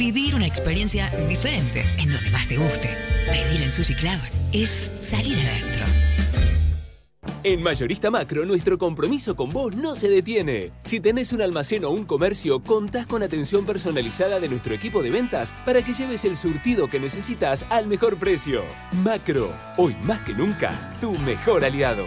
Vivir una experiencia diferente en donde más te guste. Pedir en Sushi Club es salir adentro. En Mayorista Macro, nuestro compromiso con vos no se detiene. Si tenés un almacén o un comercio, contás con atención personalizada de nuestro equipo de ventas para que lleves el surtido que necesitas al mejor precio. Macro, hoy más que nunca, tu mejor aliado.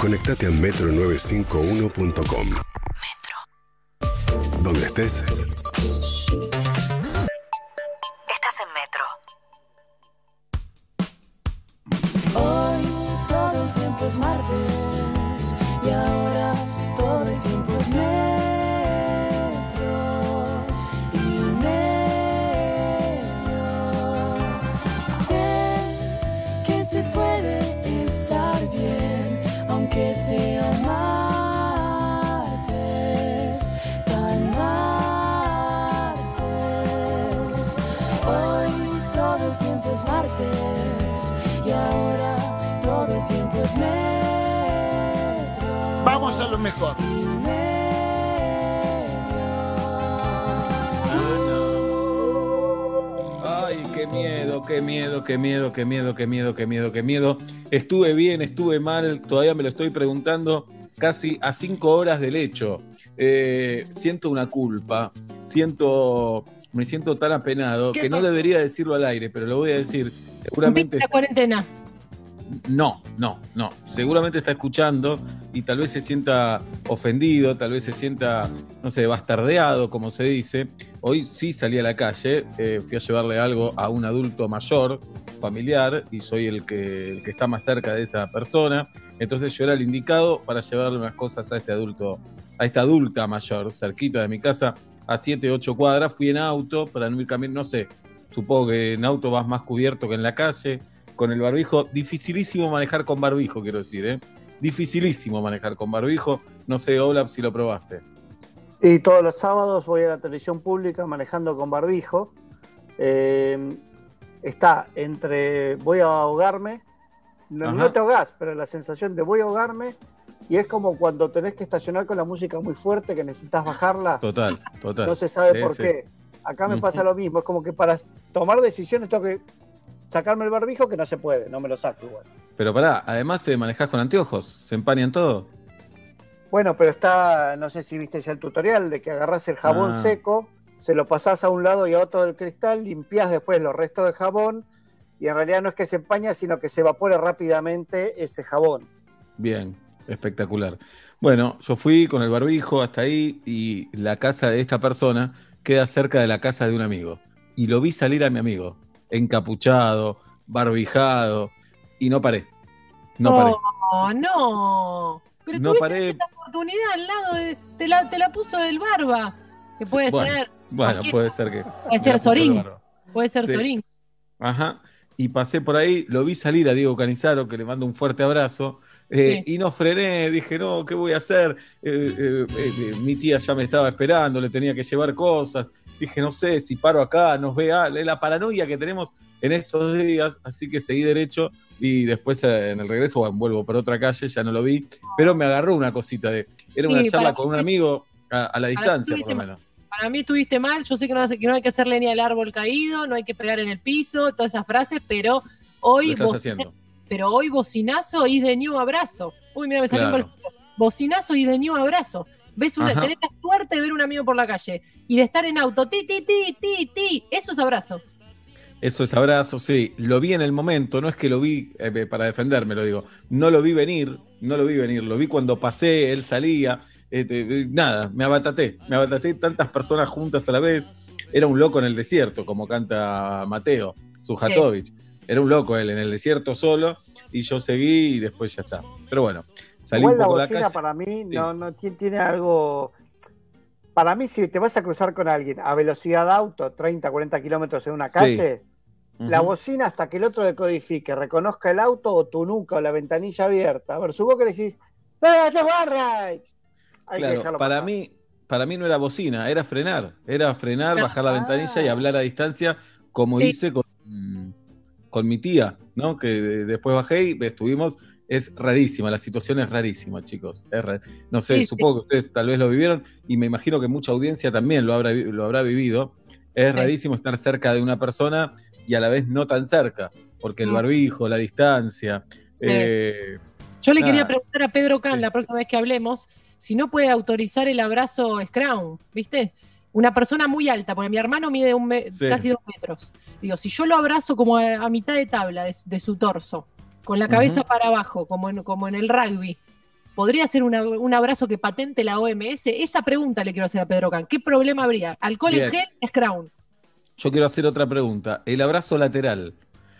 Conectate a metro951.com. Metro. Donde estés. Mejor. Ay, qué miedo, qué miedo, qué miedo, qué miedo, qué miedo, qué miedo, qué miedo. Estuve bien, estuve mal, todavía me lo estoy preguntando casi a cinco horas del hecho. Eh, siento una culpa, siento, me siento tan apenado ¿Qué que no debería decirlo al aire, pero lo voy a decir. Seguramente la cuarentena. No, no, no. Seguramente está escuchando y tal vez se sienta ofendido, tal vez se sienta, no sé, bastardeado, como se dice. Hoy sí salí a la calle, eh, fui a llevarle algo a un adulto mayor, familiar, y soy el que, el que está más cerca de esa persona. Entonces yo era el indicado para llevarle unas cosas a este adulto, a esta adulta mayor, cerquita de mi casa, a 7, 8 cuadras. Fui en auto para no ir caminando, no sé, supongo que en auto vas más cubierto que en la calle con el barbijo. Dificilísimo manejar con barbijo, quiero decir, ¿eh? Dificilísimo manejar con barbijo. No sé, Olaf, si lo probaste. Y todos los sábados voy a la televisión pública manejando con barbijo. Eh, está entre voy a ahogarme, no, te ahogás, pero la sensación de voy a ahogarme y es como cuando tenés que estacionar con la música muy fuerte que necesitas bajarla. Total, total. No se sabe Sí, por sí. qué. Acá me pasa lo mismo, es como que para tomar decisiones tengo que sacarme el barbijo que no se puede, no me lo saco igual. Pero pará, además se manejás con anteojos, se empañan todo. Bueno, pero está, no sé si viste ya el tutorial de que agarrás el jabón Ah. seco, se lo pasás a un lado y a otro del cristal, limpias después los restos de jabón y en realidad no es que se empaña, sino que se evapore rápidamente ese jabón. Bien, espectacular. Bueno, yo fui con el barbijo hasta ahí y la casa de esta persona queda cerca de la casa de un amigo. Y lo vi salir a mi amigo, encapuchado, barbijado, y no paré. No paré. No, no. Pero No paré. esta oportunidad al lado de. Te la, te la puso el barba. Que puede bueno, ser. Bueno, puede ser que. Puede ser Sorín. Puede ser Sí. Sorín. Ajá. Y pasé por ahí, lo vi salir a Diego Canizaro, que le mando un fuerte abrazo. eh, Y no frené, dije, no, ¿qué voy a hacer? Eh, eh, mi tía ya me estaba esperando, le tenía que llevar cosas. Dije, no sé, si paro acá, nos ve a- la paranoia que tenemos en estos días, así que seguí derecho y después eh, en el regreso bueno, vuelvo por otra calle, ya no lo vi, pero me agarró una cosita de, era una Sí, charla con un amigo a, a la distancia, por lo menos. Para mí estuviste mal. Yo sé que no, hace- que no hay que hacer leña al árbol caído, no hay que pegar en el piso, todas esas frases, pero Lo hoy. estás bocina- haciendo. Pero hoy bocinazo y de new abrazo. Uy, mira, me salió Claro. un. Bocinazo y de new abrazo. Ves una, Ajá. tenés la suerte de ver un amigo por la calle y de estar en auto, ti, ti, ti, ti, ti. Eso es abrazo. Eso es abrazo, sí. Lo vi en el momento, no es que lo vi eh, para defenderme, lo digo. No lo vi venir, no lo vi venir. Lo vi cuando pasé, él salía. eh, eh, nada, me abataté. Me abataté tantas personas juntas a la vez. Era un loco en el desierto, como canta Mateo, Sujatovich. Era un loco él en el desierto solo y yo seguí y después ya está. Pero bueno, salí Igual un la poco a la bocina calle. para mí no, no ti- tiene algo para mí, si te vas a cruzar con alguien a velocidad de auto, 30, 40 kilómetros en una calle, la bocina hasta que el otro decodifique, reconozca el auto o tu nuca o la ventanilla abierta. A ver, su boca le decís, ¡Eh, te barras! Hay que Claro, dejarlo para pasar. mí, para mí no era bocina, era frenar. Era frenar, bajar la ventanilla y hablar a distancia, como Sí. hice con, con mi tía, ¿no? Que de- después bajé y estuvimos. Es rarísima, la situación es rarísima, chicos. Es ra- no sé, Sí, sí. supongo que ustedes tal vez lo vivieron y me imagino que mucha audiencia también lo habrá, lo habrá vivido. Es Sí. rarísimo estar cerca de una persona y a la vez no tan cerca, porque el barbijo, la distancia. Eh, Yo le quería preguntar a Pedro Can la próxima vez que hablemos si no puede autorizar el abrazo Scrown, ¿viste? Una persona muy alta, porque mi hermano mide un Sí. casi dos metros. Digo, si yo lo abrazo como a, a mitad de tabla de, de su torso, con la cabeza para abajo, como en, como en el rugby, ¿podría ser una- un abrazo que patente la OMS? Esa pregunta le quiero hacer a Pedro Can. ¿Qué problema habría? ¿Alcohol en Bien. gel? Scrown. yo quiero hacer otra pregunta. El abrazo lateral.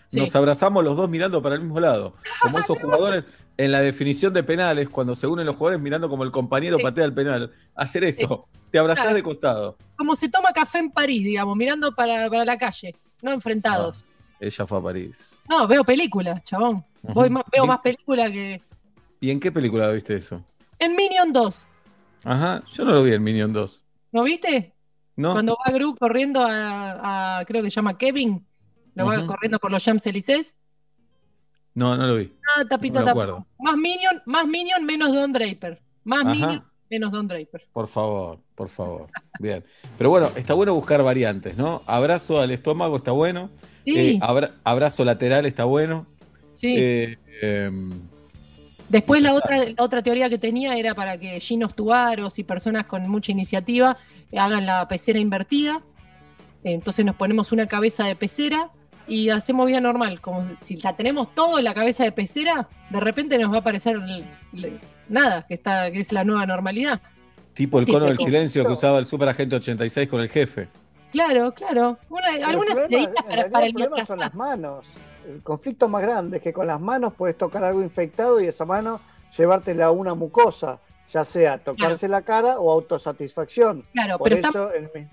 Sí. Nos abrazamos los dos mirando para el mismo lado. Como esos jugadores en la definición de penales, cuando se unen los jugadores mirando como el compañero Sí. patea el penal. Hacer eso. Te abrazás Claro. de costado. Como se toma café en París, digamos, mirando para, para la calle, no enfrentados. Ella fue a París. No, veo películas, chabón. Voy más- veo ¿Y- más películas que. ¿Y en qué película viste eso? En Minion 2, Ajá, yo no lo vi en Minion 2. ¿no viste? ¿No? Cuando va Gru corriendo a, a- creo que se llama Kevin, lo va corriendo por los Champs-Élysées. No, no lo vi. Ah, tapita, No. Más Minion, más Minion, menos Don Draper. Más Ajá. Minion, menos Don Draper. Por favor, por favor. Bien. Pero bueno, está bueno buscar variantes, ¿no? Abrazo al estómago está bueno. Sí, Eh, abra- abrazo lateral está bueno. sí. Eh, em, Después la otra, la otra teoría que tenía era para que ginos tubaros y personas con mucha iniciativa hagan la pecera invertida. Entonces nos ponemos una cabeza de pecera y hacemos vida normal. Como si la tenemos todo en la cabeza de pecera, de repente nos va a l- nada, que está, que es la nueva normalidad. tipo el cono del silencio que usaba el Super Agente 86 con el jefe. Claro, claro. Una- algunas problema- para, para el el problema son las manos. El conflicto más grande es que con las manos puedes tocar algo infectado y esa mano llevártela a una mucosa, ya sea tocarse la cara o autosatisfacción. Claro, Por pero eso estamos, el-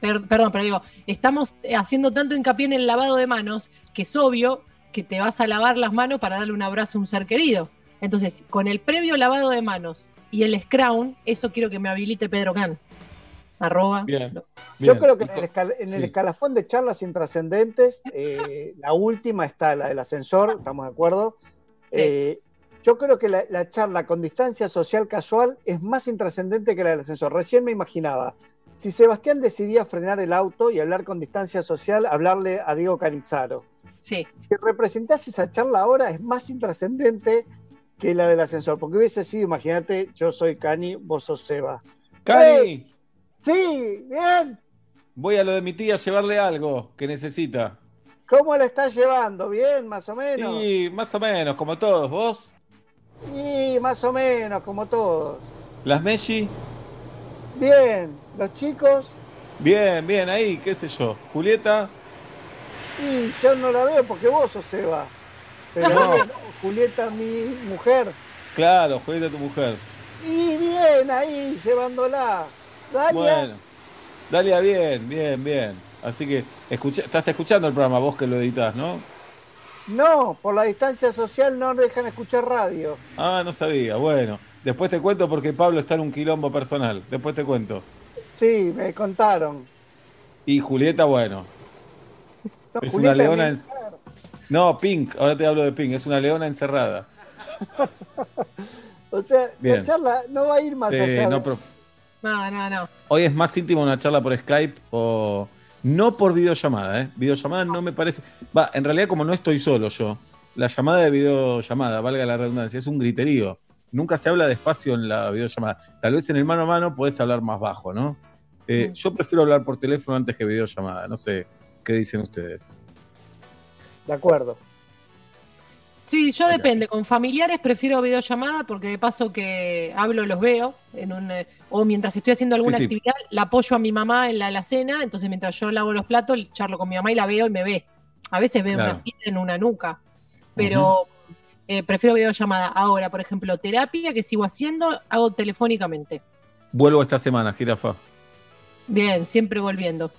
per- perdón, pero digo, estamos eh, haciendo tanto hincapié en el lavado de manos que es obvio que te vas a lavar las manos para darle un abrazo a un ser querido. Entonces, con el previo lavado de manos y el scrown, eso quiero que me habilite Pedro Can. Arroba. Bien. Yo Bien. creo que en el, escal- en el sí. escalafón de charlas intrascendentes, eh, la última está la del ascensor, ¿estamos de acuerdo? Sí. Eh, yo creo que la, la charla con distancia social casual es más intrascendente que la del ascensor. Recién me imaginaba, si Sebastián decidía frenar el auto y hablar con distancia social, hablarle a Diego Canizzaro. Sí, Si representás esa charla ahora, es más intrascendente que la del ascensor, porque hubiese sido, imagínate, yo soy Cani, vos sos Seba. Cani, Sí, bien, voy a lo de mi tía a llevarle algo que necesita. ¿cómo la estás llevando? ¿Bien, más o menos? Y más o menos, como todos. ¿Vos? Y más o menos, como todos. ¿Las Messi? Bien, los chicos, Bien, bien, ahí, qué sé yo. Julieta, y yo no la veo porque vos sos Seba. Pero No. Julieta, mi mujer. claro, Julieta tu mujer. Y bien, ahí, llevándola. Dalia, Bueno, Dalia, bien, bien, bien. Así que escucha, estás escuchando el programa, vos que lo editas, ¿no? no, por la distancia social no dejan escuchar radio. Ah, no sabía. Bueno, después te cuento porque Pablo está en un quilombo personal. Después te cuento. Sí, me contaron. Y Julieta, bueno. No, Es Julieta una leona en-. No, Pink, ahora te hablo de Pink. Es una leona encerrada. O sea, Bien. la charla no va a ir más Eh, allá. no, pero no, no, no. hoy es más íntima una charla por Skype o. No por videollamada, ¿eh? Videollamada no me parece. Va, en realidad, como no estoy solo yo, la llamada de videollamada, valga la redundancia, es un griterío. Nunca se habla despacio en la videollamada. Tal vez en el mano a mano puedes hablar más bajo, ¿no? Eh, Mm. Yo prefiero hablar por teléfono antes que videollamada. No sé qué dicen ustedes. De acuerdo. Sí, yo depende. Con familiares prefiero videollamada porque de paso que hablo los veo. En un, eh, o mientras estoy haciendo alguna Sí, sí. actividad, la apoyo a mi mamá en la alacena. Entonces, mientras yo lavo los platos, charlo con mi mamá y la veo y me ve. A veces veo Claro. una fila en una nuca. Pero eh, prefiero videollamada. Ahora, por ejemplo, terapia que sigo haciendo, hago telefónicamente. Vuelvo esta semana, Jirafa. Bien, siempre volviendo.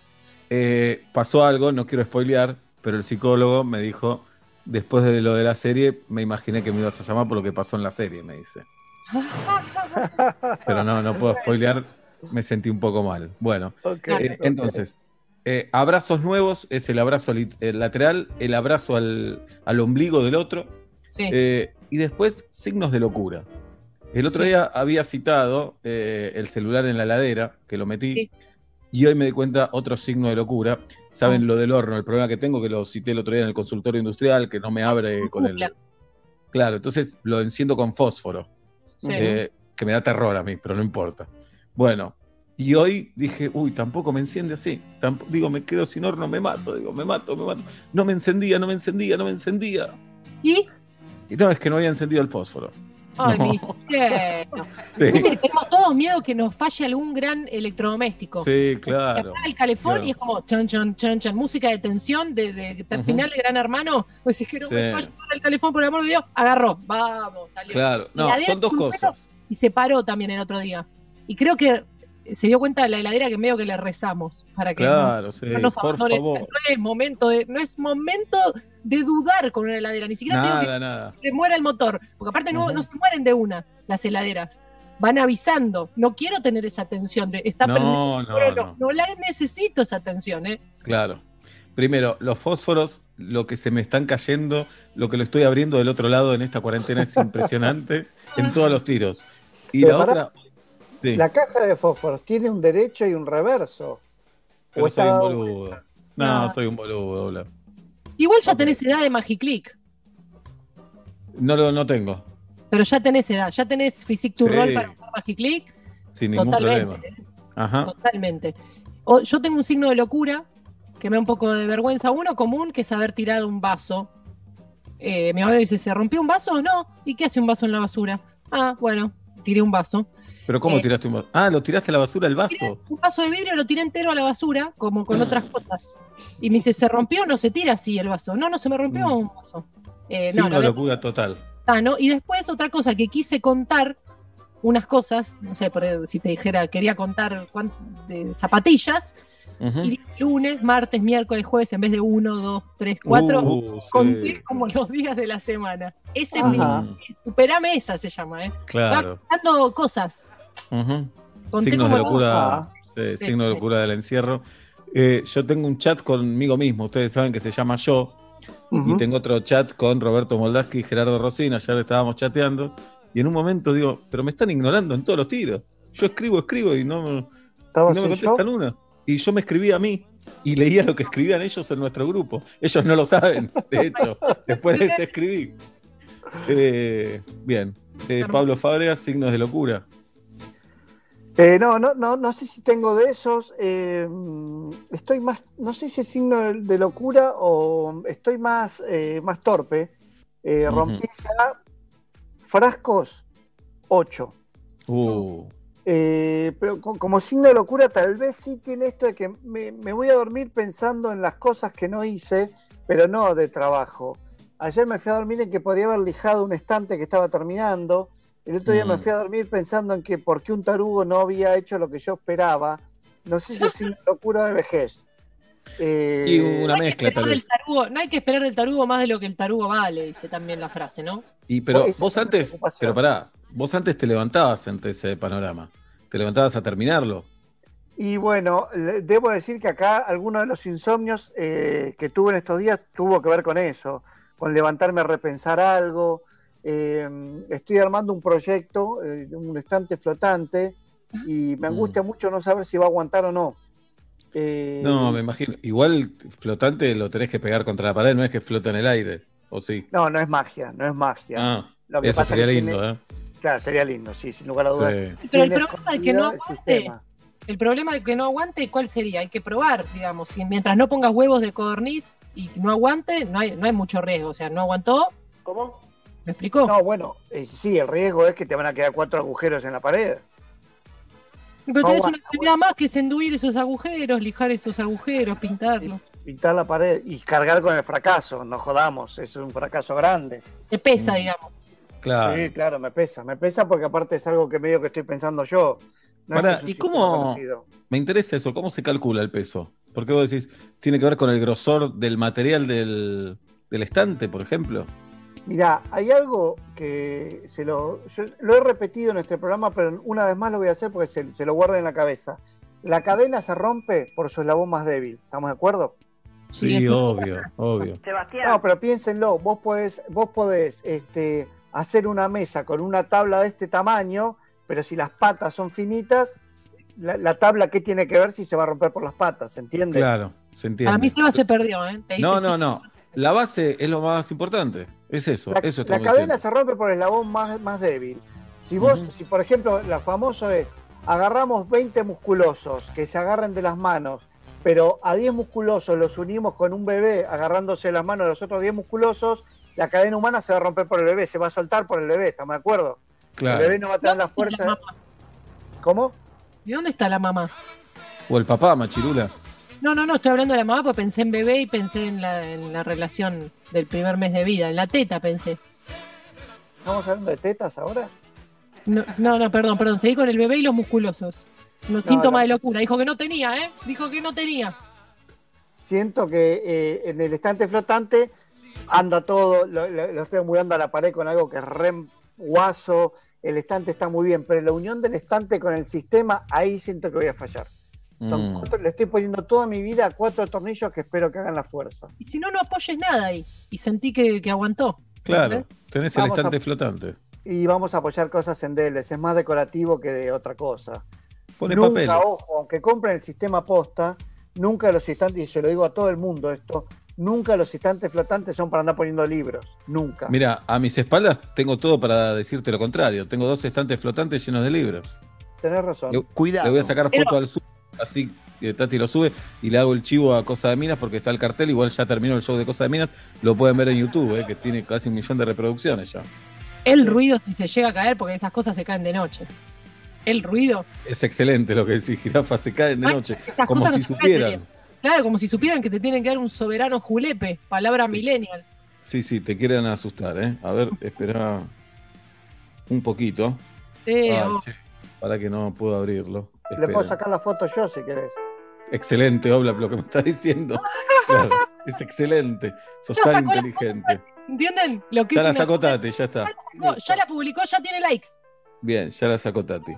Eh, pasó algo, no quiero spoilear, pero el psicólogo me dijo, después de lo de la serie, me imaginé que me ibas a llamar por lo que pasó en la serie, me dice. Pero no, no puedo spoilear, me sentí un poco mal. Bueno, Ok, eh, entonces, eh, abrazos nuevos es el abrazo el lateral, el abrazo al, al ombligo del otro, Sí. eh, y después signos de locura. El otro Sí. día había citado eh, el celular en la heladera, que lo metí, Sí. Y hoy me di cuenta otro signo de locura. Saben Ah. lo del horno, el problema que tengo, que lo cité el otro día en el consultorio industrial, que no me abre con el... Claro. Claro, entonces lo enciendo con fósforo, Sí. eh, que me da terror a mí, pero no importa. Bueno, y hoy dije, uy, tampoco me enciende así. Tamp- digo, me quedo sin horno, me mato, digo, me mato, me mato. No me encendía, no me encendía, no me encendía. Y, Y no, es que no había encendido el fósforo. Ay, No. mi cielo. Sí, tenemos todos miedo que nos falle algún gran electrodoméstico. sí, claro. el calefón claro. y es como chan, chan, chan, chan, música de tensión de, de, final de Gran Hermano. Pues es que no Sí. me falle el calefón, por el amor de Dios. Agarró, vamos, salió. Claro, no, son dos cosas. Y se paró también el otro día. Y creo que se dio cuenta de la heladera que medio que le rezamos para que no- Claro, sí, no, nos por abandone. favor. No es momento de, no es momento de dudar con una heladera, ni siquiera tengo que Nada, nada. se muera el motor, porque aparte no, no se mueren de una las heladeras. Van avisando. No quiero tener esa tensión de está prendido, No, no, no. no la necesito esa tensión, ¿eh? Claro. Primero, los fósforos, lo que se me están cayendo, lo que lo estoy abriendo del otro lado en esta cuarentena es impresionante en todos los tiros. Y Pero la otra. Sí, La caja de fósforos tiene un derecho y un reverso. pero o soy un boludo. No, No. soy un boludo, Bla. Igual ya Ok. tenés edad de Magiclick, No lo no tengo, pero ya tenés edad, ya tenés Physique to Sí. Roll para usar Magiclick, sin ningún totalmente, problema. Ajá. totalmente. O- yo tengo un signo de locura que me da un poco de vergüenza. Uno común que es haber tirado un vaso. Eh, mi mamá dice, ¿se rompió un vaso? No. ¿Y qué hace un vaso en la basura? Ah, bueno, tiré un vaso. Pero ¿cómo Eh, tiraste un vaso? Ah, lo tiraste a la basura el vaso. un vaso de vidrio lo tiré entero a la basura, como con otras cosas. Y me dice, ¿se rompió? No se tira así el vaso. No, no se me rompió Mm. un vaso. Eh, Signo no, de- locura total. ah, ¿no? Y después otra cosa que quise contar, unas cosas, no sé, por, si te dijera, quería contar de zapatillas, Ujú. y dije lunes, martes, miércoles, jueves, en vez de uno, dos, tres, cuatro, Uh, sí. conté como los días de la semana. Ese es superame esa se llama, ¿eh? Claro. Estaba contando cosas. Conté Signos como de locura. Ah. Sí, Sí, signo de locura del encierro. Eh, yo tengo un chat conmigo mismo, ustedes saben que se llama Yo, y tengo otro chat con Roberto Moldaski y Gerardo Rosina, ayer estábamos chateando, y en un momento digo, pero me están ignorando en todos los tiros. Yo escribo, escribo y no, y no me así yo. contestan una. Y yo me escribí a mí y leía lo que escribían ellos en nuestro grupo. Ellos no lo saben, de hecho. Después les escribí. Eh, bien. Eh, Pablo Fábregas, signos de locura. Eh, no, no, no, no sé si tengo de esos. eh, estoy más, no sé si es signo de, de locura o estoy más, eh, más torpe. Eh, rompí ya frascos 8. Uh, Eh, pero co- como signo de locura, tal vez sí tiene esto de que me, me voy a dormir pensando en las cosas que no hice, pero no de trabajo. Ayer me fui a dormir en que podría haber lijado un estante que estaba terminando. El otro día me Mm. fui a dormir pensando en que por qué un tarugo no había hecho lo que yo esperaba. No sé si es signo de locura o de vejez. Eh, y una No hay, que mezcla esperar tal del vez. tarugo, no hay que esperar del tarugo más de lo que el tarugo vale, dice también la frase, ¿no? Y pero vos antes, pero pará, vos antes te levantabas ante ese panorama. Te levantabas a terminarlo. Y bueno, debo decir que acá alguno de los insomnios eh, que tuve en estos días tuvo que ver con eso, con levantarme a repensar algo. Eh, estoy armando un proyecto, eh, un estante flotante, y me angustia mucho no saber si va a aguantar o no. No, me imagino. Igual flotante lo tenés que pegar contra la pared, no es que flota en el aire. ¿O sí? no, no es magia, no es magia. Ah, Lo que eso pasa sería lindo, tiene- ¿eh? Claro, sería lindo, sí, sin lugar a dudas. Sí. Pero el problema es que no aguante, el problema de que no aguante, ¿cuál sería? Hay que probar, digamos, si mientras no pongas huevos de codorniz y no aguante, no hay, no hay mucho riesgo, o sea, no aguantó, ¿Cómo? ¿me explicó? No, bueno, eh, sí, el riesgo es que te van a quedar cuatro agujeros en la pared. Pero no tenés una actividad más que es enduir esos agujeros, lijar esos agujeros, pintarlos. Pintar la pared y cargar con el fracaso, no jodamos, es un fracaso grande. Te pesa, Mm. digamos. Claro. Sí, claro, me pesa, me pesa porque aparte es algo que medio que estoy pensando yo. No es Pará, que es un ¿y cómo-. Me interesa eso, ¿cómo se calcula el peso? Porque vos decís, tiene que ver con el grosor del material del, del estante, por ejemplo. Mirá, hay algo que se lo, yo lo he repetido en este programa, pero una vez más lo voy a hacer porque se, se lo guarda en la cabeza. La cadena se rompe por su eslabón más débil. ¿Estamos de acuerdo? Sí, obvio, obvio. Sebastián. No, pero piénsenlo. Vos podés, vos podés este, hacer una mesa con una tabla de este tamaño, pero si las patas son finitas, la, la tabla, ¿qué tiene que ver si se va a romper por las patas? ¿Se entiende? Claro, se entiende. Para mí Seba se perdió, ¿eh? Te dice No, no, sí. no. La base es lo más importante. Es eso, La, eso la cadena diciendo. se rompe por el eslabón más, más débil. Si vos, si por ejemplo, la famoso es, agarramos 20 musculosos que se agarren de las manos, pero a 10 musculosos los unimos con un bebé agarrándose de las manos de los otros 10 musculosos, la cadena humana se va a romper por el bebé, se va a soltar por el bebé, ¿estamos de acuerdo? Claro. El bebé no va a tener la ¿Dónde está fuerza. la? ¿Cómo? ¿Y dónde está la mamá? O el papá, Machirula. No, no, no, estoy hablando de la mamá porque pensé en bebé y pensé en la, en la relación del primer mes de vida, en la teta pensé. ¿Estamos hablando de tetas ahora? No, no, no, perdón, perdón, seguí con el bebé y los musculosos. No, síntoma no. de locura. Dijo que no tenía, ¿eh? Dijo que no tenía. Siento que eh, en el estante flotante anda todo, lo, lo- lo estoy mudando a la pared con algo que es re guaso, el estante está muy bien, pero la unión del estante con el sistema, ahí siento que voy a fallar. Son Mm. cuatro- le estoy poniendo toda mi vida a cuatro tornillos que espero que hagan la fuerza. Y si no, no apoyes nada ahí. Y sentí que, que aguantó. Claro, tenés el Vamos a- estante flotante. Y vamos a apoyar cosas endebles, es más decorativo que de otra cosa. Pone nunca, papel. ojo, aunque compren el sistema posta, nunca los estantes, y se lo digo a todo el mundo esto, nunca los estantes flotantes son para andar poniendo libros. Nunca. Mira, a mis espaldas tengo todo para decirte lo contrario. Tengo dos estantes flotantes llenos de libros. Tenés razón. Le, Cuidado. le voy a sacar Pero- foto al sub, así que Tati lo sube y le hago el chivo a Cosa de Minas porque está el cartel. Igual ya terminó el show de Cosa de Minas. Lo pueden ver en YouTube, eh, que tiene casi un millón de reproducciones ya. El ruido si se llega a caer porque esas cosas se caen de noche. El ruido. Es excelente lo que decís, jirafa. Se caen de Ay, noche. Como si supieran. Claro, como si supieran que te tienen que dar un soberano julepe. Palabra millennial. Sí, sí, te quieren asustar, ¿eh? A ver, espera un poquito. Sí, Ay, oh. che, para que no puedo abrirlo. Le puedo sacar la foto yo si querés. Excelente, Oblap, lo que me está diciendo. Claro, es excelente. Sos tan inteligente. ¿Entienden? Lo que Ya es la sacó Tati, ya está. Ya la sacó, ya la publicó, ya tiene likes. Bien, ya la sacó Tati.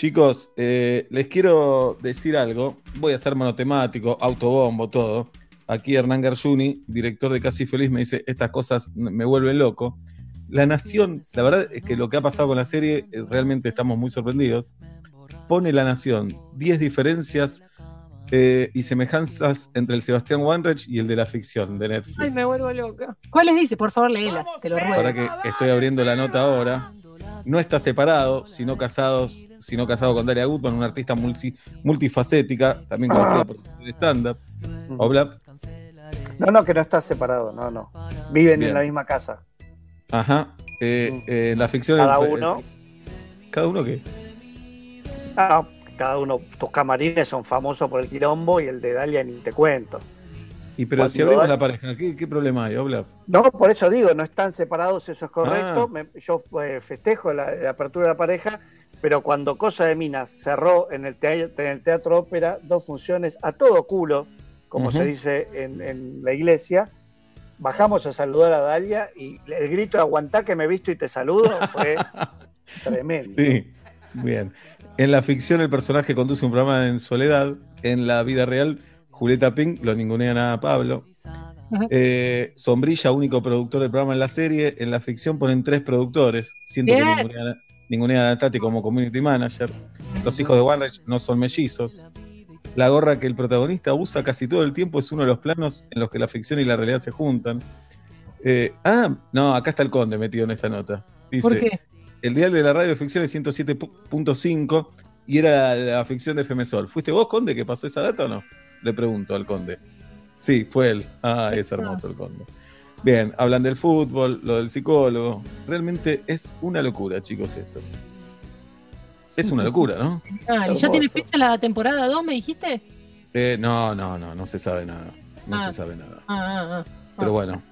Chicos, eh, les quiero decir algo. Voy a ser monotemático, autobombo, todo. Aquí Hernán Garzuni, director de Casi Feliz, me dice, estas cosas me vuelven loco. La Nación, la verdad es que lo que ha pasado con la serie, eh, realmente estamos muy sorprendidos. Pone La Nación 10 diferencias eh, y semejanzas entre el Sebastián Wanreich y el de la ficción de Netflix. Ay, me vuelvo loca. ¿Cuáles dice? Por favor, léelas, te lo ruego. Para que estoy abriendo la nota ahora. No está separado, sino casados, sino casado con Daria Gutman, una artista multi- multifacética, también conocida por su stand-up. Oblap, No, no, que no está separado, no, no. Viven Bien. en la misma casa. ajá. Eh, eh, la ficción. Cada eh, uno. ¿Cada uno qué? Ah, cada uno, tus camarines son famosos por el quilombo y el de Dalia ni te cuento. Y pero si Cuando abrimos hay- la pareja, ¿qué, qué problema hay, Oblap? No, por eso digo, no están separados, eso es correcto. Ah. Me- yo eh, festejo la, la apertura de la pareja, pero cuando Cosa de Minas cerró en el, tea- en el Teatro Ópera dos funciones a todo culo, como se dice en, en la iglesia, bajamos a saludar a Dalia y el grito de aguantar que me he visto y te saludo fue tremendo. Sí, bien. En la ficción el personaje conduce un programa en soledad. En la vida real, Julieta Pink lo ningunea nada a Pablo. Eh, Sombrilla, único productor del programa en la serie. En la ficción ponen tres productores. Siento que Bien. Ningunea, ningunea a Tati como community manager. Los hijos de Wanreich no son mellizos. La gorra que el protagonista usa casi todo el tiempo es uno de los planos en los que la ficción y la realidad se juntan. Eh, ah, no, acá está el conde metido en esta nota. Dice, ¿Por qué? el dial de la radio ficción es 107.5 y era la ficción de FMSOL. ¿Fuiste vos, Conde, que pasó esa data o no? Le pregunto al Conde. Sí, fue él. Ah, es hermoso el Conde. Bien, hablan del fútbol, lo del psicólogo. Realmente es una locura, chicos, esto. Es una locura, ¿no? Ah, ¿y ya tiene fecha la temporada 2, me dijiste? Eh, no, no, no, no se sabe nada. No Ah. se sabe nada. Ah, ah, ah. Pero bueno.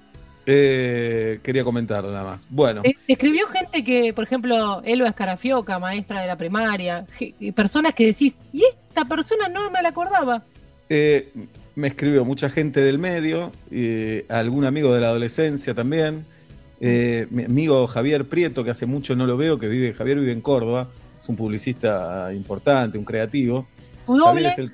Eh, quería comentarlo nada más. Bueno, te escribió gente que, por ejemplo, Elba Escarafioca, maestra de la primaria, personas que decís, y esta persona no me la acordaba. eh, me escribió mucha gente del medio, eh, algún amigo de la adolescencia también. eh, mi amigo Javier Prieto, que hace mucho no lo veo, que vive, Javier vive en Córdoba, es un publicista importante, un creativo. Tu doble, el-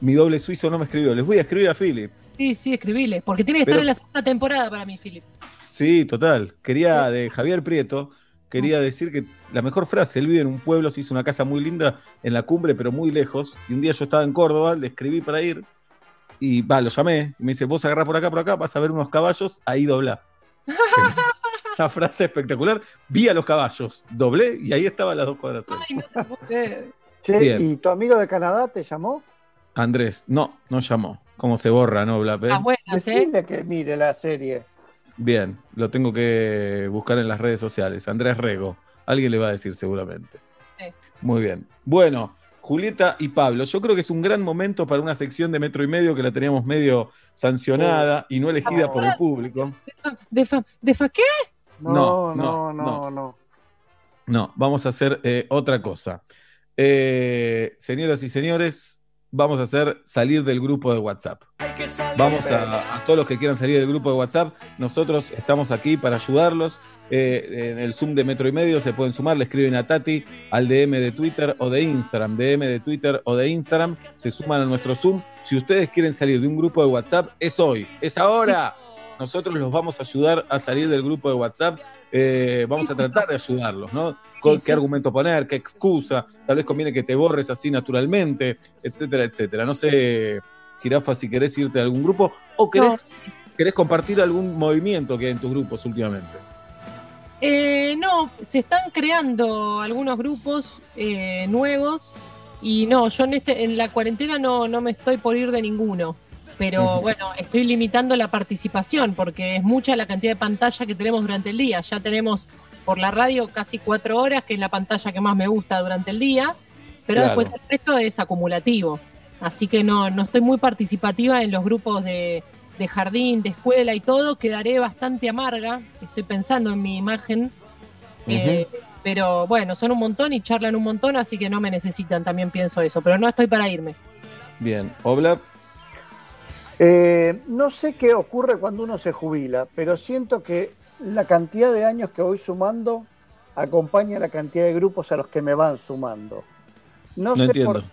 mi doble suizo no me escribió, les voy a escribir a Philip. sí, sí, escribile, porque tiene que Pero- estar en la segunda temporada para mí, Philip. Sí, total. Quería, de Javier Prieto, quería decir que la mejor frase, él vive en un pueblo, se hizo una casa muy linda en la cumbre, pero muy lejos. Y un día yo estaba en Córdoba, le escribí para ir, y va, lo llamé, y me dice, vos agarrás por acá, por acá, vas a ver unos caballos, ahí doblá. Una frase espectacular. Vi a los caballos, doblé, y ahí estaban las dos cuadras. Ay, no te. Che, Bien. ¿y tu amigo de Canadá te llamó? Andrés, no, no llamó. ¿Cómo se borra, no, Blap? Las buenas, ¿eh? Decirle que mire la serie. Bien, lo tengo que buscar en las redes sociales. Andrés Rego. Alguien le va a decir seguramente. Sí. Muy bien. Bueno, Julieta y Pablo, yo creo que es un gran momento para una sección de metro y medio que la teníamos medio sancionada y no elegida por el público. ¿De, fa, ¿De fa qué? No, No, no, no, no, no. No, vamos a hacer eh, otra cosa. Eh, señoras y señores, vamos a hacer salir del grupo de WhatsApp. Vamos a, todos los que quieran salir del grupo de WhatsApp. Nosotros estamos aquí para ayudarlos. Eh, en el Zoom de Metro y Medio se pueden sumar, le escriben a Tati al DM de Twitter o de Instagram, DM de Twitter o de Instagram, se suman a nuestro Zoom. Si ustedes quieren salir de un grupo de WhatsApp, es hoy, es ahora. Nosotros los vamos a ayudar a salir del grupo de WhatsApp. Eh, vamos a tratar de ayudarlos, ¿no? Sí, qué argumento poner, qué excusa. Tal vez conviene que te borres así naturalmente, etcétera, etcétera. No sé, Jirafa, si querés irte a algún grupo o querés, querés compartir algún movimiento que hay en tus grupos últimamente. Eh, no, se están creando algunos grupos eh, nuevos y no, yo en, este, en la cuarentena no, no me estoy por ir de ninguno. Pero bueno, estoy limitando la participación porque es mucha la cantidad de pantalla que tenemos durante el día. Ya tenemos por la radio casi cuatro horas, que es la pantalla que más me gusta durante el día, pero Claro. después el resto es acumulativo. Así que no, no estoy muy participativa en los grupos de, de jardín, de escuela y todo. Quedaré bastante amarga. Estoy pensando en mi imagen. Eh, pero bueno, son un montón y charlan un montón, así que no me necesitan, también pienso eso. Pero no estoy para irme. Bien, Obla, Eh, no sé qué ocurre cuando uno se jubila, pero siento que la cantidad de años que voy sumando acompaña la cantidad de grupos a los que me van sumando. No, no sé entiendo. por,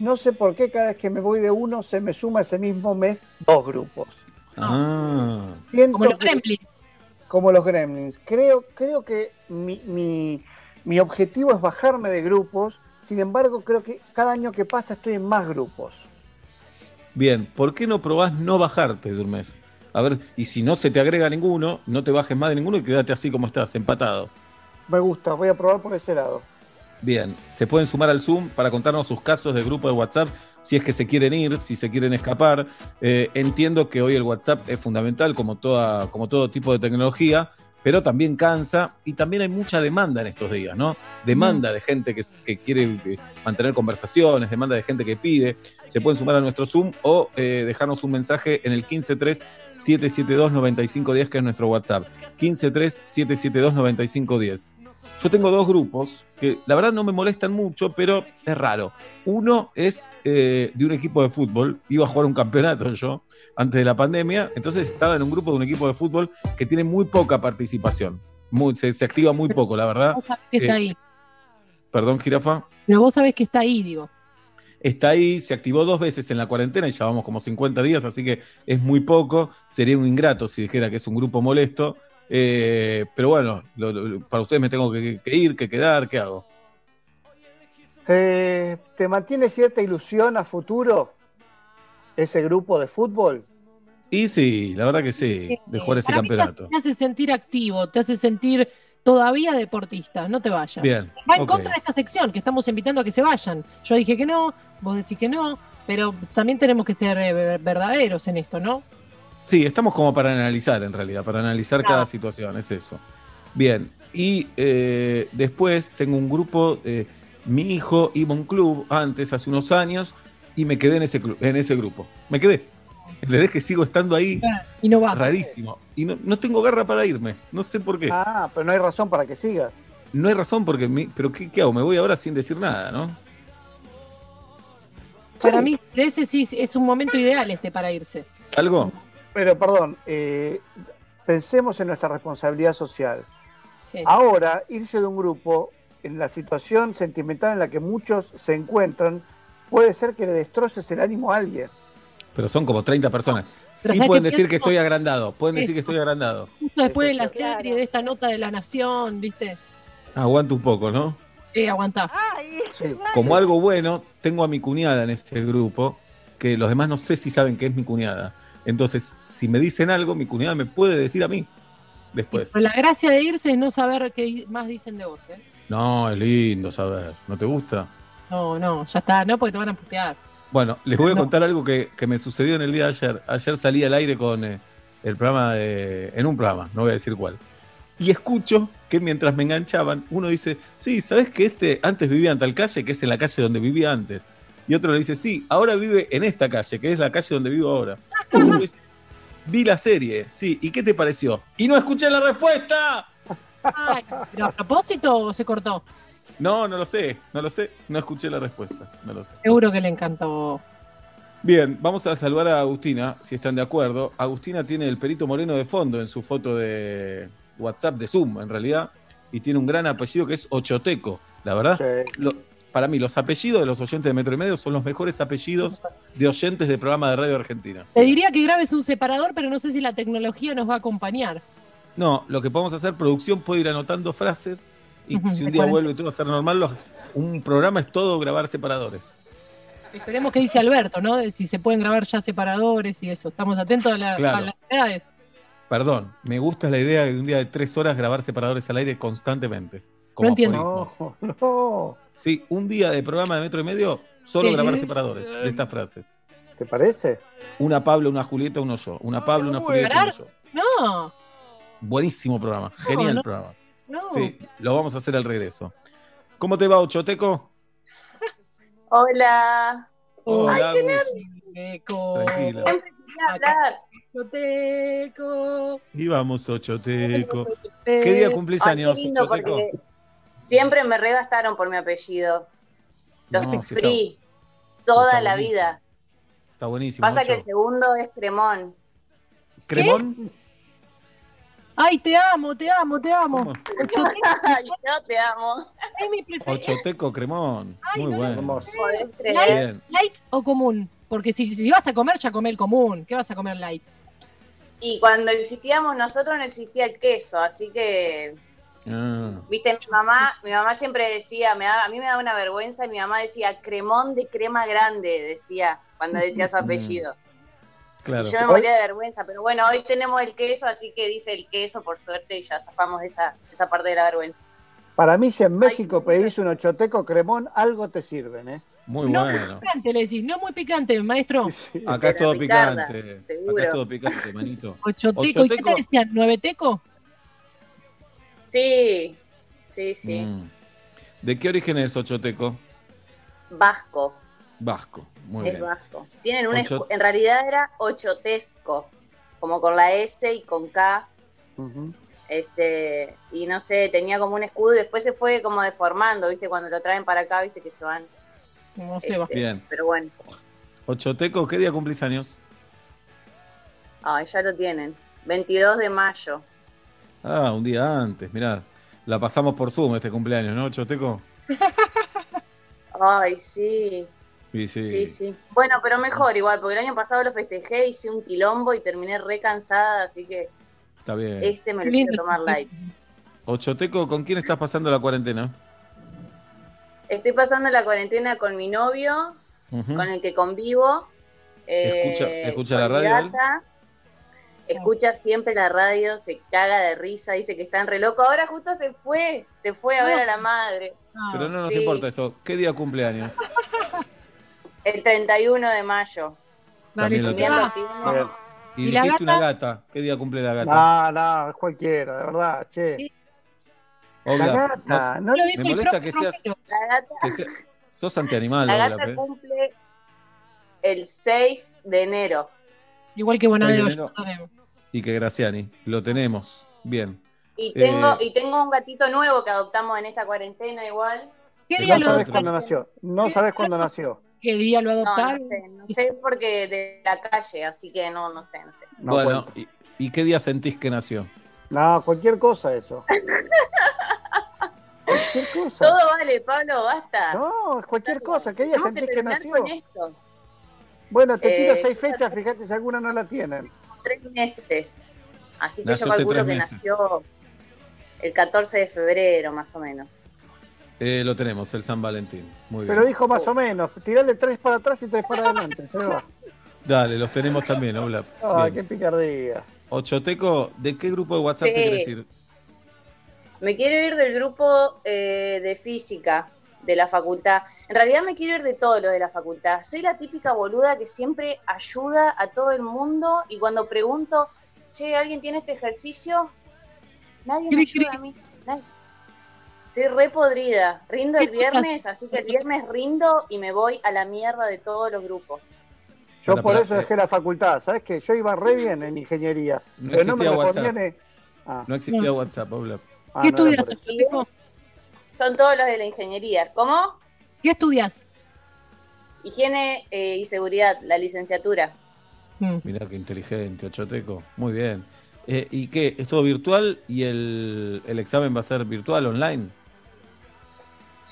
no sé por qué cada vez que me voy de uno se me suma ese mismo mes dos grupos. Ah, Siento Como los que- gremlins. como los gremlins. Creo, creo que mi, mi, mi objetivo es bajarme de grupos, sin embargo creo que cada año que pasa estoy en más grupos. bien, ¿por qué no probás no bajarte de un mes? A ver, y si no se te agrega ninguno, no te bajes más de ninguno y quédate así como estás, empatado. Me gusta, voy a probar por ese lado. Bien, se pueden sumar al Zoom para contarnos sus casos de grupo de WhatsApp, si es que se quieren ir, si se quieren escapar. Eh, entiendo que hoy el WhatsApp es fundamental como, toda, como todo tipo de tecnología, pero también cansa y también hay mucha demanda en estos días, ¿no? Demanda de gente que, que quiere eh, mantener conversaciones, demanda de gente que pide. Se pueden sumar a nuestro Zoom o eh, dejarnos un mensaje en el 153 772 9510 que es nuestro WhatsApp. 153 772 9510 yo tengo dos grupos que la verdad no me molestan mucho, pero es raro. Uno es eh, de un equipo de fútbol, iba a jugar un campeonato yo antes de la pandemia, entonces estaba en un grupo de un equipo de fútbol que tiene muy poca participación, muy, se, se activa muy poco, la verdad. Vos sabés que está Eh, ahí. Perdón, jirafa. Pero vos sabés que está ahí, digo. Está ahí, se activó dos veces en la cuarentena y ya vamos como 50 días, así que es muy poco. Sería un ingrato si dijera que es un grupo molesto. Eh, pero bueno, lo- lo- para ustedes me tengo que, que ir, que quedar, ¿qué hago? Eh, ¿Te mantiene cierta ilusión a futuro ese grupo de fútbol? Y sí, la verdad que sí, de jugar ese Para campeonato. Te hace sentir activo, te hace sentir todavía deportista, no te vayas. Bien. Va en contra de esta sección que estamos invitando a que se vayan. Yo dije que no, vos decís que no, pero también tenemos que ser eh, ver- verdaderos en esto, ¿no? Sí, estamos como para analizar en realidad, para analizar Claro. cada situación, es eso. Bien, y eh, después tengo un grupo, eh, mi hijo iba a un club antes, hace unos años, y me quedé en ese, club, en ese grupo. Me quedé. ¿Entendés que sigo estando ahí? Y no va. Rarísimo. Y no, no tengo garra para irme. No sé por qué. Ah, pero no hay razón para que sigas. No hay razón porque... mi- pero ¿qué, qué hago? Me voy ahora sin decir nada, ¿no? Para mí, ese sí es un momento ideal este para irse. ¿Salgo? Pero perdón, eh, pensemos en nuestra responsabilidad social. Sí. Ahora, irse de un grupo en la situación sentimental en la que muchos se encuentran, puede ser que le destroces el ánimo a alguien. Pero son como 30 personas. Pero Sí ¿sabes pueden decir que estoy agrandado. Pueden decir que estoy agrandado. Justo después de la serie, de esta nota de la nación, ¿viste? Aguanto un poco, ¿no? Sí, aguantá. Sí. Como algo bueno, tengo a mi cuñada en este grupo, que los demás no sé si saben que es mi cuñada. Entonces, si me dicen algo, mi cuñada me puede decir a mí después. La gracia de irse es no saber qué más dicen de vos, ¿eh? No, es lindo saber. ¿No te gusta? No, no, ya está, no, porque te van a putear. Bueno, les voy a No. contar algo que, que me sucedió en el día de ayer. Ayer salí al aire con eh, el programa de. en un programa, no voy a decir cuál. Y escucho que mientras me enganchaban, uno dice, sí, ¿sabes que este antes vivía en tal calle, que es en la calle donde vivía antes? Y otro le dice, sí, ahora vive en esta calle, que es la calle donde vivo ahora. Y uno dice, Vi la serie, sí, ¿y qué te pareció? Y no escuché la respuesta. Ay, ¿Pero a propósito o se cortó? No, no lo sé, no lo sé, no escuché la respuesta, no lo sé. Seguro que le encantó. Bien, vamos a saludar a Agustina, si están de acuerdo. Agustina tiene el perito moreno de fondo en su foto de WhatsApp de Zoom, en realidad, y tiene un gran apellido que es Ochoteco, la verdad. Sí. Lo- para mí, los apellidos de los oyentes de Metro y Medio son los mejores apellidos de oyentes de programa de radio argentina. Te diría que grabes un separador, pero no sé si la tecnología nos va a acompañar. No, lo que podemos hacer, producción puede ir anotando frases y si un día vuelve todo a ser normal, los- un programa es todo grabar separadores. Esperemos que dice Alberto, ¿no? De si se pueden grabar ya separadores y eso. Estamos atentos a, la- Claro. a las novedades. Perdón, me gusta la idea de un día de tres horas grabar separadores al aire constantemente. No entiendo. No, no. Sí, un día de programa de metro y medio, solo grabar separadores de estas frases. ¿Te parece? Una Pablo, una Julieta, uno yo. Una Pablo, una Julieta, uno yo. No, Buenísimo programa, genial no. programa. no. Sí, lo vamos a hacer al regreso. ¿Cómo te va, Ochoteco? Hola. Hola, Agus. Teco. Tranquila. Siempre quería hablar. Teco. Y vamos, Ochoteco. ¿Qué día cumplís Ay, qué años, lindo, Ochoteco? siempre me regastaron por mi apellido. Lo No, sufrí toda está la buenísimo. vida. Está buenísimo. Pasa que el segundo es Cremón. ¿Cremón? Ay, te amo, te amo, te amo. Ochoteco Ay, yo te amo. es mi preferido. Ochoteco Cremón. Ay, Muy no, bueno. Bien. ¿Light o común? Porque si, si vas a comer, ya come el común. ¿Qué vas a comer light? Y cuando existíamos nosotros no existía el queso, así que, Ah, viste, mi mamá, mi mamá siempre decía, me da- a mí me da una vergüenza y mi mamá decía cremón de crema grande, decía, cuando decía su apellido. claro. Y yo me moría de vergüenza, pero bueno, hoy tenemos el queso, así que dice el queso, por suerte, y ya zafamos de esa, esa parte de la vergüenza. Para mí, si en México pedís un ochoteco cremón, algo te sirven, ¿eh? Muy no bueno. muy picante, le decís. No muy picante, maestro. Sí. Acá es todo picante. seguro. Acá es todo picante, manito. Ochoteco. ¿Y qué te decían? ¿Nueveteco? Sí, sí, sí. Mm. ¿De qué origen es Ochoteco? Vasco, Vasco. Muy es bien. vasco. Tienen un Ocho- en realidad era ochotesco, como con la S y con K, este, y no sé, tenía como un escudo y después se fue como deformando, viste, cuando lo traen para acá, viste que se van. No sé, va. este, Bien. Pero bueno, Ochoteco, ¿qué día cumplís años? ay, ya lo tienen. 22 de mayo. Ah, un día antes, mirá. La pasamos por Zoom este cumpleaños, ¿no, Ochoteco? Ay, sí, Sí, sí. sí, sí. Bueno, pero mejor igual, porque el año pasado lo festejé, hice un quilombo y terminé re cansada, así que Está bien. este me lo quiero tomar light. Ochoteco, ¿con quién estás pasando la cuarentena? Estoy pasando la cuarentena con mi novio, con el que convivo. eh, Escucha- escucha con la radio, gata. Escucha siempre la radio, se caga de risa, dice que está re loco. Ahora justo se fue, se fue a ver a la madre. Ah, Pero no nos sí. importa eso. ¿Qué día cumpleaños? El 31 de mayo. También lo. Y, ¿Y la dijiste gata? una gata. ¿Qué día cumple la gata? No, no, es cualquiera, de verdad, che. Sí. Olga, La gata, no- no, Lo dijo me molesta que seas- Romero. La gata, que sea- sos antianimal, la gata pero- cumple el 6 de enero. Igual que tenemos. Y que Graciani. Lo tenemos. Bien. Y tengo, Eh, y tengo un gatito nuevo que adoptamos en esta cuarentena igual. ¿Qué día No lo sabes cuándo nació. No sabes cuándo nació. ¿Qué día lo No, no adoptaron? sé, no sé porque de la calle, así que no, no sé, no sé. No bueno, y, ¿y qué día sentís que nació? No, cualquier cosa eso. cualquier cosa. Todo vale, Pablo, basta. No, es cualquier cosa. ¿Qué día Tenemos que sentís que nació? con esto. Bueno, te tiro Eh, seis yo- fechas, fíjate si alguna no la tienen. Tres meses. Así que Nació yo calculo que nació el 14 de febrero, más o menos. Eh, lo tenemos, el San Valentín. Muy bien. Pero dijo más o menos. Tirale tres para atrás y tres para adelante. Se va. Dale, los tenemos también. Ah, Bien. qué picardía. Ochoteco, ¿de qué grupo de WhatsApp Sí. te querés ir? Me quiero ir del grupo eh, de física de la facultad. En realidad me quiero ir de todo lo de la facultad. Soy la típica boluda que siempre ayuda a todo el mundo y cuando pregunto, che, ¿alguien tiene este ejercicio? Nadie me ayuda a mí. Nadie. Estoy re podrida. Rindo el viernes, así que el viernes rindo y me voy a la mierda de todos los grupos. Yo Bueno, por pero, eso eh, dejé la facultad. ¿Sabes qué? Yo iba re bien en ingeniería. No pero no me eh. Ah, No existía WhatsApp, Oblap. ah, ¿Qué no estudias? Son todos los de la ingeniería. ¿Cómo? ¿Qué estudias? Higiene eh, y seguridad, la licenciatura. Mm. Mirá qué inteligente, Ochoteco. Muy bien. Eh, ¿Y qué? ¿Es todo virtual y el, el examen va a ser virtual, online?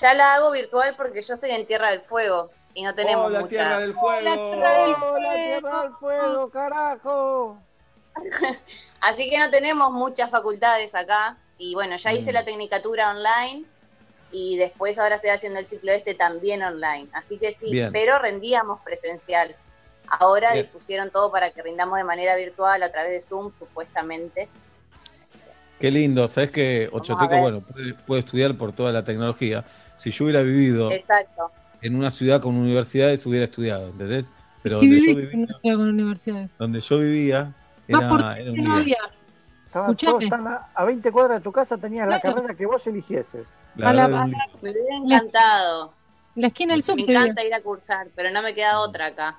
Ya la hago virtual porque yo estoy en Tierra del Fuego y no tenemos ¡Oh, la mucha. Tierra del Fuego! ¡Oh, la tierra del fuego, carajo! Así que no tenemos muchas facultades acá. Y bueno, ya hice Mm. la tecnicatura online y después ahora estoy haciendo el ciclo este también online. Así que sí, Bien. pero rendíamos presencial. Ahora Bien. pusieron todo para que rindamos de manera virtual a través de Zoom, supuestamente. Qué lindo. Sabes que Ochoteco, bueno, puede, puede estudiar por toda la tecnología. Si yo hubiera vivido Exacto. En una ciudad con universidades, hubiera estudiado, ¿entendés? Pero donde, yo vivía, en una ciudad con universidades. donde yo vivía, Más era, era un no. Estaban todos a, a 20 cuadras de tu casa, tenías la Claro. carrera que vos eligieses. La A la-. Me hubiera encantado. En la esquina del Me subte. encanta ir a cursar, pero no me queda otra acá.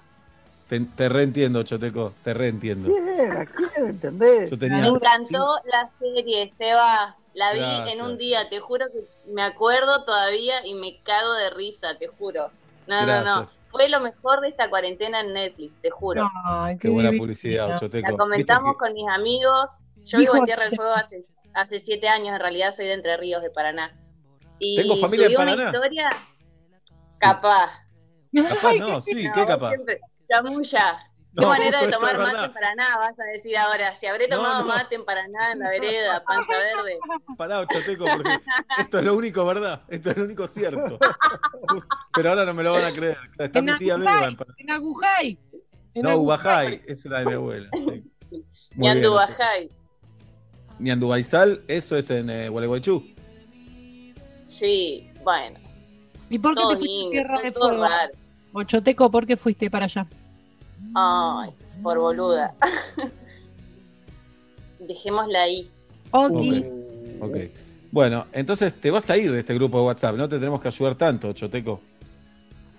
Te, te reentiendo, Choteco, te reentiendo. ¿Quién? ¿A quién entendés? Yo tenía Me encantó la serie, Seba. La vi Gracias. en un día, te juro que me acuerdo todavía y me cago de risa, te juro. No, no, no. Fue lo mejor de esta cuarentena en Netflix, te juro. Ay, Qué buena publicidad. La comentamos con mis amigos. Yo vivo en Tierra del Fuego hace, hace siete años, en realidad soy de Entre Ríos, de Paraná. Y Tengo familia en subí una historia capaz. Capaz no, sí, No, ¿qué capaz? siempre- Chamulla. Qué No, manera de es tomar mate verdad. en Paraná, vas a decir ahora. Si habré tomado no. mate en Paraná, en la vereda, panza verde. Pará, Choteco, porque esto es lo único, ¿verdad? Esto es lo único cierto. Pero ahora no me lo van a creer. Está En mi tía Agujay. en Agujay. En No, Agujay. Ubajay, esa era de mi abuela. sí. Ñandubaizal, eso es en eh, Gualeguaychú. Sí, bueno. ¿Y por qué te Todos fuiste a Tierra de Fuego? Ochoteco, ¿por qué fuiste para allá? Ay, por boluda. Dejémosla ahí. Ok. Ok. Bueno, entonces te vas a ir de este grupo de WhatsApp, no te tenemos que ayudar tanto, Choteco.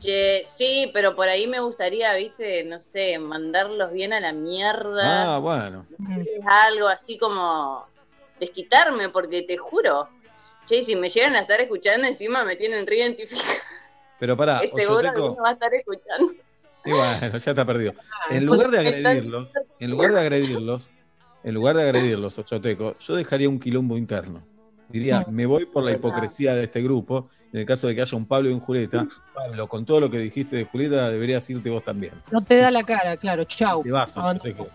Che, sí, pero por ahí me gustaría, viste, no sé, mandarlos bien a la mierda. Ah, bueno. Es algo así como desquitarme, porque te juro. Che, si me llegan a estar escuchando encima me tienen reidentificado. Pero pará, Es seguro que uno va a estar escuchando. Y bueno, ya está perdido. Ah, En lugar de agredirlos, en lugar de agredirlos, en lugar de agredirlos, Ochoteco, yo dejaría un quilombo interno. Diría, me voy por la hipocresía de este grupo. En el caso de que haya un Pablo y un Julieta, Pablo, con todo lo que dijiste de Julieta, deberías irte vos también. No te da la cara, claro. Chau. Te vas. Ochoteco.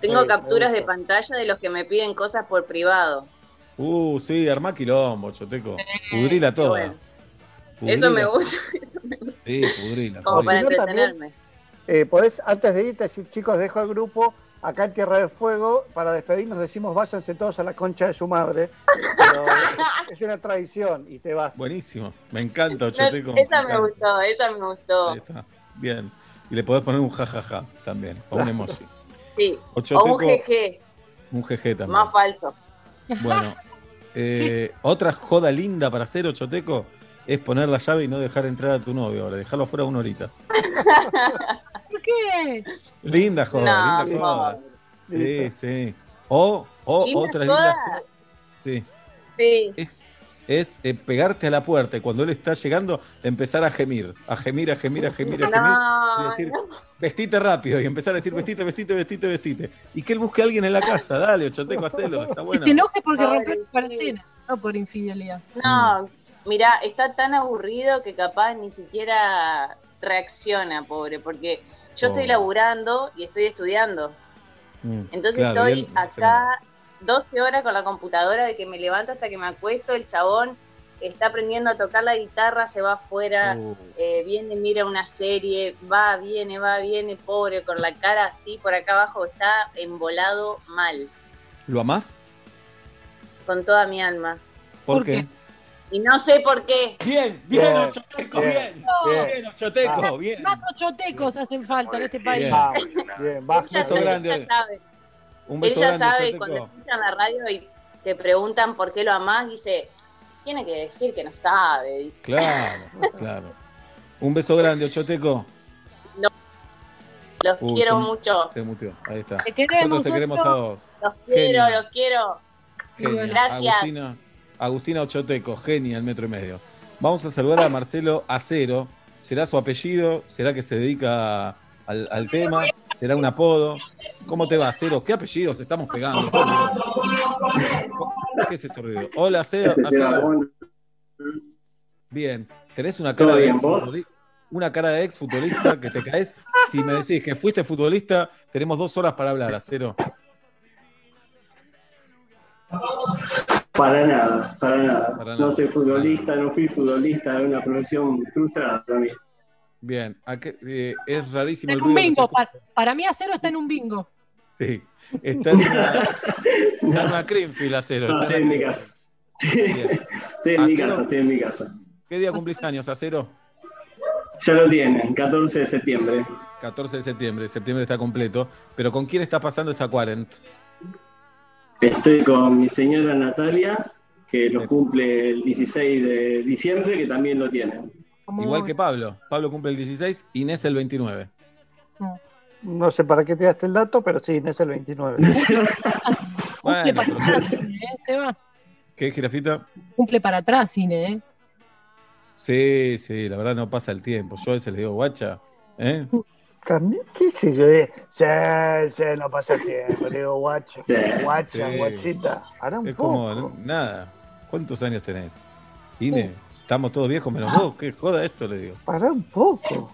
Tengo capturas de pantalla de los que me piden cosas por privado. Uh, sí, armá quilombo, Choteco. Pudrila toda. bueno. Pudrila. Eso me gusta, Sí, pudrila. como para no, entretenerme. Eh, podés, antes de irte, decir, chicos, dejo el grupo acá en Tierra del Fuego. Para despedirnos decimos, váyanse todos a la concha de su madre. Pero es, es una tradición y te vas. Buenísimo. Me encanta, No, Ochoteco. esa me encanta. gustó, esa me gustó. Ahí está. Bien. Y le podés poner un jajaja también, o un emoji. Sí. O un GG, un GG también. más falso. Bueno, eh, otra joda linda para hacer, Ochoteco, es poner la llave y no dejar entrar a tu novio ahora, dejarlo afuera una horita. qué? Linda joda, No, linda joda. Sí, sí. O, o Linda otra joda. linda joda. Sí. Sí. Es eh, pegarte a la puerta y cuando él está llegando, empezar a gemir, a gemir, a gemir, a gemir, a gemir. y decir, no. vestite rápido y empezar a decir vestite, vestite, vestite, vestite. Y que él busque a alguien en la casa, dale, ochoteco, hacelo, está Que bueno. se enoje porque rompió la cuarentena, no por infidelidad. No, mira, está tan aburrido que capaz ni siquiera reacciona, pobre, porque yo estoy Pobre. laburando y estoy estudiando. Mm, Entonces claro, estoy acá 12 horas con la computadora de que me levanto hasta que me acuesto, el chabón está aprendiendo a tocar la guitarra, se va afuera, Uh, eh, viene, mira una serie, va, viene, va, viene, pobre, con la cara así, por acá abajo está embolado mal, ¿Lo amás? con toda mi alma. ¿Por, ¿Por qué? Y no sé por qué. Bien, bien, Bien, ochoteco, bien. bien, Bien, bien. ochoteco, bien. Más ochotecos hacen falta en este país. Bien. Vamos, bien, ya, beso grande. ya sabe, Un él beso ya grande, sabe, cuando escuchan la radio y te preguntan por qué lo amás, dice, tiene que decir que no sabe, dice. Claro, claro. Un beso grande, ochoteco. Los Uy, quiero se- mucho, Se muteó, ahí está. Te queremos, Nosotros te queremos a Oso. vos. los quiero, los quiero. Genia. Gracias. Agustina, Agustina Ochoteco, genia, el metro y medio. Vamos a saludar a Marcelo Acero. ¿Será su apellido? ¿Será que se dedica al, al tema? ¿Será un apodo? ¿Cómo te va, Acero? ¿Qué apellidos estamos pegando? ¿Qué es ese ruido? Hola, Acero. Acero. Bien. ¿Tenés una cara ¿Todo de? Una cara de ex futbolista que te caes. Si me decís que fuiste futbolista, tenemos dos horas para hablar, Acero. Para nada, para nada. Para No nada. soy futbolista, no fui futbolista, es una profesión frustrada también. Bien. ¿A qué- eh, es rarísimo Está el en un que se bingo. Para, para mí, Acero está en un bingo. Sí. Está en una, está en una Greenfield acero. No, Está estoy en mi casa. Estoy en mi casa, estoy en mi casa. ¿Qué día cumplís años, Acero? Ya lo tienen, 14 de septiembre. 14 de septiembre. Septiembre está completo. Pero ¿con quién está pasando esta cuarent? Estoy con mi señora Natalia, que lo cumple el 16 de diciembre, que también lo tienen. Como- Igual que Pablo. Pablo cumple el 16, Inés el 29. No sé para qué te daste el dato, pero sí, es el 29. Cumple Bueno, para atrás, ¿eh? Seba? ¿qué, jirafita? Cumple para atrás, Cine, ¿eh? Sí, sí, la verdad no pasa el tiempo. Yo a veces le digo, guacha, ¿eh? También, ¿Qué sé yo? Eh? Sí, sí, no pasa tiempo. Le digo, guacho, Sí, guacha, sí. guachita. Hará un Es poco. como, no- nada. ¿Cuántos años tenés? Inés, estamos todos viejos menos vos. ¿Qué joda esto? Le digo. Pará un poco.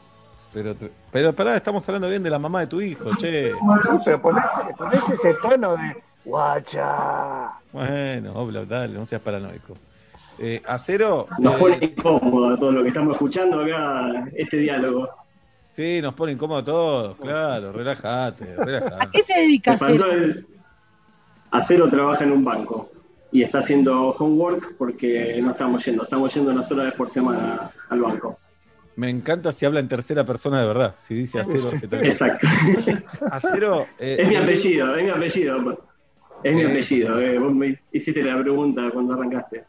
Pero, pero pará, estamos hablando bien de la mamá de tu hijo, che. Sí, pero ponete, ponete ese tono de guacha. Bueno, obla, dale, no seas paranoico. Eh, acero, Nos eh, pone incómodo a todo lo que estamos escuchando acá, este diálogo. Sí, nos pone incómodo a todos, claro, relájate, ¿A relájate. qué se dedica Acero? el- Acero trabaja en un banco y está haciendo homework porque no estamos yendo, estamos yendo una sola vez por semana al banco. Me encanta si habla en tercera persona de verdad, si dice acero. Exacto. Acero, eh, Es mi ¿de qué- apellido, es mi apellido. Es mi Eh. apellido. eh, Vos me hiciste la pregunta cuando arrancaste.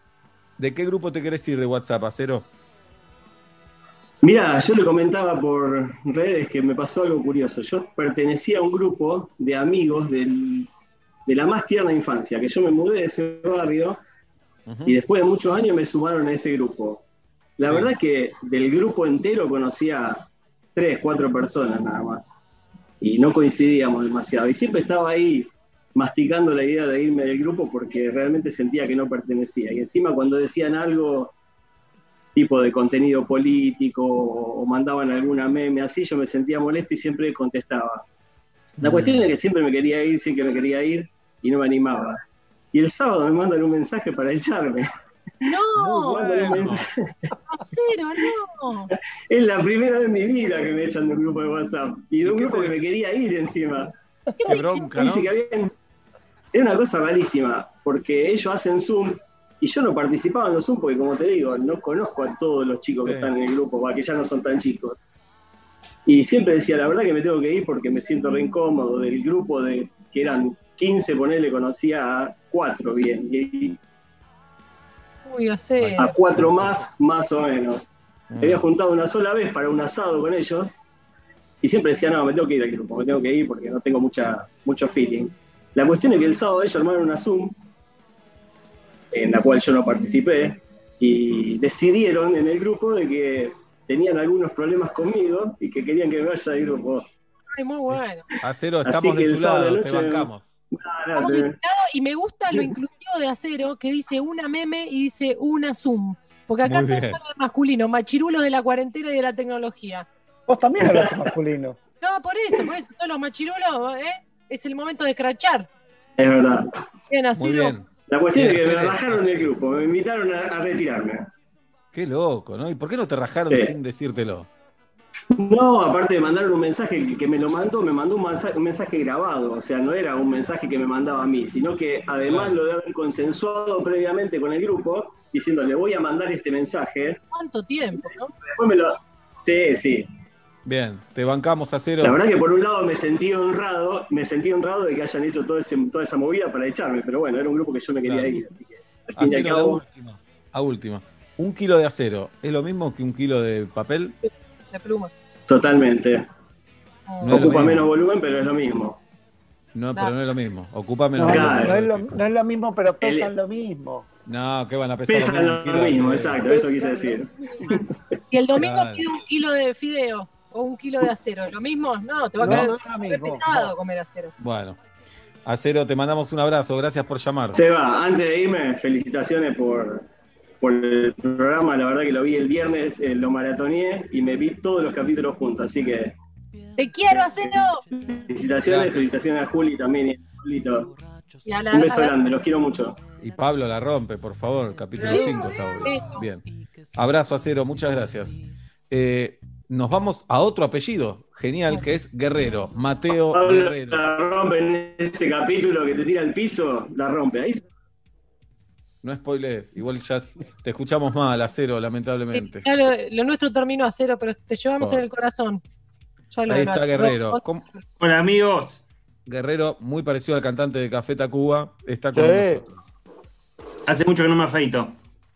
¿De qué grupo te querés ir de WhatsApp, Acero? Mira, yo le comentaba por redes que me pasó algo curioso. Yo pertenecía a un grupo de amigos del- de la más tierna infancia, que yo me mudé de ese barrio Ujú. y después de muchos años me sumaron a ese grupo. La Sí. verdad es que del grupo entero conocía tres, cuatro personas nada más. Y no coincidíamos demasiado. Y siempre estaba ahí masticando la idea de irme del grupo porque realmente sentía que no pertenecía. Y encima cuando decían algo tipo de contenido político o mandaban alguna meme así, yo me sentía molesto y siempre contestaba. La Mm. cuestión es que siempre me quería ir, sí que me quería ir y no me animaba. Y el sábado me mandan un mensaje para echarme. No, Me mandan un bueno. mensaje. Acero, no. Es la primera vez en mi vida que me echan de un grupo de WhatsApp. Y de ¿Y un grupo que me quería ir encima. Qué bronca, ¿no? Dice que habían... Es una cosa rarísima, porque ellos hacen Zoom y yo no participaba en los Zoom porque, como te digo, no conozco a todos los chicos que Sí. están en el grupo, va, que ya no son tan chicos. Y siempre decía, la verdad que me tengo que ir porque me siento re incómodo. Del grupo de que eran 15, ponele, conocía a cuatro bien. Y Uy, a cuatro más, más o menos. Mm. Me había juntado una sola vez para un asado con ellos y siempre decía, no, me tengo que ir al grupo, me tengo que ir porque no tengo mucha, mucho feeling. La cuestión es que el sábado ellos armaron una Zoom, en la cual yo no participé, y decidieron en el grupo de que tenían algunos problemas conmigo y que querían que me vaya al grupo. Ay, muy bueno. Acero, Así estamos que de tu lado, de te noche- bancamos. Nada, Estamos te- de lado y me gusta lo inclusivo de acero que dice una meme y dice una Zoom. Porque acá Muy todos bien. hablan masculino, machirulos de la cuarentena y de la tecnología. Vos también hablas masculino. No, por eso, por eso, todos los machirulos, ¿eh? Es el momento de escrachar. Es verdad. Bien, Muy acero. bien. La cuestión es que me bajaron del grupo, me invitaron a, a retirarme. Qué loco, ¿no? ¿Y por qué no te rajaron Sí. sin decírtelo? No, aparte de mandar un mensaje que- que me lo mandó, me mandó un mensaje, un mensaje grabado, o sea, no era un mensaje que me mandaba a mí, sino que además Claro. lo de haber consensuado previamente con el grupo, diciéndole voy a mandar este mensaje, ¿Cuánto tiempo, no? después me lo... Sí, sí. Bien, te bancamos acero. La verdad que por un lado me sentí honrado, me sentí honrado de que hayan hecho todo ese- toda esa movida para echarme, pero bueno, era un grupo que yo me quería Claro. ir, así que al fin y al Acero, a última. A última. Un kilo de acero, ¿es lo mismo que un kilo de papel? De pluma. totalmente. No Ocupa menos volumen, pero es lo mismo. No, pero no es lo mismo. Ocupa menos No, Claro. no, es lo, no es lo mismo, pero pesan El- lo mismo. No, ¿qué van a pesar? Pesan lo mismo, exacto, eso quise decir. Y el domingo Claro. pide un kilo de fideo o un kilo de acero. ¿Lo mismo? No, te va a No, quedar no mismo. pesado comer acero. Bueno. Acero, te mandamos un abrazo. Gracias por llamar. Seba, antes de irme, felicitaciones por, por el programa. La verdad que lo vi el viernes, eh, lo maratoneé y me vi todos los capítulos juntos. Así que ¡Te quiero, acero! felicitaciones, Gracias. felicitaciones a Juli también y a Julito. Y a la, Un beso a la- grande, los quiero mucho. Y Pablo la rompe, por favor. Capítulo Sí. 5 está hoy. Eso. Bien. Abrazo, Acero. Muchas gracias. Eh, nos vamos a otro apellido. Genial, que es Guerrero. Mateo Pablo Guerrero. la rompe en ese capítulo que te tira al piso, la rompe. Ahí No spoilees. Igual ya te escuchamos mal, Acero, lamentablemente. Ya lo, lo nuestro terminó a cero, pero te llevamos en el corazón. Ya lo Ahí está Guerrero. ¿Cómo- Hola amigos, Guerrero, muy parecido al cantante de Café Tacuba, está con Sí. nosotros. hace mucho que no me afeito.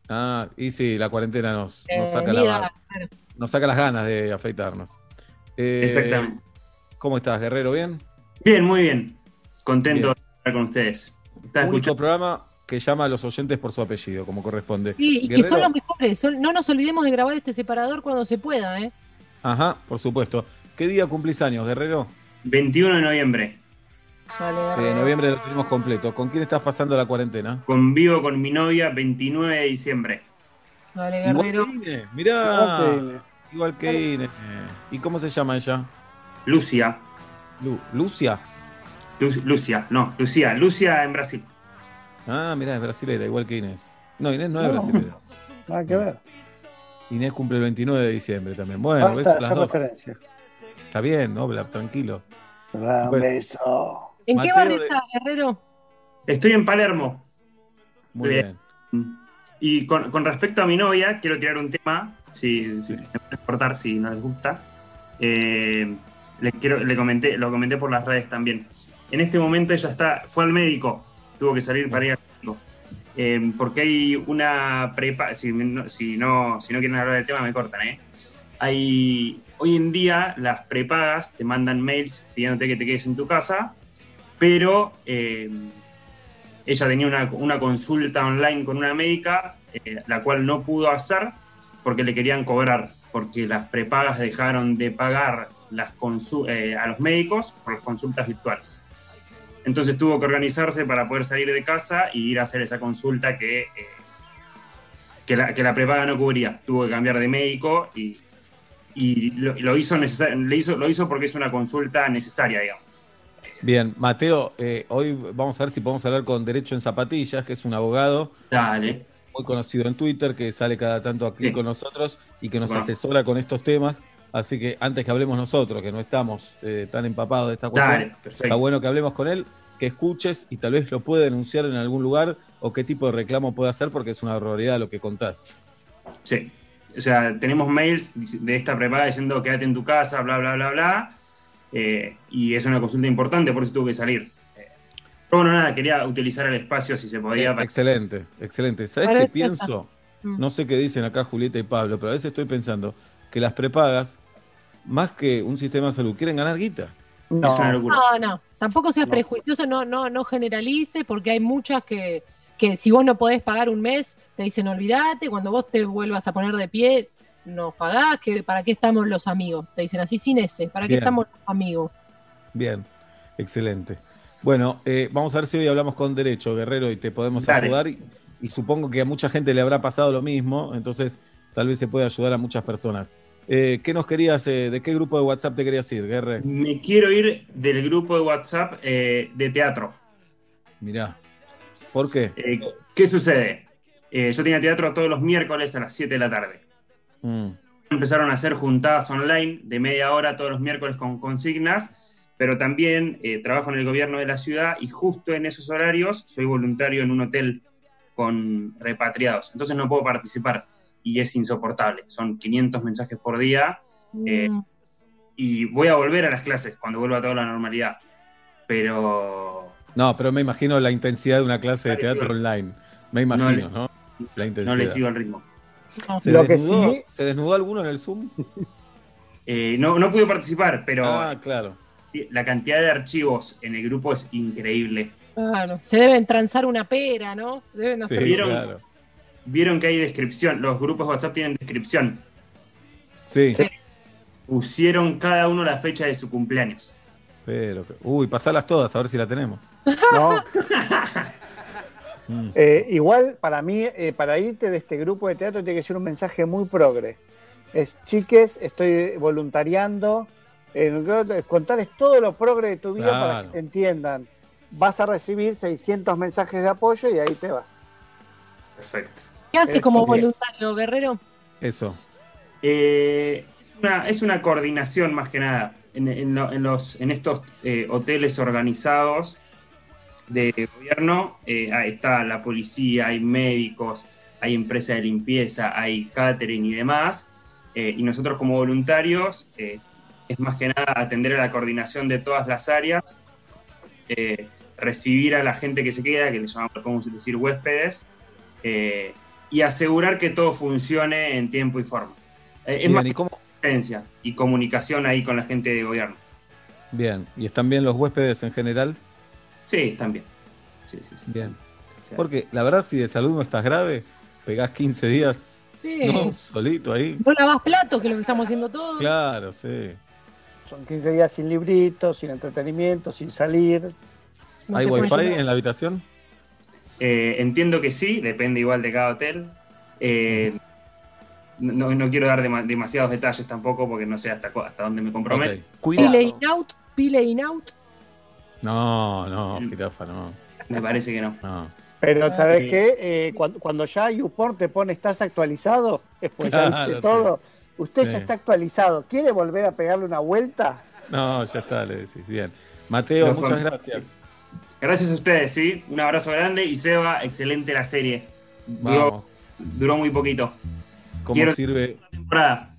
Ah, y sí, la cuarentena nos, nos Eh, saca, la, mira, claro. Nos saca las ganas de afeitarnos. Eh, Exactamente. ¿Cómo estás, Guerrero? ¿Bien? Bien, muy bien. Contento Bien. de estar con ustedes. Único escuchando. programa que llama a los oyentes por su apellido, como corresponde. Sí, y que son los mejores. son- no nos olvidemos de grabar este separador cuando se pueda, ¿eh? Ajá, por supuesto. ¿Qué día cumplís años, Guerrero? 21 de noviembre. Eh, Guerrero. noviembre lo tenemos completo. ¿Con quién estás pasando la cuarentena? Convivo con mi novia 29 de diciembre. Dale, Igual Guerrero. que Ine, mirá. Igual que Ine. ¿Y cómo se llama ella? Lucia. Lu- ¿Lucia? Lu- Lucia, no, Lucía. Lucia en Brasil. Ah, mirá, es brasilera, igual que Inés. No, Inés no es No. brasilera. Nada que ver. Inés cumple el 29 de diciembre también. Bueno, Basta besos de las dos. referencia. Está bien, ¿no? Tranquilo. Un Bueno. beso. ¿En qué barrio de- está, Guerrero? Estoy en Palermo. Muy Bien. bien. Y con, con respecto a mi novia, quiero tirar un tema, si, si me si no les gusta. Eh, le quiero, le comenté, lo comenté por las redes también. En este momento ella está, fue al médico, tuvo que salir para ir al médico. Eh, porque hay una prepa, si no, si no, si no quieren hablar del tema me cortan, ¿eh? Hay, hoy en día las prepagas te mandan mails pidiéndote que te quedes en tu casa, pero eh, ella tenía una, consulta online con una médica, eh, la cual no pudo hacer porque le querían cobrar, porque las prepagas dejaron de pagar las eh, a los médicos por las consultas virtuales. Entonces tuvo que organizarse para poder salir de casa y ir a hacer esa consulta que, eh, que, la, prepaga no cubría. Tuvo que cambiar de médico y, y lo, lo hizo le hizo, lo hizo porque es una consulta necesaria, digamos. Bien, Mateo, eh, hoy vamos a ver si podemos hablar con Derecho en Zapatillas, que es un abogado Dale. muy conocido en Twitter, que sale cada tanto aquí Sí. con nosotros y que nos Bueno. asesora con estos temas. Así que antes que hablemos nosotros, que no estamos eh, tan empapados de esta cuestión, Dale, está bueno que hablemos con él, que escuches y tal vez lo pueda denunciar en algún lugar o qué tipo de reclamo puede hacer, porque es una barbaridad lo que contás. Sí. O sea, tenemos mails de esta prepaga diciendo quédate en tu casa, bla, bla, bla, bla. Eh, y es una consulta importante, por eso tuve que salir. Eh, pero bueno, nada, quería utilizar el espacio si se podía. Eh, excelente, excelente. ¿Sabes qué pienso? Mm. No sé qué dicen acá Julieta y Pablo, pero a veces estoy pensando que las prepagas más que un sistema de salud, quieren ganar guita. No. No, no, tampoco seas prejuicioso, no, no, no generalice, porque hay muchas que, que si vos no podés pagar un mes, te dicen olvídate, cuando vos te vuelvas a poner de pie, nos pagás, que para qué estamos los amigos, te dicen así sin ese, para qué Bien. estamos los amigos. Bien, excelente. Bueno, eh, vamos a ver si hoy hablamos con Derecho, Guerrero, y te podemos Dale. ayudar. Y, y supongo que a mucha gente le habrá pasado lo mismo, entonces tal vez se puede ayudar a muchas personas. Eh, ¿Qué nos querías, eh, de qué grupo de WhatsApp te querías ir, Guerre? Me quiero ir del grupo de WhatsApp eh, de teatro. Mirá. ¿Por qué? Eh, ¿Qué sucede? Eh, yo tenía teatro todos los miércoles a las 7 de la tarde. Mm, Empezaron a hacer juntadas online de media hora todos los miércoles con consignas, pero también eh, trabajo en el gobierno de la ciudad y justo en esos horarios soy voluntario en un hotel con repatriados. Entonces no puedo participar y es insoportable. Son 500 mensajes por día Eh, Mm, y voy a volver a las clases cuando vuelva a toda la normalidad. Pero No, pero me imagino la intensidad de una clase de teatro online. Me No imagino, ¿no? La intensidad. no le sigo el ritmo. No. ¿Se, Lo que desnudó, sí- ¿Se desnudó alguno en el Zoom? Eh, no, no pude participar, pero Ah, claro. la cantidad de archivos en el grupo es increíble. Claro, se deben transar una pera, ¿no? Deben hacer Sí, ¿Vieron? claro. Vieron que hay descripción, los grupos de WhatsApp tienen descripción. Sí, Pusieron cada uno la fecha de su cumpleaños. pero. Uy, pasalas todas, a ver si la tenemos. No. Mm. Eh, igual, para mí, eh, para irte de este grupo de teatro tiene que ser un mensaje muy progre. Es, chiques, estoy voluntariando. Eh, contarles todo lo progre de tu vida para que te entiendan. Vas a recibir 600 mensajes de apoyo y ahí te vas. Perfecto. ¿Qué hace Eh, como voluntario, Guerrero? Eso. Eh, una- es una coordinación más que nada. En, en lo- en los, en estos eh, hoteles organizados de gobierno, eh, ahí está la policía, hay médicos, hay empresas de limpieza, hay catering y demás. Eh, y nosotros como voluntarios eh, es más que nada atender a la coordinación de todas las áreas, recibir a la gente que se queda, que le llamamos, podemos decir, huéspedes, y asegurar que todo funcione en tiempo y forma. Es Bien, más ¿y cómo? y comunicación ahí con la gente de gobierno. Bien. ¿Y están bien los huéspedes en general? Sí, también. Sí, sí, sí. Bien. Porque la verdad, si de salud no estás grave, pegás 15 días Sí. ¿no? solito ahí. No lavas platos, que es lo que estamos haciendo todos. Claro, sí. Son 15 días sin libritos, sin entretenimiento, sin salir. No ¿Hay wifi en la habitación? eh, entiendo que sí, depende igual de cada hotel. Eh, no, no quiero dar dema- demasiados detalles tampoco porque no sé hasta, hasta dónde me comprometo. Ok. Pile in out, pile in out. No, no, jirafa, no. Me parece que no. no. Pero ¿sabes Eh, qué? Eh, cuando, cuando ya YouPorn te pone estás actualizado, después ya Claro, sí. todo. Usted Sí. ya está actualizado. ¿Quiere volver a pegarle una vuelta? No, ya está, le decís. Bien. Mateo, muchas fue- gracias. Gracias a ustedes, ¿sí? Un abrazo grande y Seba, excelente la serie. Duró, muy poquito. ¿Cómo quiero- sirve? Temporada.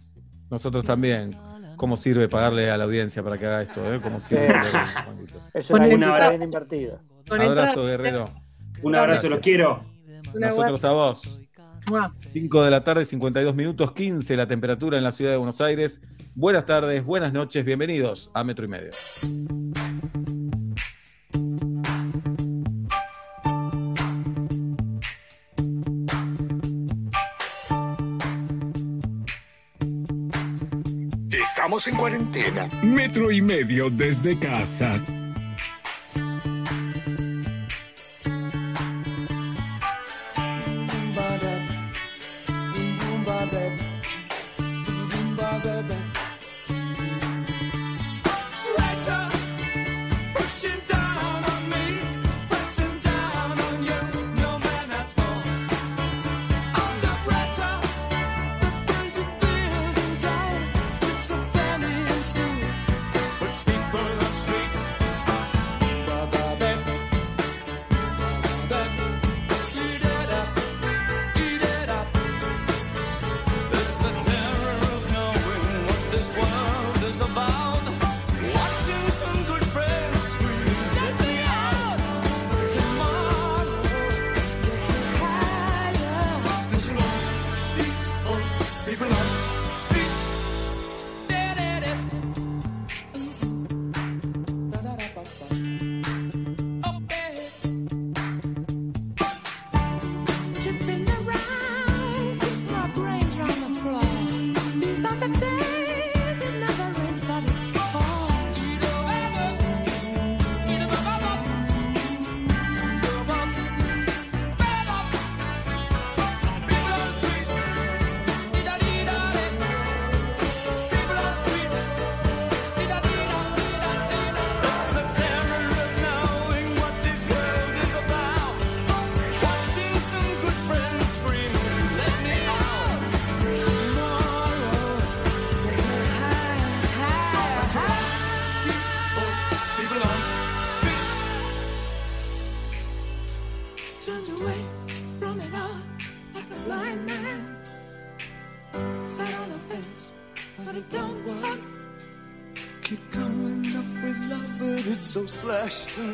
Nosotros también. ¿Cómo sirve pagarle a la audiencia para que haga esto? Eh? ¿Cómo sirve? Es una guita bien invertida. Abrazo, Guerrero. Un abrazo, Gracias. los quiero. Nosotros a vos. Mua. 5 de la tarde, 52 minutos, 15 la temperatura en la ciudad de Buenos Aires. Buenas tardes, buenas noches, bienvenidos a Metro y Medio. En cuarentena. Metro y medio desde casa.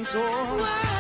Slashed and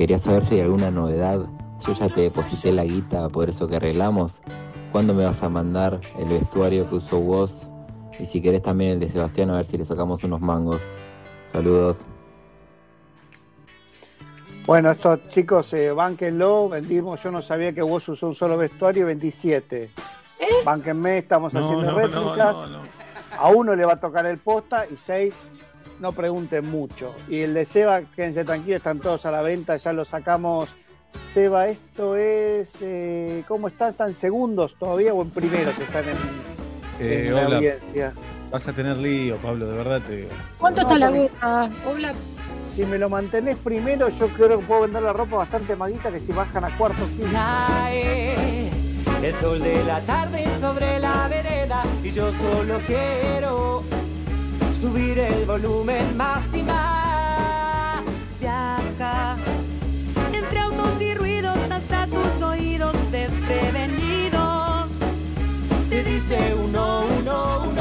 Quería saber si hay alguna novedad. Yo ya te deposité la guita por eso que arreglamos. ¿Cuándo me vas a mandar el vestuario que usó vos? Y si querés también el de Sebastián, a ver si le sacamos unos mangos. Saludos. Bueno, estos chicos, eh, bánquenlo, vendimos, yo no sabía que vos usó un solo vestuario y vendí siete. Bánquenme, estamos No, haciendo no, réplicas. no, no, no. A uno le va a tocar el posta y seis, no pregunten mucho. Y el de Seba, quédense tranquilos, están todos a la venta, ya lo sacamos. Seba, esto es, eh, ¿cómo están? ¿Están segundos todavía o en primeros están en, Eh, en la hola. audiencia? Vas a tener lío, Pablo, de verdad te digo. ¿Cuánto No, está la? Hola. Si me lo mantenés primero, yo creo que puedo vender la ropa bastante maguita que si bajan a cuarto quinto. El sol de la tarde sobre la vereda y yo solo quiero subir el volumen más y más. Viaja entre autos y ruidos hasta tus oídos desprevenidos. Te dice uno, uno, uno.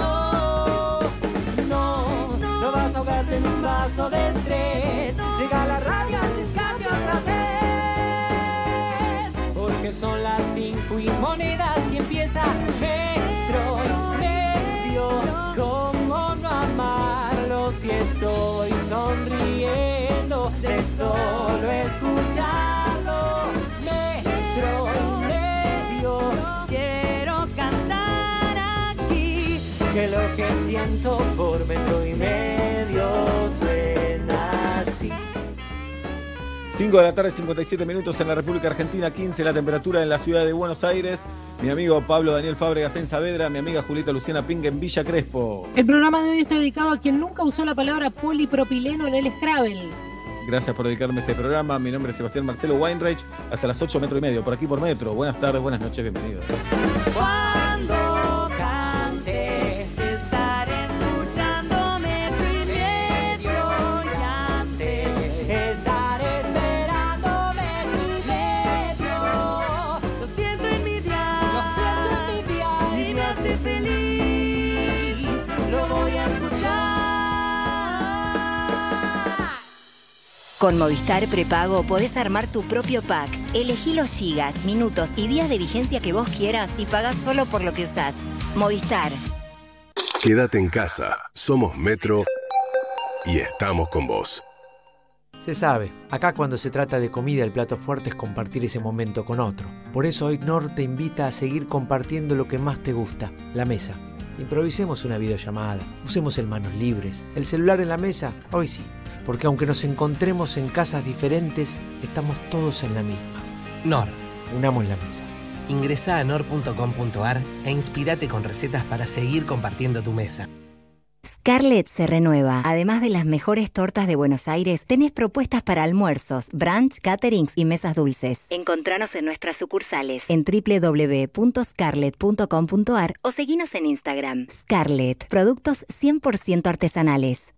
Estoy sonriendo de solo escucharlo? Metro y medio. Quiero cantar aquí. que lo que siento por metro y medio 5 de la tarde, 57 minutos en la República Argentina, 15 la temperatura en la ciudad de Buenos Aires. Mi amigo Pablo Daniel Fábregas en Saavedra, mi amiga Julieta Luciana Pinga en Villa Crespo. El programa de hoy está dedicado a quien nunca usó la palabra polipropileno en el Scrabble. Gracias por dedicarme a este programa. Mi nombre es Sebastián Marcelo Weinreich. Hasta las 8 metro y medio, por aquí por metro. Buenas tardes, buenas noches, bienvenidos. Cuando Con Movistar Prepago podés armar tu propio pack. Elegí los gigas, minutos y días de vigencia que vos quieras y pagás solo por lo que usás. Movistar. Quédate en casa. Somos Metro y estamos con vos. Se sabe, acá cuando se trata de comida el plato fuerte es compartir ese momento con otro. Por eso hoy Nor te invita a seguir compartiendo lo que más te gusta, la mesa. Improvisemos una videollamada, usemos el manos libres, el celular en la mesa, hoy sí, porque aunque nos encontremos en casas diferentes, estamos todos en la misma. Nor. Unamos la mesa. Ingresa a nor.com.ar e inspirate con recetas para seguir compartiendo tu mesa. Scarlett se renueva. Además de las mejores tortas de Buenos Aires, tenés propuestas para almuerzos, brunch, caterings y mesas dulces. Encontranos en nuestras sucursales en www.scarlett.com.ar o seguinos en Instagram. Scarlett, productos 100% artesanales.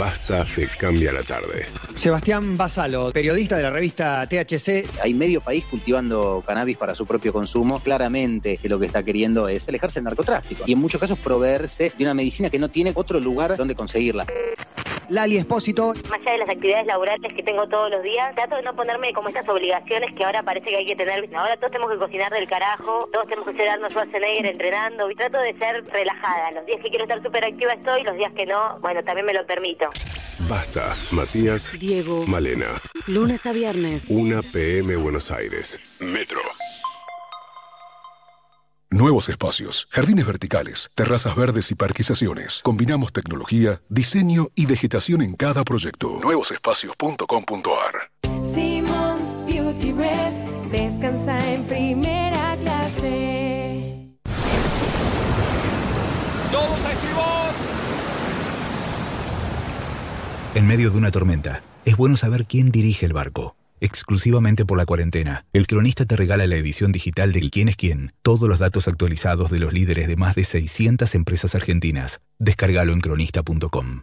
Basta te cambia la tarde. Sebastián Basalo, periodista de la revista THC. Hay medio país cultivando cannabis para su propio consumo. Claramente que lo que está queriendo es alejarse del narcotráfico y en muchos casos proveerse de una medicina que no tiene otro lugar donde conseguirla. Lali Espósito. Más allá de las actividades laborales que tengo todos los días, trato de no ponerme como estas obligaciones que ahora parece que hay que tener. Ahora todos tenemos que cocinar del carajo, todos tenemos que ser Arnold Schwarzenegger entrenando y trato de ser relajada. Los días que quiero estar súper activa estoy, los días que no, bueno, también me lo permito. Basta. Matías. Diego. Malena. Lunes a viernes. 1 PM Buenos Aires. Metro. Nuevos espacios, jardines verticales, terrazas verdes y parquizaciones. Combinamos tecnología, diseño y vegetación en cada proyecto. Nuevosespacios.com.ar Simmons Beauty Rest descansa en primera clase. ¡Todos a estribor! En medio de una tormenta, es bueno saber quién dirige el barco. Exclusivamente por la cuarentena, el cronista te regala la edición digital del Quién es quién, todos los datos actualizados de los líderes de más de 600 empresas argentinas. Descárgalo en cronista.com.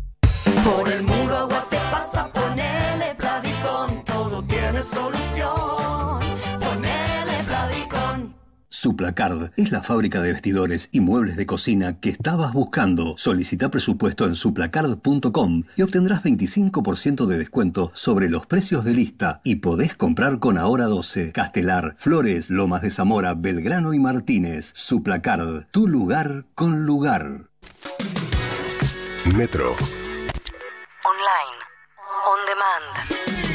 Suplacard es la fábrica de vestidores y muebles de cocina que estabas buscando. Solicita presupuesto en suplacard.com y obtendrás 25% de descuento sobre los precios de lista y podés comprar con Ahora 12, Castelar, Flores, Lomas de Zamora, Belgrano y Martínez. Suplacard, tu lugar con lugar. Metro. Online. On demand.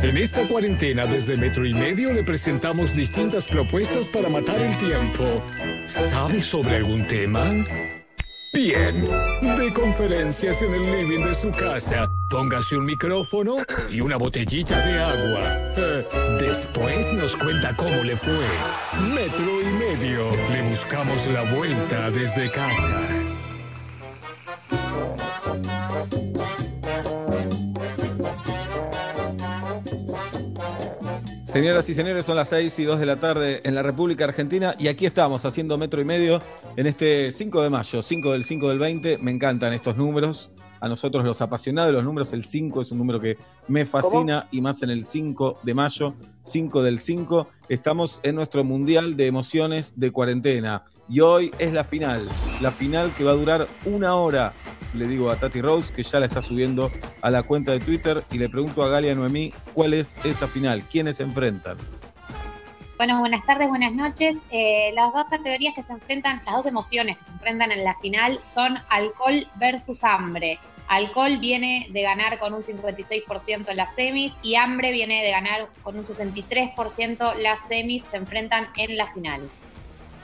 En esta cuarentena desde Metro y Medio le presentamos distintas propuestas para matar el tiempo. ¿Sabe sobre algún tema? Bien, de conferencias en el living de su casa. Póngase un micrófono y una botellita de agua. Eh, después nos cuenta cómo le fue. Metro y Medio, le buscamos la vuelta desde casa. Señoras y señores, son las 6 y 2 de la tarde en la República Argentina y aquí estamos haciendo metro y medio en este 5 de mayo, 5 del 5 del 20. Me encantan estos números. A nosotros los apasionados de los números, el 5 es un número que me fascina y más en el 5 de mayo, 5 del 5. Estamos en nuestro Mundial de Emociones de Cuarentena y hoy es la final, la final que va a durar una hora. Le digo a Tati Rose que ya la está subiendo a la cuenta de Twitter y le pregunto a Galia Noemí cuál es esa final, quiénes se enfrentan. Bueno, buenas tardes, buenas noches. Eh, las dos categorías que se enfrentan, las dos emociones que se enfrentan en la final son alcohol versus hambre. Alcohol viene de ganar con un 56% en las semis y hambre viene de ganar con un 63%. Las semis se enfrentan en la final.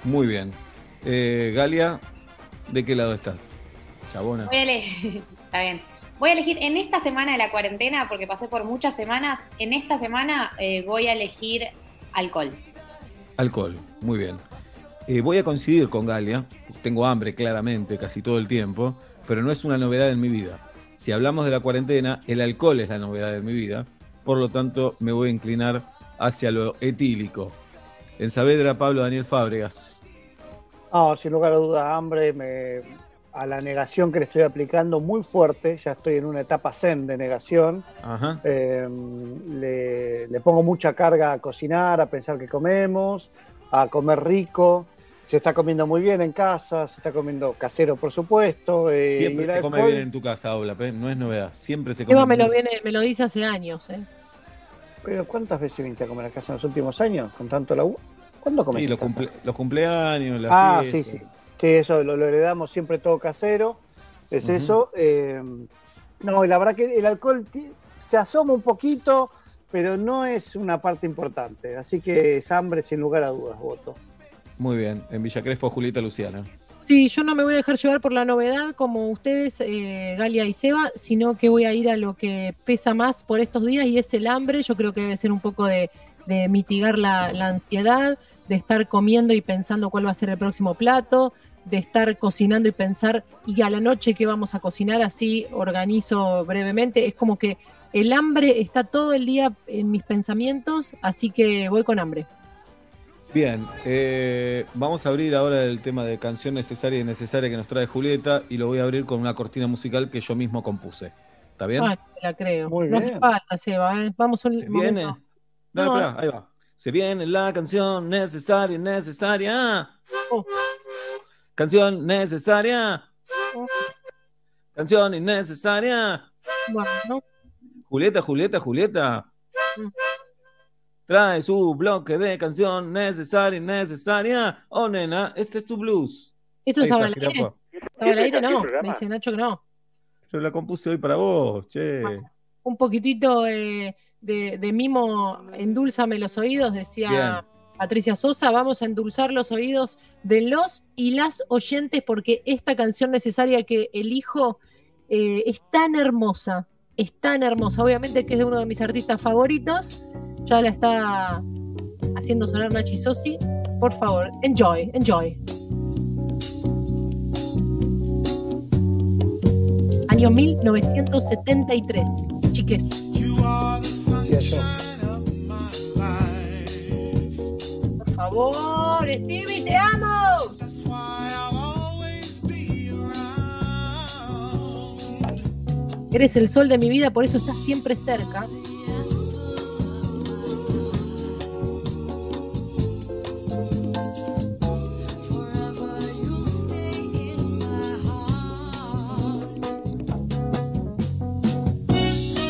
Muy bien. Eh, Galia, ¿de qué lado estás? Chabona. Voy a elegir, está bien. Voy a elegir en esta semana de la cuarentena, porque pasé por muchas semanas, en esta semana eh, voy a elegir alcohol. Alcohol, muy bien. Eh, voy a coincidir con Galia, tengo hambre claramente casi todo el tiempo, pero no es una novedad en mi vida. Si hablamos de la cuarentena, el alcohol es la novedad en mi vida, por lo tanto me voy a inclinar hacia lo etílico. En Saavedra, Pablo Daniel Fábregas. No, sin lugar a dudas, hambre, me, a la negación que le estoy aplicando muy fuerte, ya estoy en una etapa zen de negación, Ajá. eh, le, le pongo mucha carga a cocinar, a pensar que comemos, a comer rico, se está comiendo muy bien en casa, se está comiendo casero, por supuesto. eh, Siempre se come bien en tu casa, Ola, no es novedad. Siempre se come Diego me lo, viene, me lo dice hace años. ¿eh? Pero ¿cuántas veces viniste a comer a casa en los últimos años con tanto laburo? ¿Cuándo comiste Sí, los, cumple- los cumpleaños, las Ah, sí, fiestas. sí. Sí, eso lo, lo heredamos siempre todo casero. Es eso. eh, no, y la verdad que el alcohol se asoma un poquito, pero no es una parte importante. Así que es hambre sin lugar a dudas, voto. Muy bien. En Villa Crespo, Julieta Luciana. Sí, yo no me voy a dejar llevar por la novedad como ustedes, eh, Galia y Seba, sino que voy a ir a lo que pesa más por estos días y es el hambre. Yo creo que debe ser un poco de, de mitigar la, la ansiedad, de estar comiendo y pensando cuál va a ser el próximo plato, de estar cocinando y pensar, y a la noche qué vamos a cocinar, así organizo brevemente. Es como que el hambre está todo el día en mis pensamientos, así que voy con hambre. Bien, eh, vamos a abrir ahora el tema de canción necesaria y innecesaria que nos trae Julieta y lo voy a abrir con una cortina musical que yo mismo compuse. ¿Está bien? Ah, la creo. Muy no hace falta, Seba. ¿eh? Vamos un ¿Se viene? momento. No, No. espera, ahí va. Se viene la canción necesaria, necesaria. Oh. Canción necesaria. Canción innecesaria. Bueno, Julieta, Julieta, Julieta. Mm. Trae su bloque de canción necesaria, innecesaria. Oh, nena, este es tu blues. ¿Esto estaba está, al aire? jirafa. ¿Estaba al aire? ¿Aquí el No, programa? me dice Nacho que no. Yo la compuse hoy para vos, che. Un poquitito eh, de, de mimo, endulzame los oídos, decía Bien. Patricia Sosa. Vamos a endulzar los oídos de los y las oyentes porque esta canción necesaria que elijo eh, es tan hermosa, es tan hermosa. Obviamente que es de uno de mis artistas favoritos. Ya la está haciendo sonar Nachi Sosi. Por favor, enjoy, enjoy. Año 1973. Chiques. Por favor, Stevie, te amo. Eres el sol de mi vida, por eso estás siempre cerca.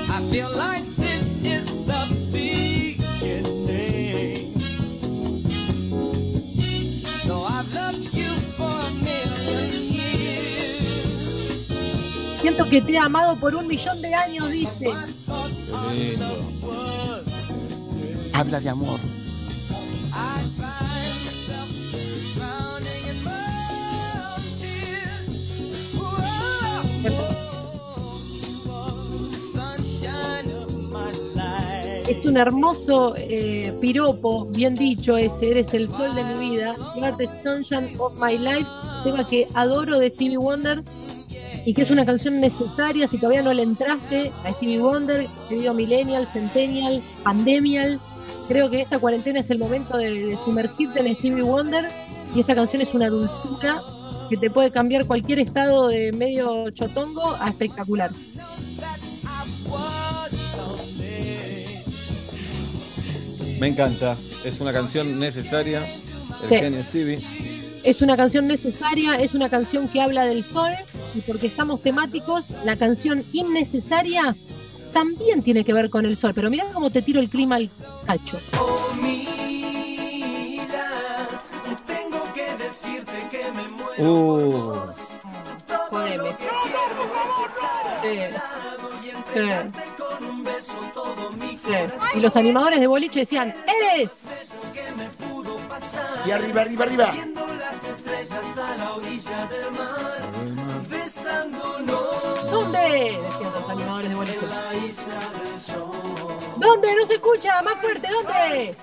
I feel like Que te he amado por un millón de años, dice. Habla de amor. Es un hermoso eh, piropo, bien dicho ese, eres el sol de mi vida. You are the sunshine of my life, tema que adoro de Stevie Wonder y que es una canción necesaria si todavía no le entraste a Stevie Wonder, querido Millennial, Centennial, Pandemial. Creo que esta cuarentena es el momento de, de sumergirte en Stevie Wonder y esta canción es una dulzura que te puede cambiar cualquier estado de medio chotongo a espectacular. Me encanta. Es una canción necesaria. El Sí. genio Stevie. Es una canción necesaria, es una canción que habla del sol y porque estamos temáticos, la canción innecesaria también tiene que ver con el sol. Pero mira cómo te tiro el clima al cacho. Oh, mira, tengo que decirte que me muero. Uh, Jodeme. Y los animadores de boliche decían, ¡Eres! Y arriba, arriba, arriba. Viendo las estrellas a la orilla del mar, besándonos ¿Dónde? Los animadores de. ¿Dónde? No se escucha, más fuerte, ¿dónde?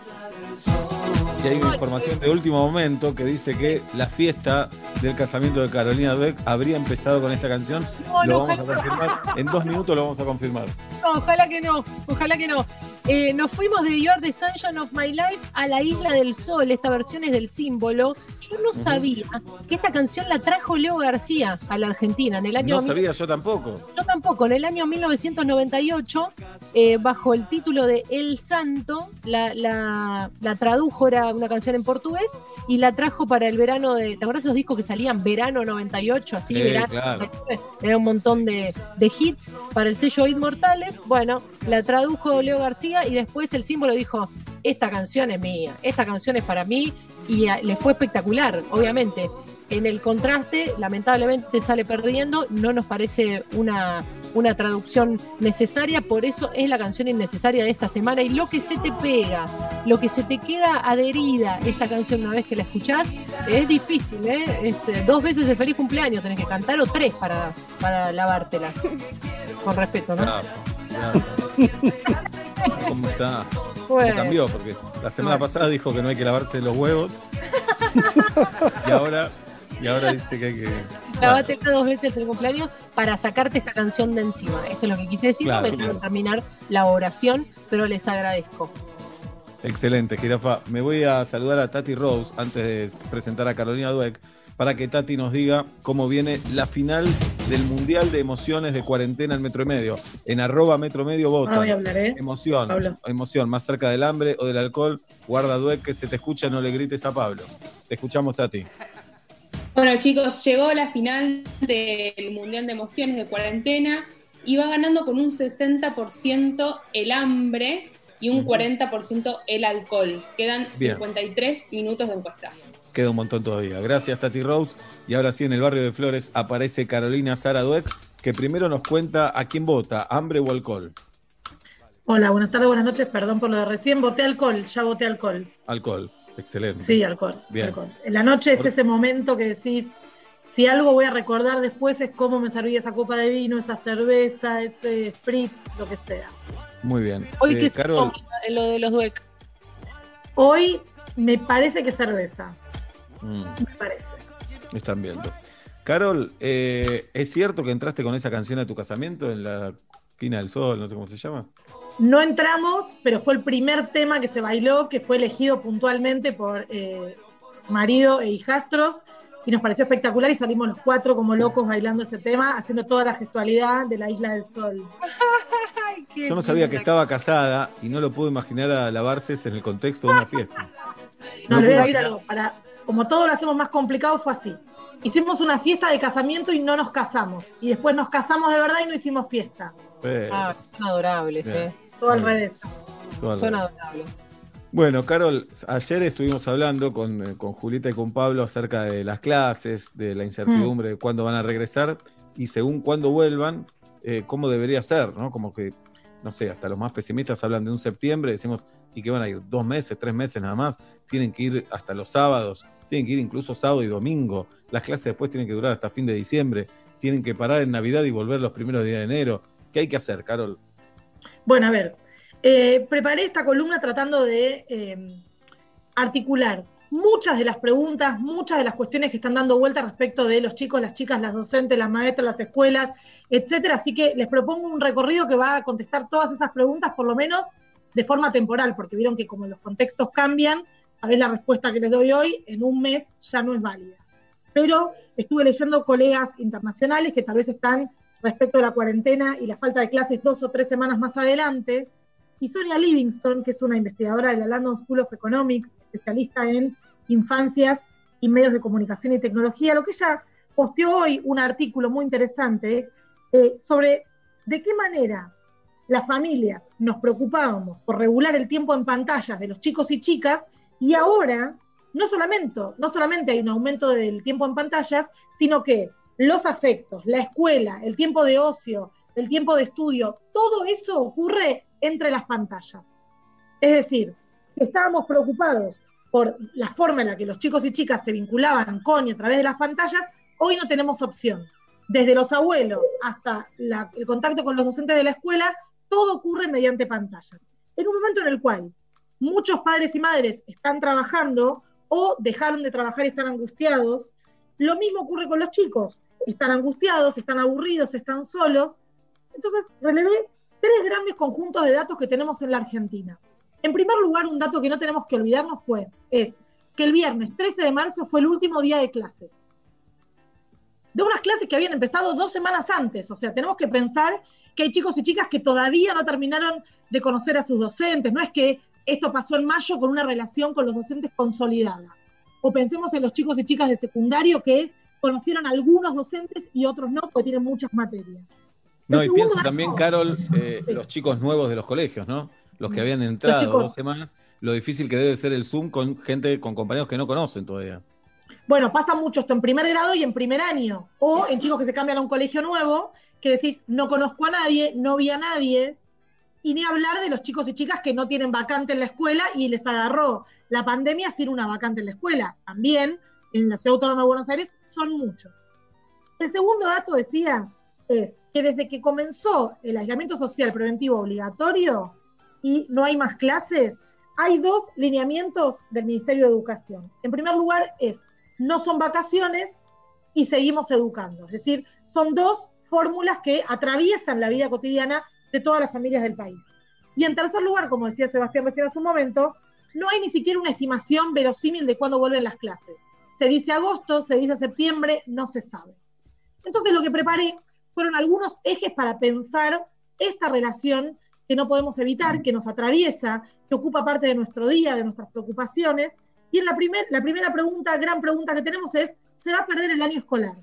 Y hay una información de último momento que dice que la fiesta del casamiento de Carolina Beck habría empezado con esta canción. No, lo no, vamos a ojalá. confirmar. En dos minutos lo vamos a confirmar. No, ojalá que no, ojalá que no. Eh, nos fuimos de You Are the Sunshine of My Life a la Isla del Sol. Esta versión es del símbolo. Yo no sabía que esta canción la trajo Leo García a la Argentina en el año No sabía yo tampoco. Yo tampoco, en el año 1998, eh, bajo el título de El Santo, la, la, la tradujo, era una canción en portugués, y la trajo para el verano de. ¿Te acuerdas esos discos que salían verano 98? Así, Sí, verano claro. 99? Era un montón de, de hits para el sello Inmortales. Bueno, la tradujo Leo García y después el símbolo dijo: Esta canción es mía, esta canción es para mí, y a- le fue espectacular, obviamente. En el contraste, lamentablemente sale perdiendo, no nos parece una una traducción necesaria, por eso es la canción innecesaria de esta semana y lo que se te pega, lo que se te queda adherida esta canción una vez que la escuchás, es difícil, ¿eh? Es eh, dos veces el feliz cumpleaños tenés que cantar o tres para, para lavártela. Con respeto, ¿no? Bravo, bravo. ¿Cómo está? ¿Cómo Bueno. cambió? Porque la semana pasada dijo que no hay que lavarse los huevos. y ahora, y ahora dice que hay que. Lavátela dos veces el cumpleaños para sacarte esta canción de encima. Eso es lo que quise decir. Claro, no me quiero terminar la oración, pero les agradezco. Excelente, jirafa. Me voy a saludar a Tati Rose antes de presentar a Carolina Dueck para que Tati nos diga cómo viene la final del Mundial de Emociones de Cuarentena en Metro y Medio. En arroba Metro Medio vota. Ahora voy a hablar, ¿eh? Emoción, Pablo. emoción, más cerca del hambre o del alcohol. Guarda Dueck que se te escucha, no le grites a Pablo. Te escuchamos, Tati. Bueno, chicos, llegó la final del Mundial de Emociones de cuarentena y va ganando con un 60% el hambre y un 40% el alcohol. Quedan Bien. 53 minutos de encuesta. Queda un montón todavía. Gracias, Tati Rose. Y ahora sí, en el barrio de Flores aparece Carolina Sara Dueck, que primero nos cuenta a quién vota, hambre o alcohol. Hola, buenas tardes, buenas noches. Perdón por lo de recién. Voté alcohol, ya voté alcohol. Alcohol. Excelente. Sí, alcohol. Bien. alcohol. En la noche es Por- ese momento que decís, si algo voy a recordar después es cómo me serví esa copa de vino, esa cerveza, ese spritz, lo que sea. Muy bien. Hoy Eh, que Carol, toma lo de los Dueck. Hoy me parece que cerveza, mm, me parece. me están viendo. Carol, eh, ¿es cierto que entraste con esa canción a tu casamiento en la esquina del sol, no sé cómo se llama? No entramos, pero fue el primer tema que se bailó, que fue elegido puntualmente por eh, marido e hijastros, y nos pareció espectacular y salimos los cuatro como locos bailando ese tema, haciendo toda la gestualidad de la Isla del Sol. Yo no sabía que estaba casada y no lo puedo imaginar a lavarse en el contexto de una fiesta. No, No les voy a decir algo, para, como todo lo hacemos más complicado, fue así. Hicimos una fiesta de casamiento y no nos casamos. Y después nos casamos de verdad y no hicimos fiesta. Eh, Ah, son adorables, Bien. ¿eh? Todo al revés. Son adorables. Bueno, Carol, ayer estuvimos hablando con, eh, con Julieta y con Pablo acerca de las clases, de la incertidumbre de cuándo van a regresar y según cuándo vuelvan, eh, cómo debería ser, ¿no? Como que, no sé, hasta los más pesimistas hablan de un septiembre, decimos, ¿y que van a ir? ¿Dos meses, tres meses nada más? Tienen que ir hasta los sábados, tienen que ir incluso sábado y domingo, las clases después tienen que durar hasta fin de diciembre, tienen que parar en Navidad y volver los primeros días de enero. ¿Qué hay que hacer, Carol? Bueno, a ver, eh, preparé esta columna tratando de eh, articular muchas de las preguntas, muchas de las cuestiones que están dando vuelta respecto de los chicos, las chicas, las docentes, las maestras, las escuelas, etcétera. Así que les propongo un recorrido que va a contestar todas esas preguntas, por lo menos de forma temporal, porque vieron que como los contextos cambian, a ver la respuesta que les doy hoy, en un mes ya no es válida. Pero estuve leyendo colegas internacionales que tal vez están respecto a la cuarentena y la falta de clases dos o tres semanas más adelante. Y Sonia Livingston, que es una investigadora de la London School of Economics, especialista en infancias y medios de comunicación y tecnología, lo que ella posteó hoy un artículo muy interesante eh, sobre de qué manera las familias nos preocupábamos por regular el tiempo en pantallas de los chicos y chicas y ahora no solamente, no solamente hay un aumento del tiempo en pantallas, sino que los afectos, la escuela, el tiempo de ocio, el tiempo de estudio, todo eso ocurre entre las pantallas. Es decir, estábamos preocupados por la forma en la que los chicos y chicas se vinculaban con y a través de las pantallas, hoy no tenemos opción. Desde los abuelos hasta el contacto con los docentes de la escuela, todo ocurre mediante pantallas. En un momento en el cual muchos padres y madres están trabajando o dejaron de trabajar y están angustiados, lo mismo ocurre con los chicos. Están angustiados, están aburridos, están solos. Entonces, relevé tres grandes conjuntos de datos que tenemos en la Argentina. En primer lugar, un dato que no tenemos que olvidarnos fue, es que el viernes 13 de marzo fue el último día de clases. De unas clases que habían empezado dos semanas antes. O sea, tenemos que pensar que hay chicos y chicas que todavía no terminaron de conocer a sus docentes. No es que esto pasó en mayo con una relación con los docentes consolidada. O pensemos en los chicos y chicas de secundario que conocieron algunos docentes y otros no, porque tienen muchas materias. No, y pienso dato- también, Carol, eh, los chicos nuevos de los colegios, ¿no? Los que habían entrado dos semanas, lo difícil que debe ser el Zoom con gente, con compañeros que no conocen todavía. Bueno, pasa mucho esto en primer grado y en primer año. O en chicos que se cambian a un colegio nuevo, que decís, no conozco a nadie, no vi a nadie. Y ni hablar de los chicos y chicas que no tienen vacante en la escuela y les agarró la pandemia sin una vacante en la escuela. También en la Ciudad Autónoma de Buenos Aires son muchos. El segundo dato, decía, es que desde que comenzó el aislamiento social preventivo obligatorio y no hay más clases, hay dos lineamientos del Ministerio de Educación. En primer lugar es, no son vacaciones y seguimos educando. Es decir, son dos fórmulas que atraviesan la vida cotidiana de todas las familias del país. Y en tercer lugar, como decía Sebastián recién hace un momento, no hay ni siquiera una estimación verosímil de cuándo vuelven las clases. Se dice agosto, se dice septiembre, no se sabe. Entonces lo que preparé fueron algunos ejes para pensar esta relación que no podemos evitar, que nos atraviesa, que ocupa parte de nuestro día, de nuestras preocupaciones. Y en la, primer, la primera pregunta, gran pregunta que tenemos es, ¿se va a perder el año escolar?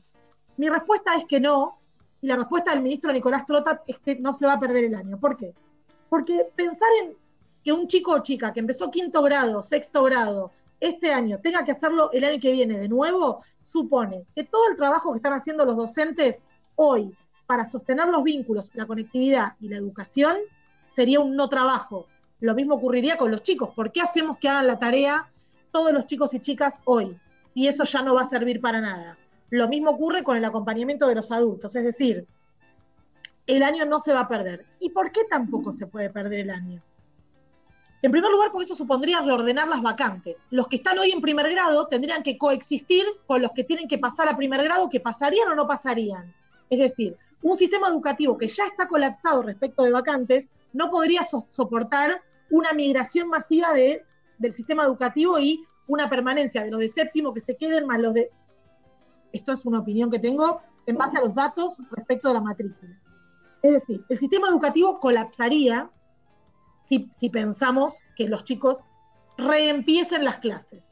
Mi respuesta es que no, y la respuesta del ministro Nicolás Trota es que no se va a perder el año. ¿Por qué? Porque pensar en que un chico o chica que empezó quinto grado, sexto grado, este año tenga que hacerlo el año que viene de nuevo, supone que todo el trabajo que están haciendo los docentes hoy para sostener los vínculos, la conectividad y la educación sería un no trabajo. Lo mismo ocurriría con los chicos. ¿Por qué hacemos que hagan la tarea todos los chicos y chicas hoy? Si eso ya no va a servir para nada. Lo mismo ocurre con el acompañamiento de los adultos, es decir, el año no se va a perder. ¿Y por qué tampoco se puede perder el año? En primer lugar, porque eso supondría reordenar las vacantes. Los que están hoy en primer grado tendrían que coexistir con los que tienen que pasar a primer grado, que pasarían o no pasarían. Es decir, un sistema educativo que ya está colapsado respecto de vacantes no podría soportar una migración masiva de, del sistema educativo y una permanencia de los de séptimo que se queden más los de... Esto es una opinión que tengo en base a los datos respecto de la matrícula. Es decir, el sistema educativo colapsaría si, pensamos que los chicos reempiecen las clases.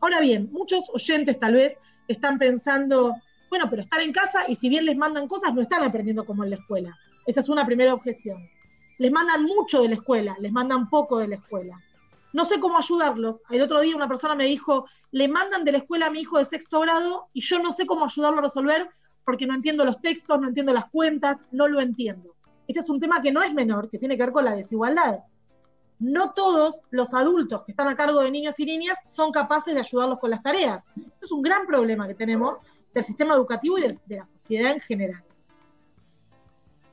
Ahora bien, muchos oyentes tal vez están pensando, bueno, pero están en casa y si bien les mandan cosas, no están aprendiendo como en la escuela. Esa es una primera objeción. Les mandan mucho de la escuela, les mandan poco de la escuela. No sé cómo ayudarlos. El otro día una persona me dijo, le mandan de la escuela a mi hijo de sexto grado y yo no sé cómo ayudarlo a resolver porque no entiendo los textos, no entiendo las cuentas, no lo entiendo. Este es un tema que no es menor, que tiene que ver con la desigualdad. No todos los adultos que están a cargo de niños y niñas son capaces de ayudarlos con las tareas. es un gran problema que tenemos del sistema educativo y de, la sociedad en general.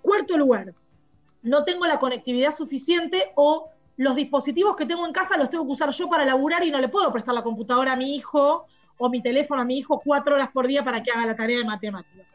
Cuarto lugar, no tengo la conectividad suficiente o los dispositivos que tengo en casa los tengo que usar yo para laburar y no le puedo prestar la computadora a mi hijo o mi teléfono a mi hijo cuatro horas por día para que haga la tarea de matemáticas.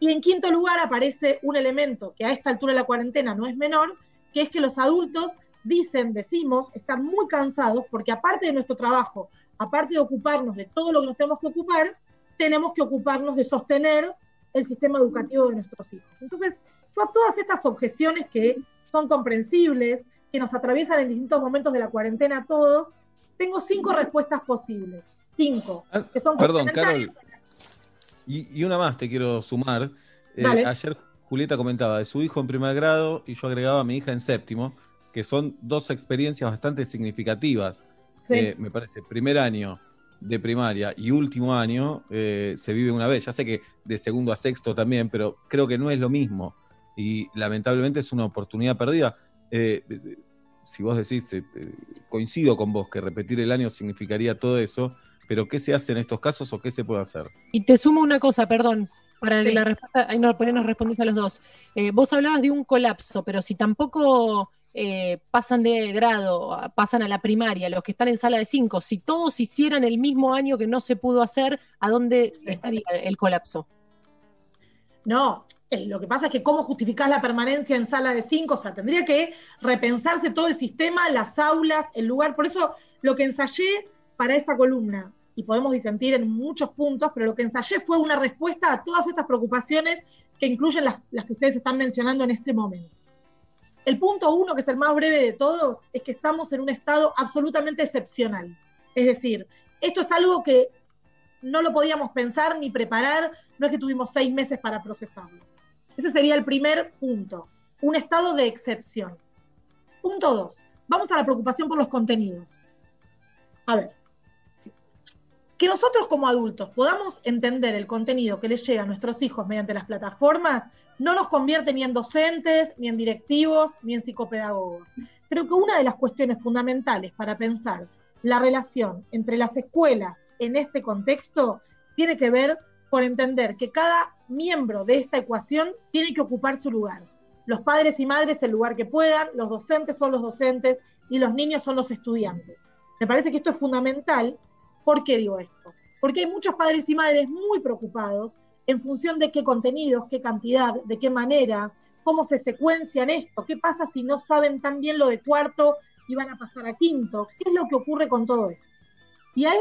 Y en quinto lugar aparece un elemento que a esta altura de la cuarentena no es menor, que es que los adultos dicen, decimos, están muy cansados porque aparte de nuestro trabajo, aparte de ocuparnos de todo lo que nos tenemos que ocupar, tenemos que ocuparnos de sostener el sistema educativo de nuestros hijos. Entonces, yo a todas estas objeciones que son comprensibles, que nos atraviesan en distintos momentos de la cuarentena a todos, tengo cinco respuestas posibles. Cinco, Ah, que son Perdón, Carol. Y, y una más te quiero sumar. Eh, ayer Julieta comentaba de su hijo en primer grado y yo agregaba a mi hija en séptimo, que son dos experiencias bastante significativas. Sí. Eh, me parece, primer año de primaria y último año eh, se vive una vez. Ya sé que de segundo a sexto también, pero creo que no es lo mismo. Y lamentablemente es una oportunidad perdida. Eh, si vos decís, coincido con vos, que repetir el año significaría todo eso, pero ¿qué se hace en estos casos o qué se puede hacer? Y te sumo una cosa, perdón, para que Sí. la respuesta, ahí no, por ahí nos respondés a los dos. Eh, vos hablabas de un colapso, pero si tampoco eh, pasan de grado, pasan a la primaria, los que están en sala de cinco, si todos hicieran el mismo año que no se pudo hacer, ¿a dónde estaría el colapso? No, eh, lo que pasa es que cómo justificás la permanencia en sala de cinco, o sea, tendría que repensarse todo el sistema, las aulas, el lugar. Por eso lo que ensayé para esta columna, y podemos disentir en muchos puntos, pero lo que ensayé fue una respuesta a todas estas preocupaciones que incluyen las, que ustedes están mencionando en este momento. El punto uno, que es el más breve de todos, es que estamos en un estado absolutamente excepcional. Es decir, esto es algo que no lo podíamos pensar ni preparar, no es que tuvimos seis meses para procesarlo. Ese sería el primer punto, un estado de excepción. Punto dos, vamos a la preocupación por los contenidos. A ver, Que nosotros como adultos podamos entender el contenido que les llega a nuestros hijos mediante las plataformas no nos convierte ni en docentes, ni en directivos, ni en psicopedagogos. Creo que una de las cuestiones fundamentales para pensar la relación entre las escuelas en este contexto tiene que ver con entender que cada miembro de esta ecuación tiene que ocupar su lugar. Los padres y madres el lugar que puedan, los docentes son los docentes y los niños son los estudiantes. Me parece que esto es fundamental. ¿Por qué digo esto? Porque hay muchos padres y madres muy preocupados en función de qué contenidos, qué cantidad, de qué manera, cómo se secuencian esto, qué pasa si no saben tan bien lo de cuarto y van a pasar a quinto, qué es lo que ocurre con todo esto. Y a,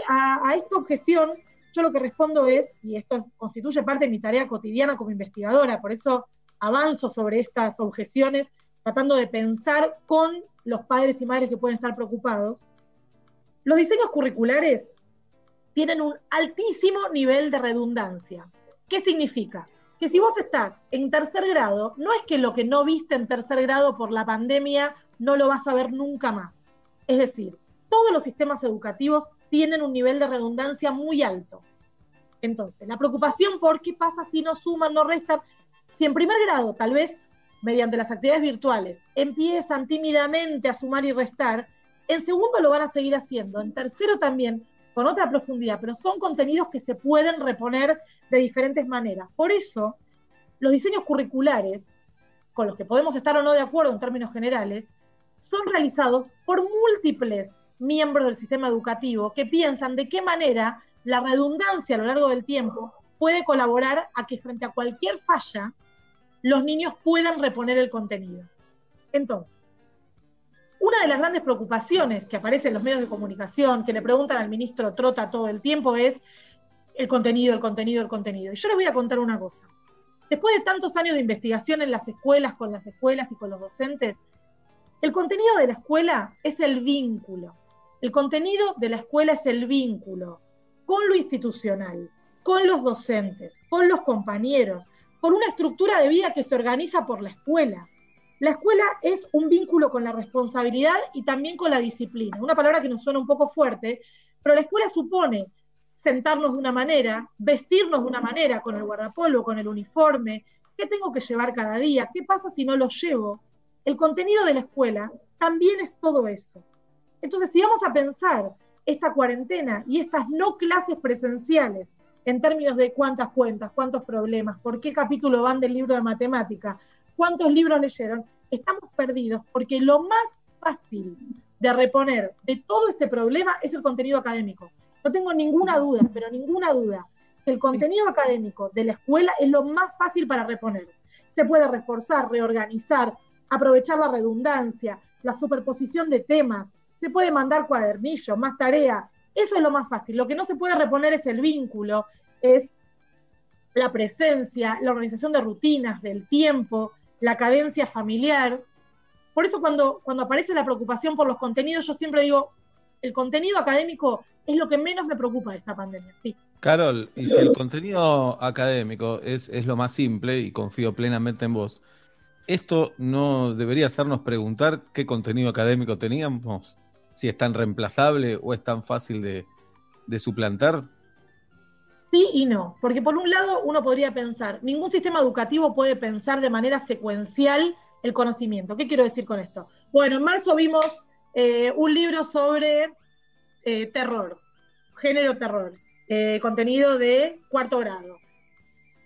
esta objeción yo lo que respondo es, y esto constituye parte de mi tarea cotidiana como investigadora, por eso avanzo sobre estas objeciones, tratando de pensar con los padres y madres que pueden estar preocupados, los diseños curriculares tienen un altísimo nivel de redundancia. ¿Qué significa? Que si vos estás en tercer grado, no es que lo que no viste en tercer grado por la pandemia no lo vas a ver nunca más. Es decir, todos los sistemas educativos tienen un nivel de redundancia muy alto. Entonces, la preocupación por qué pasa si no suman, no restan. Si en primer grado, tal vez mediante las actividades virtuales, empiezan tímidamente a sumar y restar, en segundo lo van a seguir haciendo, en tercero también, con otra profundidad, pero son contenidos que se pueden reponer de diferentes maneras. Por eso, los diseños curriculares, con los que podemos estar o no de acuerdo en términos generales, son realizados por múltiples miembros del sistema educativo que piensan de qué manera la redundancia a lo largo del tiempo puede colaborar a que frente a cualquier falla los niños puedan reponer el contenido. Entonces, una de las grandes preocupaciones que aparece en los medios de comunicación, que le preguntan al ministro Trota todo el tiempo, es el contenido, el contenido, el contenido. Y yo les voy a contar una cosa. Después de tantos años de investigación en las escuelas, con las escuelas y con los docentes, el contenido de la escuela es el vínculo. El contenido de la escuela es el vínculo con lo institucional, con los docentes, con los compañeros, con una estructura de vida que se organiza por la escuela. La escuela es un vínculo con la responsabilidad y también con la disciplina. Una palabra que nos suena un poco fuerte, pero la escuela supone sentarnos de una manera, vestirnos de una manera, con el guardapolvo, con el uniforme, qué tengo que llevar cada día, qué pasa si no lo llevo. El contenido de la escuela también es todo eso. Entonces, si vamos a pensar esta cuarentena y estas no clases presenciales en términos de cuántas cuentas, cuántos problemas, por qué capítulo van del libro de matemática, cuántos libros leyeron, estamos perdidos porque lo más fácil de reponer de todo este problema es el contenido académico. No tengo ninguna duda, pero ninguna duda, que el contenido académico de la escuela es lo más fácil para reponer. Se puede reforzar, reorganizar, aprovechar la redundancia, la superposición de temas, se puede mandar cuadernillos, más tarea. Eso es lo más fácil. Lo que no se puede reponer es el vínculo, es la presencia, la organización de rutinas, del tiempo, la cadencia familiar. Por eso cuando, cuando aparece la preocupación por los contenidos, yo siempre digo, el contenido académico es lo que menos me preocupa de esta pandemia, sí. Carol, y si el contenido académico es, es lo más simple, y confío plenamente en vos, ¿esto no debería hacernos preguntar qué contenido académico teníamos? si es tan reemplazable o es tan fácil de, suplantar? Sí y no, porque por un lado uno podría pensar, ningún sistema educativo puede pensar de manera secuencial el conocimiento. ¿Qué quiero decir con esto? Bueno, en marzo vimos eh, un libro sobre eh, terror, género terror, eh, contenido de cuarto grado.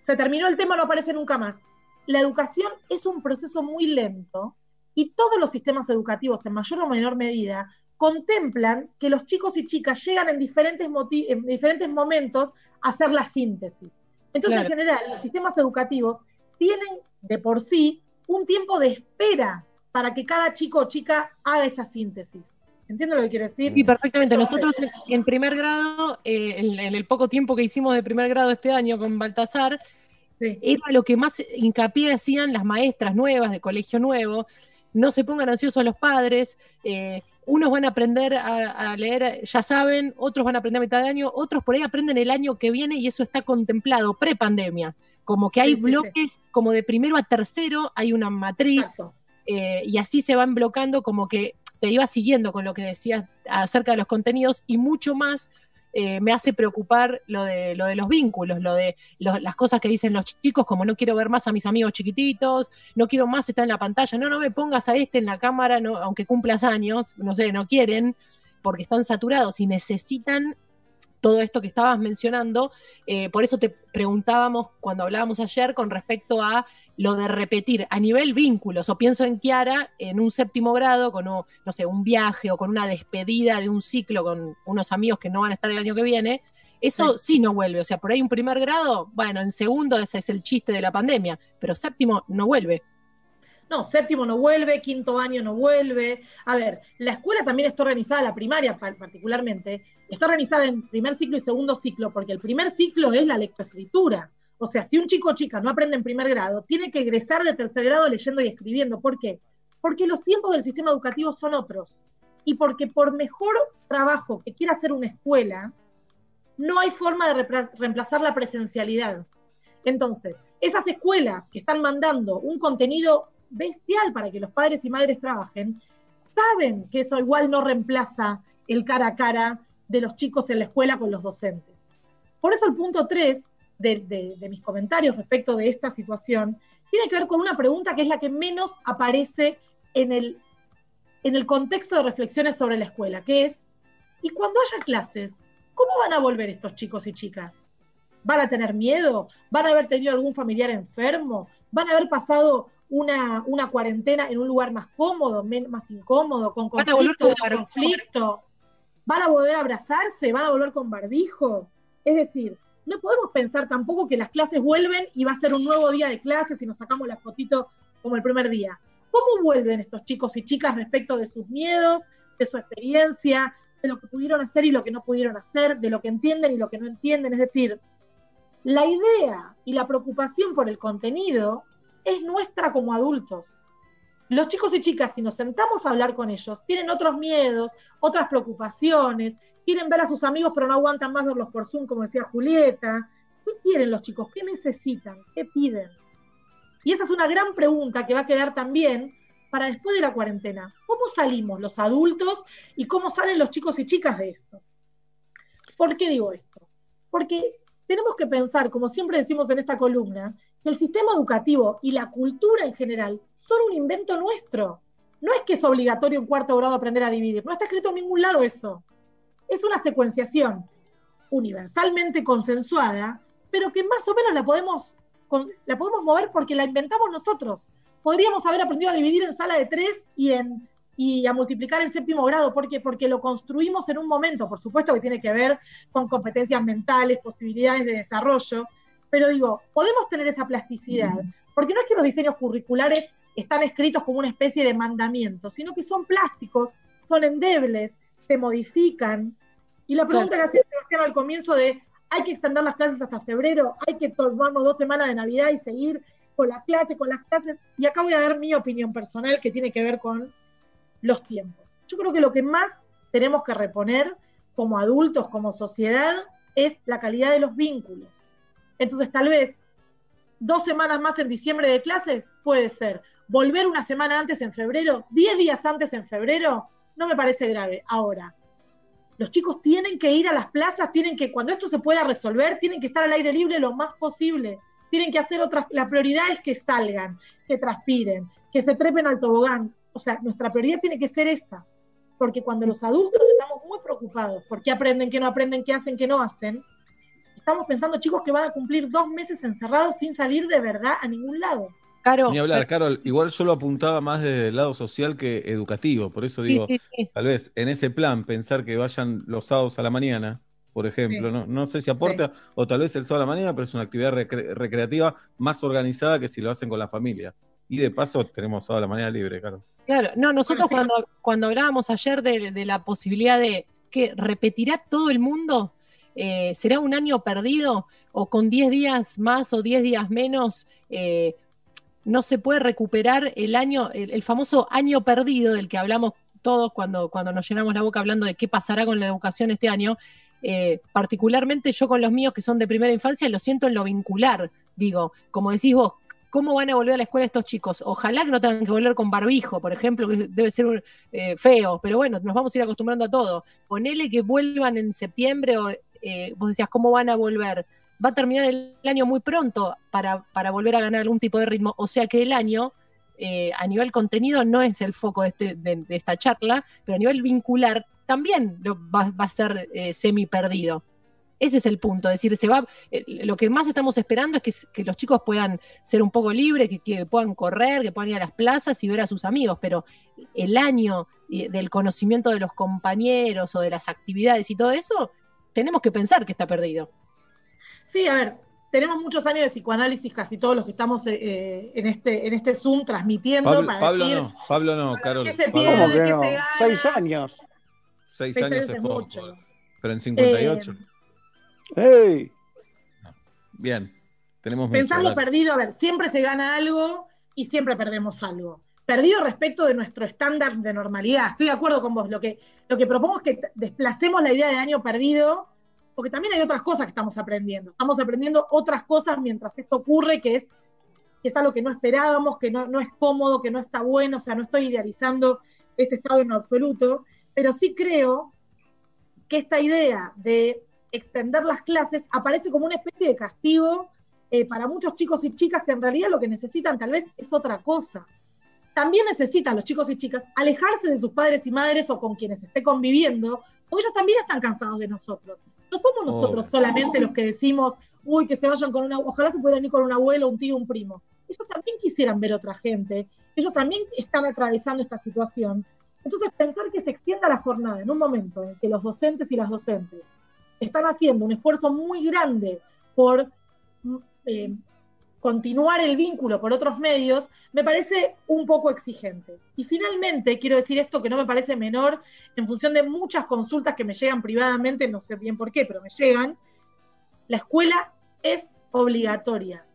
Se terminó el tema, no aparece nunca más. La educación es un proceso muy lento y todos los sistemas educativos, en mayor o menor medida, contemplan que los chicos y chicas llegan en diferentes, en diferentes momentos a hacer la síntesis. Entonces, en general, los sistemas educativos tienen de por sí un tiempo de espera para que cada chico o chica haga esa síntesis. ¿Entiendes lo que quiero decir? Sí, perfectamente. Nosotros en primer grado, eh, en, el poco tiempo que hicimos de primer grado este año con Baltasar, era lo que más hincapié hacían las maestras nuevas de colegio nuevo. No se pongan ansiosos los padres, eh, unos van a aprender a, leer, ya saben, otros van a aprender a mitad de año, otros por ahí aprenden el año que viene y eso está contemplado, pre-pandemia. Como que hay bloques, como de primero a tercero, hay una matriz, eh, y así se van bloqueando, como que te iba siguiendo con lo que decías acerca de los contenidos, y mucho más eh, me hace preocupar lo de, lo de los vínculos, lo de las cosas que dicen los chicos, como no quiero ver más a mis amigos chiquititos, no quiero más estar en la pantalla, no, no me pongas a este en la cámara, no, aunque cumplas años, no sé, no quieren, porque están saturados y necesitan todo esto que estabas mencionando. eh, por eso te preguntábamos cuando hablábamos ayer con respecto a lo de repetir a nivel vínculos, o pienso en Kiara en un séptimo grado, con, o- no sé, un viaje o con una despedida de un ciclo con unos amigos que no van a estar el año que viene. Eso sí. no vuelve, o sea, por ahí un primer grado, bueno, en segundo ese es el chiste de la pandemia, pero séptimo no vuelve. No, séptimo no vuelve, quinto año no vuelve. A ver, la escuela también está organizada, la primaria pa- particularmente, está organizada en primer ciclo y segundo ciclo, porque el primer ciclo es la lectoescritura. O sea, si un chico o chica no aprende en primer grado, tiene que egresar de tercer grado leyendo y escribiendo. ¿Por qué? Porque los tiempos del sistema educativo son otros. Y porque por mejor trabajo que quiera hacer una escuela, no hay forma de reemplazar la presencialidad. Entonces, esas escuelas que están mandando un contenido bestial para que los padres y madres trabajen, saben que eso igual no reemplaza el cara a cara de los chicos en la escuela con los docentes. Por eso el punto 3 de, de- de mis comentarios respecto de esta situación tiene que ver con una pregunta que es la que menos aparece en el, en el contexto de reflexiones sobre la escuela, que es, ¿y cuando haya clases, cómo van a volver estos chicos y chicas? ¿Van a tener miedo? ¿Van a haber tenido algún familiar enfermo? ¿Van a haber pasado una, una cuarentena en un lugar más cómodo, men- más incómodo, con Van a volver conflicto, con sin barbijo. conflicto? ¿Van a volver a abrazarse? ¿Van a volver con barbijo? Es decir, no podemos pensar tampoco que las clases vuelven y va a ser un nuevo día de clases y nos sacamos la fotito como el primer día. ¿Cómo vuelven estos chicos y chicas respecto de sus miedos, de su experiencia, de lo que pudieron hacer y lo que no pudieron hacer, de lo que entienden y lo que no entienden? Es decir, la idea y la preocupación por el contenido es nuestra como adultos. Los chicos y chicas, si nos sentamos a hablar con ellos, tienen otros miedos, otras preocupaciones, quieren ver a sus amigos pero no aguantan más verlos por Zoom, como decía Julieta. ¿Qué quieren los chicos? ¿Qué necesitan? ¿Qué piden? Y esa es una gran pregunta que va a quedar también para después de la cuarentena. ¿Cómo salimos los adultos y cómo salen los chicos y chicas de esto? ¿Por qué digo esto? Porque tenemos que pensar, como siempre decimos en esta columna, que el sistema educativo y la cultura en general son un invento nuestro. No es que es obligatorio en cuarto grado aprender a dividir, no está escrito en ningún lado eso. Es una secuenciación universalmente consensuada, pero que más o menos la podemos, con- la podemos mover porque la inventamos nosotros. Podríamos haber aprendido a dividir en sala de tres y, en, y a multiplicar en séptimo grado, porque, porque lo construimos en un momento, por supuesto que tiene que ver con competencias mentales, posibilidades de desarrollo, pero digo, podemos tener esa plasticidad, porque no es que los diseños curriculares están escritos como una especie de mandamiento, sino que son plásticos, son endebles, se modifican. Y la pregunta Claro. que hacía Sebastián al comienzo de, ¿hay que extender las clases hasta febrero? ¿Hay que tomarnos dos semanas de Navidad y seguir con las clases, con las clases? Y acá voy a dar mi opinión personal que tiene que ver con los tiempos. Yo creo que lo que más tenemos que reponer como adultos, como sociedad, es la calidad de los vínculos. Entonces, tal vez dos semanas más en diciembre de clases puede ser. Volver una semana antes en febrero, diez días antes en febrero, no me parece grave. Ahora, los chicos tienen que ir a las plazas, tienen que, cuando esto se pueda resolver, tienen que estar al aire libre lo más posible. Tienen que hacer otras, la prioridad es que salgan, que transpiren, que se trepen al tobogán. O sea, nuestra prioridad tiene que ser esa. Porque cuando los adultos estamos muy preocupados por qué aprenden, qué no aprenden, qué hacen, qué no hacen, estamos pensando chicos que van a cumplir dos meses encerrados sin salir de verdad a ningún lado. Claro. Ni hablar, Carol, igual yo lo apuntaba más desde el lado social que educativo, por eso digo, sí, sí. tal vez en ese plan pensar que vayan los sábados a la mañana, por ejemplo, Sí. no, no sé si aporta, o tal vez el sábado a la mañana, pero es una actividad recre- recreativa más organizada que si lo hacen con la familia. Y de paso tenemos sábado a la mañana libre, Carol. Claro, no, nosotros cuando, cuando hablábamos ayer de, de la posibilidad de que repetirá todo el mundo, eh, será un año perdido o con 10 días más o 10 días menos, eh, no se puede recuperar el año, el, el famoso año perdido del que hablamos todos cuando, cuando nos llenamos la boca hablando de qué pasará con la educación este año. Eh, particularmente yo con los míos que son de primera infancia lo siento en lo vincular, digo, como decís vos, ¿Cómo van a volver a la escuela estos chicos? Ojalá que no tengan que volver con barbijo, por ejemplo, que debe ser eh, feo, pero bueno, nos vamos a ir acostumbrando a todo. Ponele que vuelvan en septiembre o eh, vos decías, ¿cómo van a volver? Va a terminar el año muy pronto para, para volver a ganar algún tipo de ritmo, o sea que el año eh, a nivel contenido no es el foco de, este, de, de esta charla, pero a nivel vincular también va, va, a ser eh, semi perdido. Ese es el punto, es decir, se va, eh, lo que más estamos esperando es que, que, los chicos puedan ser un poco libres, que, que, puedan correr, que puedan ir a las plazas y ver a sus amigos, pero el año del conocimiento de los compañeros o de las actividades y todo eso, tenemos que pensar que está perdido. Sí, a ver, tenemos muchos años de psicoanálisis, casi todos los que estamos eh, en este en este Zoom transmitiendo. Pablo, para Pablo decir, no, Pablo no, Carol. ¿Qué se. ¿Qué que no? se gana? Seis años. Seis, Seis años años es poco. mucho. Pero en 58. ¡Ey! Bien, tenemos mucho, Pensar lo dale. perdido, a ver, siempre se gana algo y siempre perdemos algo. Perdido respecto de nuestro estándar de normalidad. Estoy de acuerdo con vos. Lo que, lo que propongo es que desplacemos la idea de año perdido, porque también hay otras cosas que estamos aprendiendo. Estamos aprendiendo otras cosas mientras esto ocurre, que es, que es algo que no esperábamos, que no, es cómodo, que no está bueno. O sea, no estoy idealizando este estado en absoluto, pero sí creo que esta idea de extender las clases aparece como una especie de castigo eh, para muchos chicos y chicas que en realidad lo que necesitan tal vez es otra cosa. También necesitan los chicos y chicas alejarse de sus padres y madres o con quienes esté conviviendo, porque ellos también están cansados de nosotros. No somos nosotros Obvio. solamente los que decimos, uy, que se vayan con una, ojalá se pudieran ir con un abuelo, un tío, un primo. Ellos también quisieran ver otra gente, ellos también están atravesando esta situación. Entonces, pensar que se extienda la jornada en un momento en que los docentes y las docentes están haciendo un esfuerzo muy grande por mm, eh, continuar el vínculo por otros medios, me parece un poco exigente. Y finalmente, quiero decir esto que no me parece menor, en función de muchas consultas que me llegan privadamente, no sé bien por qué, pero me llegan, la escuela es obligatoria.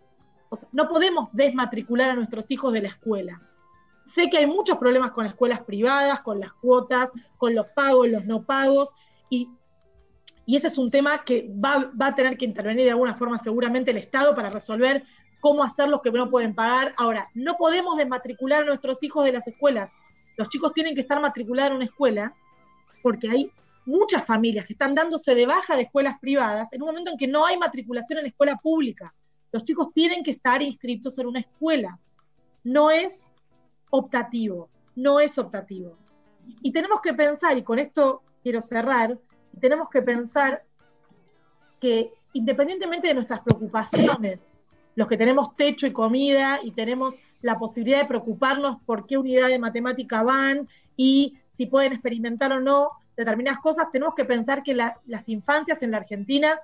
No podemos desmatricular a nuestros hijos de la escuela. Sé que hay muchos problemas con escuelas privadas, con las cuotas, con los pagos, los no pagos, y, y ese es un tema que va, va, a tener que intervenir de alguna forma seguramente el Estado para resolver cómo hacer los que no pueden pagar. Ahora, no podemos desmatricular a nuestros hijos de las escuelas. Los chicos tienen que estar matriculados en una escuela porque hay muchas familias que están dándose de baja de escuelas privadas en un momento en que no hay matriculación en escuela pública. Los chicos tienen que estar inscritos en una escuela. No es optativo, no es optativo. Y tenemos que pensar, y con esto quiero cerrar, tenemos que pensar que independientemente de nuestras preocupaciones, los que tenemos techo y comida y tenemos la posibilidad de preocuparnos por qué unidad de matemática van y si pueden experimentar o no determinadas cosas, tenemos que pensar que la, las infancias en la Argentina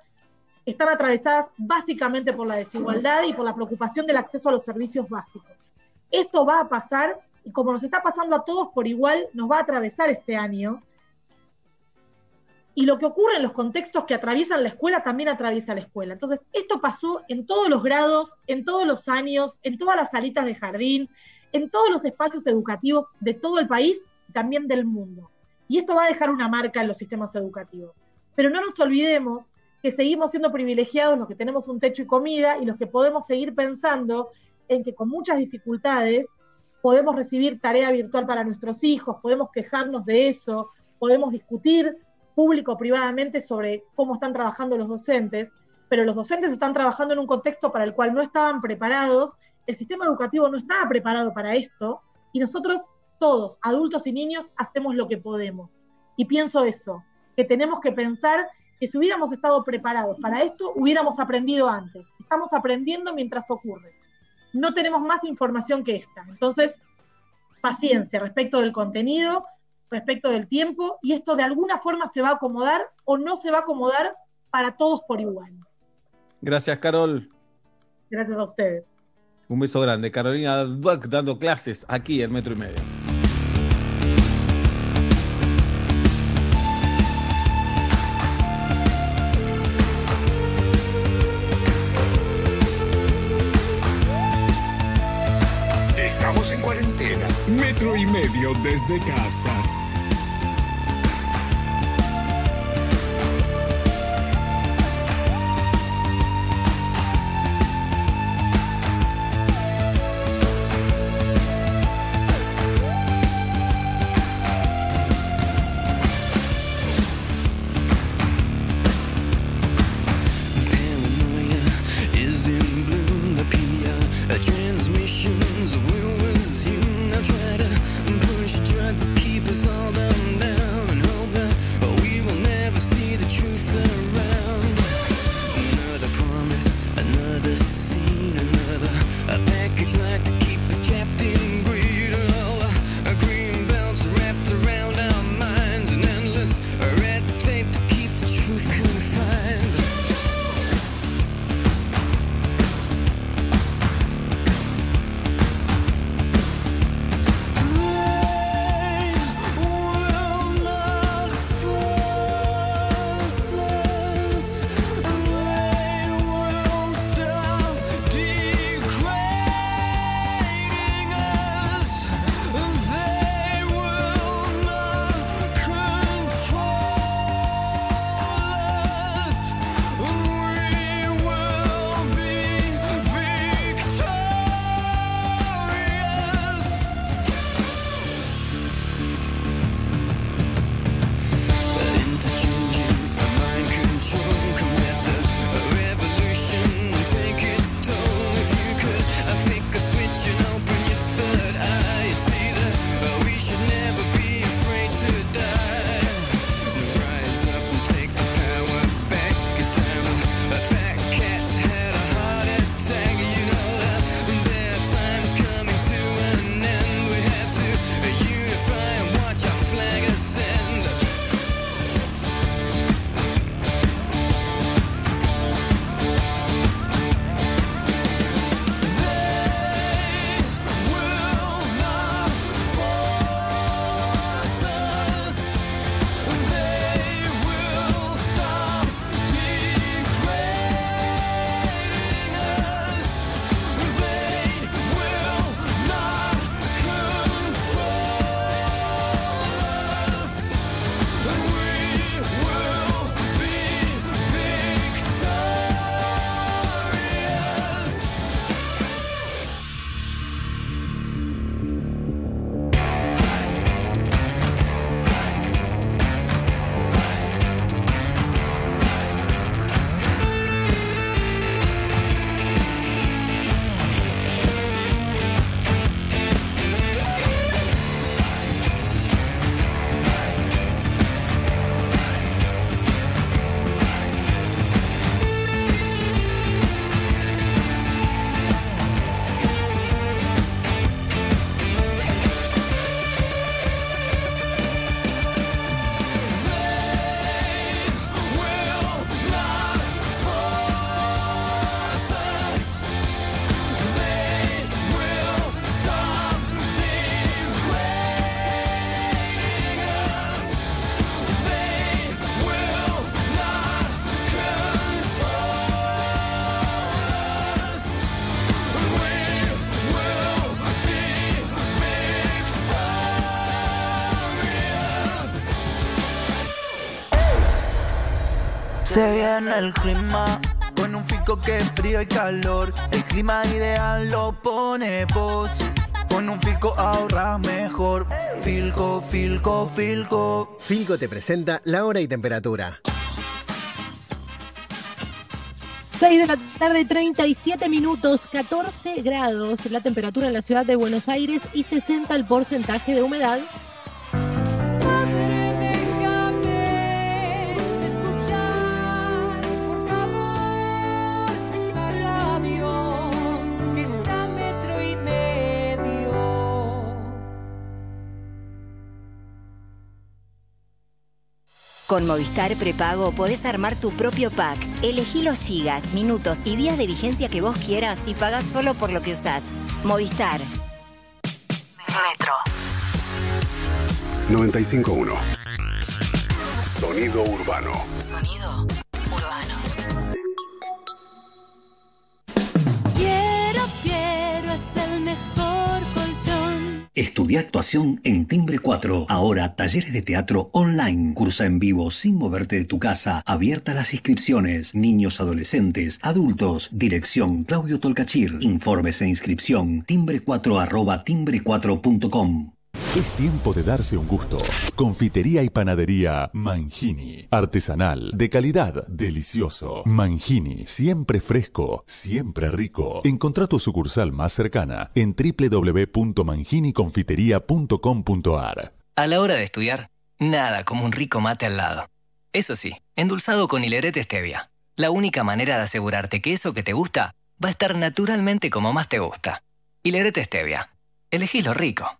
están atravesadas básicamente por la desigualdad y por la preocupación del acceso a los servicios básicos. Esto va a pasar y como nos está pasando a todos por igual, nos va a atravesar este año. Y lo que ocurre en los contextos que atraviesan la escuela también atraviesa la escuela. Entonces, esto pasó en todos los grados, en todos los años, en todas las salitas de jardín, en todos los espacios educativos de todo el país y también del mundo. Y esto va a dejar una marca en los sistemas educativos. Pero no nos olvidemos que seguimos siendo privilegiados los que tenemos un techo y comida y los que podemos seguir pensando en que con muchas dificultades podemos recibir tarea virtual para nuestros hijos, podemos quejarnos de eso, podemos discutir público privadamente sobre cómo están trabajando los docentes, pero los docentes están trabajando en un contexto para el cual no estaban preparados, el sistema educativo no estaba preparado para esto, y nosotros todos, adultos y niños, hacemos lo que podemos. Y pienso eso, que tenemos que pensar que si hubiéramos estado preparados para esto, hubiéramos aprendido antes. Estamos aprendiendo mientras ocurre. No tenemos más información que esta. Entonces, paciencia respecto del contenido, respecto del tiempo, y esto de alguna forma se va a acomodar o no se va a acomodar para todos por igual. Gracias, Carol. Gracias a ustedes. Un beso grande. Carolina Duac dando clases aquí en Metro y Medio. Estamos en cuarentena. Metro y medio desde casa. Viene el clima con un fico que es frío y calor. El clima ideal lo pone vos. Con un Filco ahorras mejor. Filco, Filco, Filco. Filco te presenta la hora y temperatura. 6 de la tarde, 37 minutos, 14 grados la temperatura en la ciudad de Buenos Aires y 60 el porcentaje de humedad. Con Movistar Prepago podés armar tu propio pack. Elegí los gigas, minutos y días de vigencia que vos quieras y pagás solo por lo que usás. Movistar. Metro. 951. Sonido urbano. Sonido urbano. Estudia actuación en Timbre 4. Ahora talleres de teatro online. Cursa en vivo sin moverte de tu casa. Abierta las inscripciones. Niños, adolescentes, adultos. Dirección Claudio Tolcachir. Informes e inscripción. Timbre4 arroba timbre4.com. Es tiempo de darse un gusto. Confitería y panadería Mangini. Artesanal, de calidad, delicioso. Mangini, siempre fresco, siempre rico. Encontrá tu sucursal más cercana en www.manginiconfiteria.com.ar. A la hora de estudiar, nada como un rico mate al lado. Eso sí, endulzado con hilerete stevia. La única manera de asegurarte que eso que te gusta va a estar naturalmente como más te gusta. Hilerete stevia. Elegí lo rico.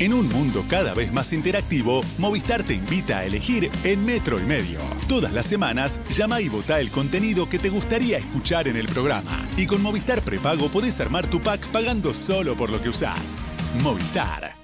En un mundo cada vez más interactivo, Movistar te invita a elegir en Metro y Medio. Todas las semanas, llama y vota el contenido que te gustaría escuchar en el programa. Y con Movistar Prepago podés armar tu pack pagando solo por lo que usás. Movistar.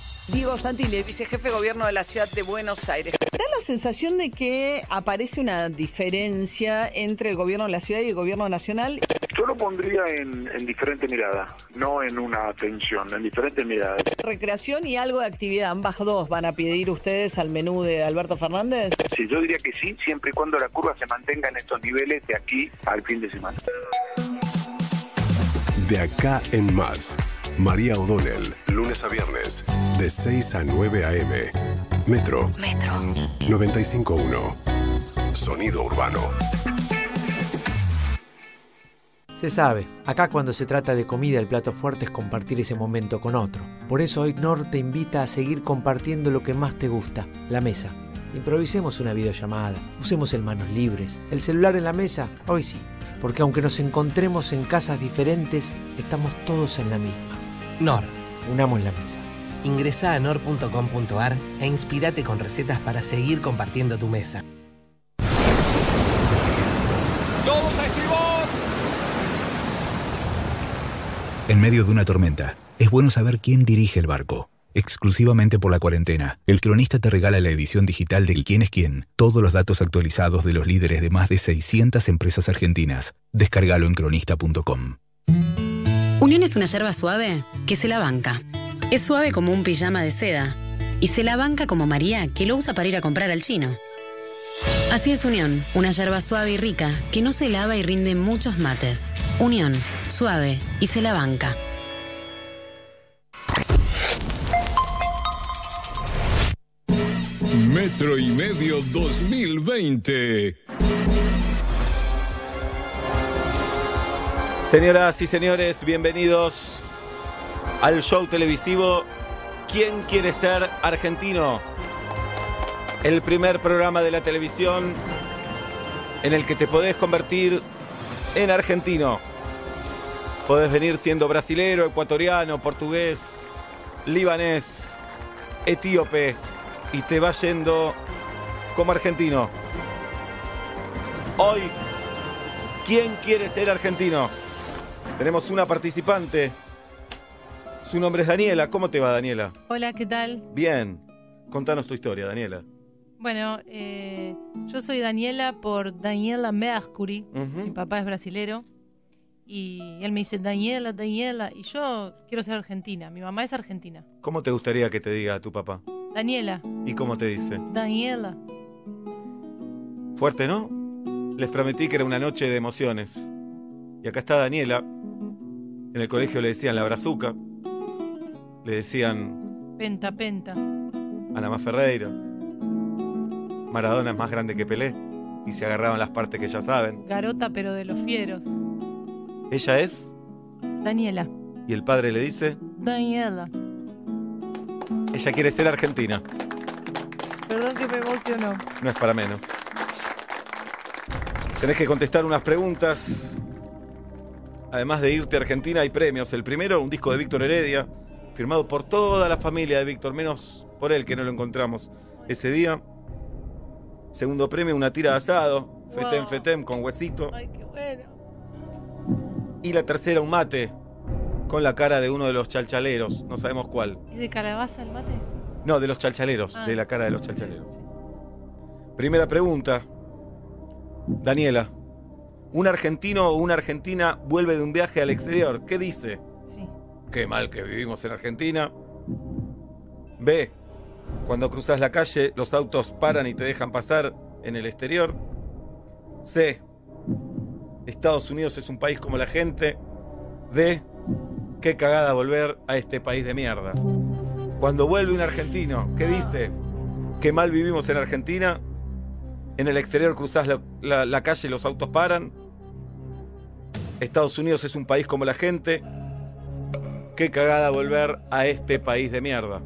Diego Santilli, vicejefe de gobierno de la ciudad de Buenos Aires. Da la sensación de que aparece una diferencia entre el gobierno de la ciudad y el gobierno nacional. Yo lo pondría en, en diferente mirada, no en una tensión, en diferente mirada. Recreación y algo de actividad, ambas dos van a pedir ustedes al menú de Alberto Fernández. Sí, yo diría que sí, siempre y cuando la curva se mantenga en estos niveles de aquí al fin de semana. De acá en más. María O'Donnell, lunes a viernes, de 6 a 9 a.m. Metro. Metro. 951. Sonido urbano. Se sabe, acá cuando se trata de comida el plato fuerte es compartir ese momento con otro. Por eso hoy Nor te invita a seguir compartiendo lo que más te gusta, la mesa. Improvisemos una videollamada, usemos el manos libres, el celular en la mesa, hoy sí, porque aunque nos encontremos en casas diferentes, estamos todos en la misma. Nor. Unamos la mesa. Ingresa a nor.com.ar e inspirate con recetas para seguir compartiendo tu mesa. ¡Todos a estribor! En medio de una tormenta, es bueno saber quién dirige el barco. Exclusivamente por la cuarentena, el cronista te regala la edición digital del Quién es quién, todos los datos actualizados de los líderes de más de 600 empresas argentinas. Descárgalo en cronista.com. Unión es una yerba suave que se la banca. Es suave como un pijama de seda. Y se la banca como María, que lo usa para ir a comprar al chino. Así es Unión, una yerba suave y rica que no se lava y rinde muchos mates. Unión, suave y se la banca. Metro y medio 2020. Señoras y señores, bienvenidos al show televisivo ¿Quién quiere ser argentino? El primer programa de la televisión en el que te podés convertir en argentino. Podés venir siendo brasilero, ecuatoriano, portugués, libanés, etíope y te va yendo como argentino. Hoy, ¿quién quiere ser argentino? Tenemos una participante Su nombre es Daniela. ¿Cómo te va, Daniela? Hola, ¿qué tal? Bien. Contanos tu historia, Daniela. Bueno, eh, yo soy Daniela por Daniela Mercury. Mi papá es brasilero. Y él me dice, Daniela, Daniela. Y yo quiero ser argentina. Mi mamá es argentina. ¿Cómo te gustaría que te diga tu papá? Daniela, ¿Y cómo te dice? Daniela. Fuerte, ¿no? Les prometí que era una noche de emociones. Y acá está Daniela. En el colegio le decían la brazuca. Le decían Penta, penta. Ana Más Ferreira. Maradona es más grande que Pelé. Y se agarraban las partes que ya saben. Garota, pero de los fieros. Ella es. Daniela. Y el padre le dice. Daniela. Ella quiere ser argentina. Perdón que me emocionó. No es para menos. Tenés que contestar unas preguntas. Además de irte a Argentina, hay premios. El primero, un disco de Víctor Heredia, firmado por toda la familia de Víctor, menos por él que no lo encontramos ese día. Segundo premio, una tira de asado, fetem Wow. fetem con huesito. Ay, qué bueno. Y la tercera, un mate con la cara de uno de los chalchaleros, no sabemos cuál. ¿Es de calabaza el mate? No, de los chalchaleros, Ah. de la cara de los chalchaleros. Primera pregunta. Daniela, un argentino o una argentina vuelve de un viaje al exterior. ¿Qué dice? Sí. Qué mal que vivimos en Argentina. B. Cuando cruzas la calle, los autos paran y te dejan pasar en el exterior. C. Estados Unidos es un país como la gente. D. Qué cagada volver a este país de mierda. Cuando vuelve un argentino, ¿qué dice? Qué mal vivimos en Argentina. En el exterior cruzás la, la- la calle y los autos paran. Estados Unidos es un país como la gente. Qué cagada volver a este país de mierda.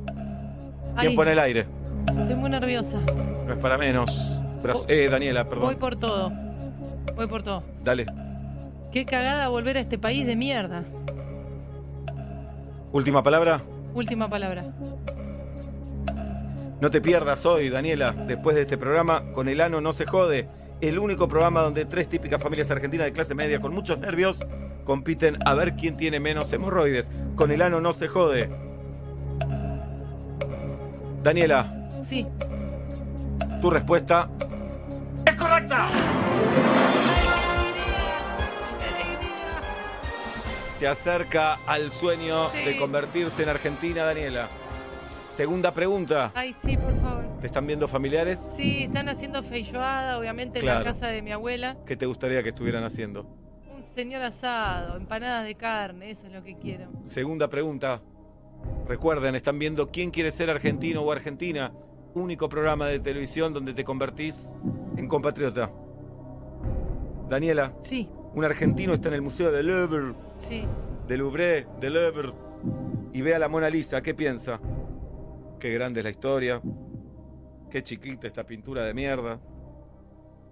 ¿Quién Ay. pone el aire? Estoy muy nerviosa. No es para menos. Eh, Daniela, Voy perdón. por todo. Voy por todo. Dale. Qué cagada volver a este país de mierda. Última palabra. Última palabra. No te pierdas hoy, Daniela, después de este programa, con el ano no se jode. El único programa donde tres típicas familias argentinas de clase media con muchos nervios compiten a ver quién tiene menos hemorroides. Con el ano no se jode. Daniela, Sí. tu respuesta es correcta. Se acerca al sueño Sí. de convertirse en Argentina, Daniela. Segunda pregunta. Ay, sí, por favor. ¿Te están viendo familiares? Sí, están haciendo feijoada, obviamente, en la casa de mi abuela. ¿Qué te gustaría que estuvieran haciendo? Un señor asado, empanadas de carne, eso es lo que quiero. Segunda pregunta. Recuerden, están viendo quién quiere ser argentino o argentina. Único programa de televisión donde te convertís en compatriota. Daniela. Sí. Un argentino está en el Museo del Louvre, Sí. del Louvre, del Louvre, y ve a la Mona Lisa. ¿Qué piensa? Qué grande es la historia. Qué chiquita esta pintura de mierda.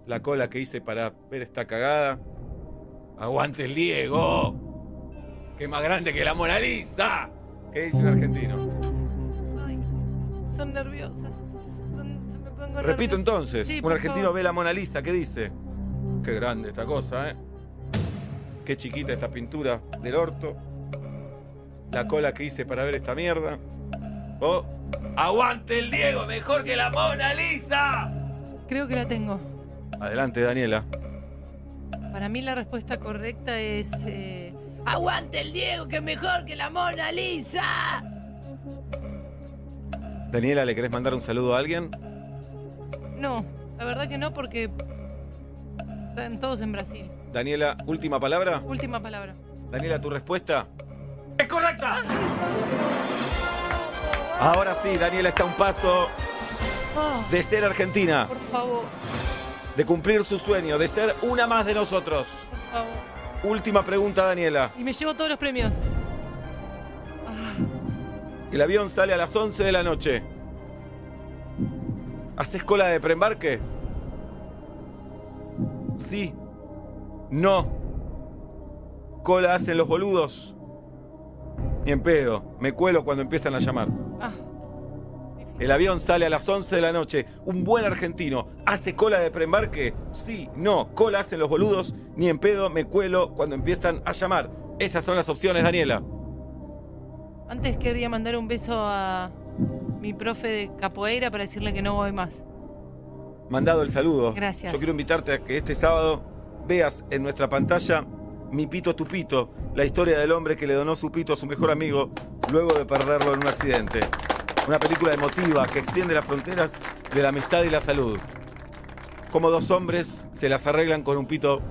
La cola que hice para ver esta cagada. Aguante el Diego. Que más grande que la Mona Lisa. ¿Qué dice un argentino? Ay, son nerviosas. Son- se me pongo Repito nerviosa. entonces. Sí, un por argentino favor. ve la Mona Lisa. ¿Qué dice? Qué grande esta cosa, ¿eh? Qué chiquita esta pintura del orto. La cola que hice para ver esta mierda. Oh, aguante el Diego, mejor que la Mona Lisa. Creo que la tengo. Adelante, Daniela. Para mí la respuesta correcta es... eh, ¡Aguante el Diego, que es mejor que la Mona Lisa! Daniela, ¿le querés mandar un saludo a alguien? No, la verdad que no, porque están todos en Brasil. Daniela, última palabra. Última palabra. Daniela, tu respuesta. ¡Es correcta! Ahora sí, Daniela está a un paso Oh, de ser argentina, por favor, de cumplir su sueño, de ser una más de nosotros. por favor. Última pregunta, Daniela. Y me llevo todos los premios. El avión sale a las 11 de la noche. ¿Haces cola de preembarque? Sí. No. Cola hacen los boludos. Ni en pedo. Me cuelo cuando empiezan a llamar. Ah, El avión sale a las 11 de la noche. Un buen argentino hace cola de preembarque. Sí, no. Cola hacen los boludos. Ni en pedo me cuelo cuando empiezan a llamar. Esas son las opciones, Daniela. Antes quería mandar un beso a mi profe de capoeira para decirle que no voy más. Mandado el saludo. Gracias. Yo quiero invitarte a que este sábado veas en nuestra pantalla Mi Pito Tu Pito, la historia del hombre que le donó su pito a su mejor amigo luego de perderlo en un accidente. Una película emotiva que extiende las fronteras de la amistad y la salud. Como dos hombres se las arreglan con un pito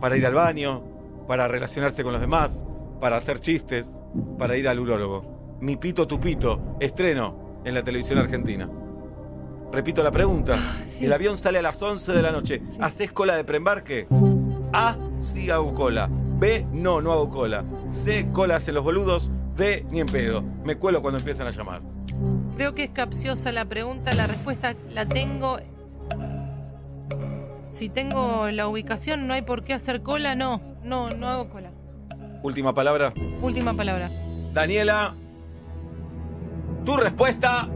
para ir al baño, para relacionarse con los demás, para hacer chistes, para ir al urólogo. Mi Pito Tu Pito, estreno en la televisión argentina. Repito la pregunta. El avión sale a las 11 de la noche. ¿Haces cola de preembarque? A, sí hago cola. B, no, no hago cola. C, colas en los boludos. D, ni en pedo. Me cuelo cuando empiezan a llamar. Creo que es capciosa la pregunta, la respuesta la tengo. Si tengo la ubicación, no hay por qué hacer cola, no. No, no hago cola. Última palabra. Última palabra. Daniela, tu respuesta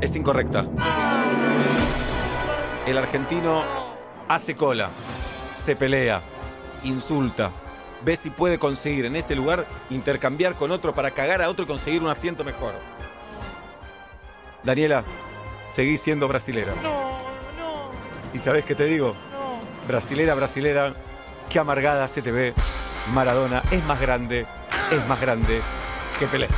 es incorrecta. El argentino hace cola, se pelea, insulta, ve si puede conseguir en ese lugar intercambiar con otro para cagar a otro y conseguir un asiento mejor. Daniela, seguís siendo brasilera. No, no, ¿Y sabés qué te digo? no. Brasilera, brasilera, qué amargada se te ve. Maradona es más grande, es más grande que Pelé.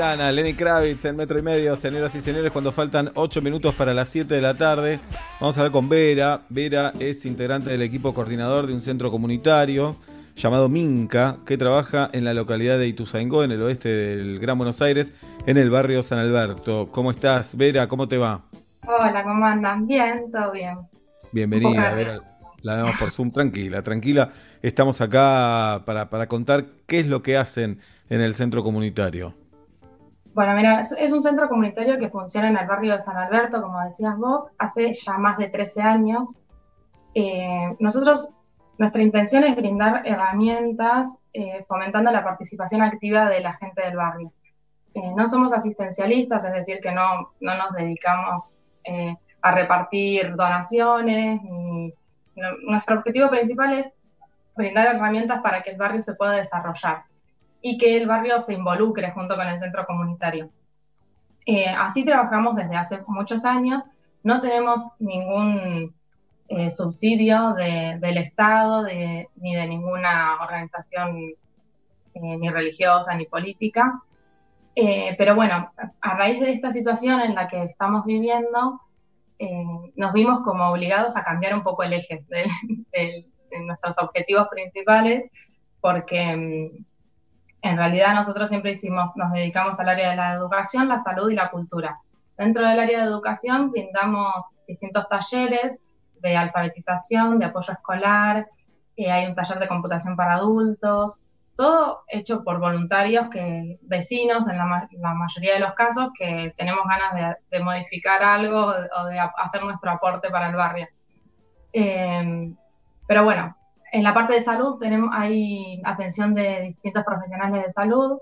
Americana, Lenny Kravitz en metro y medio, señoras y señores, cuando faltan 8 minutos para las 7 de la tarde. Vamos a hablar con Vera. Vera es integrante del equipo coordinador de un centro comunitario llamado Minca, que trabaja en la localidad de Ituzaingó, en el oeste del Gran Buenos Aires, en el barrio San Alberto. ¿Cómo estás, Vera? ¿Cómo te va? Hola, ¿cómo andan? Bien, todo bien. Bienvenida, Vera. La vemos por Zoom, tranquila, tranquila. Estamos acá para, para contar qué es lo que hacen en el centro comunitario. Bueno, mira, es, un centro comunitario que funciona en el barrio de San Alberto, como decías vos, hace ya más de 13 años. Eh, nosotros, nuestra intención es brindar herramientas eh, fomentando la participación activa de la gente del barrio. Eh, no somos asistencialistas, es decir, que no, no nos dedicamos eh, a repartir donaciones. Ni, no- nuestro objetivo principal es brindar herramientas para que el barrio se pueda desarrollar y que el barrio se involucre junto con el centro comunitario. Eh, así trabajamos desde hace muchos años. No tenemos ningún eh, subsidio de- del Estado ni de ninguna organización eh, ni religiosa ni política. Pero bueno, a raíz de esta situación en la que estamos viviendo, nos vimos como obligados a cambiar un poco el eje de nuestros objetivos principales, porque mm, en realidad nosotros siempre hicimos, nos dedicamos al área de la educación, la salud y la cultura. Dentro del área de educación brindamos distintos talleres de alfabetización, de apoyo escolar, eh, hay un taller de computación para adultos, todo hecho por voluntarios que vecinos en la, la mayoría de los casos que tenemos ganas de, modificar algo o de hacer nuestro aporte para el barrio. Eh, pero bueno, en la parte de salud tenemos hay atención de distintos profesionales de salud.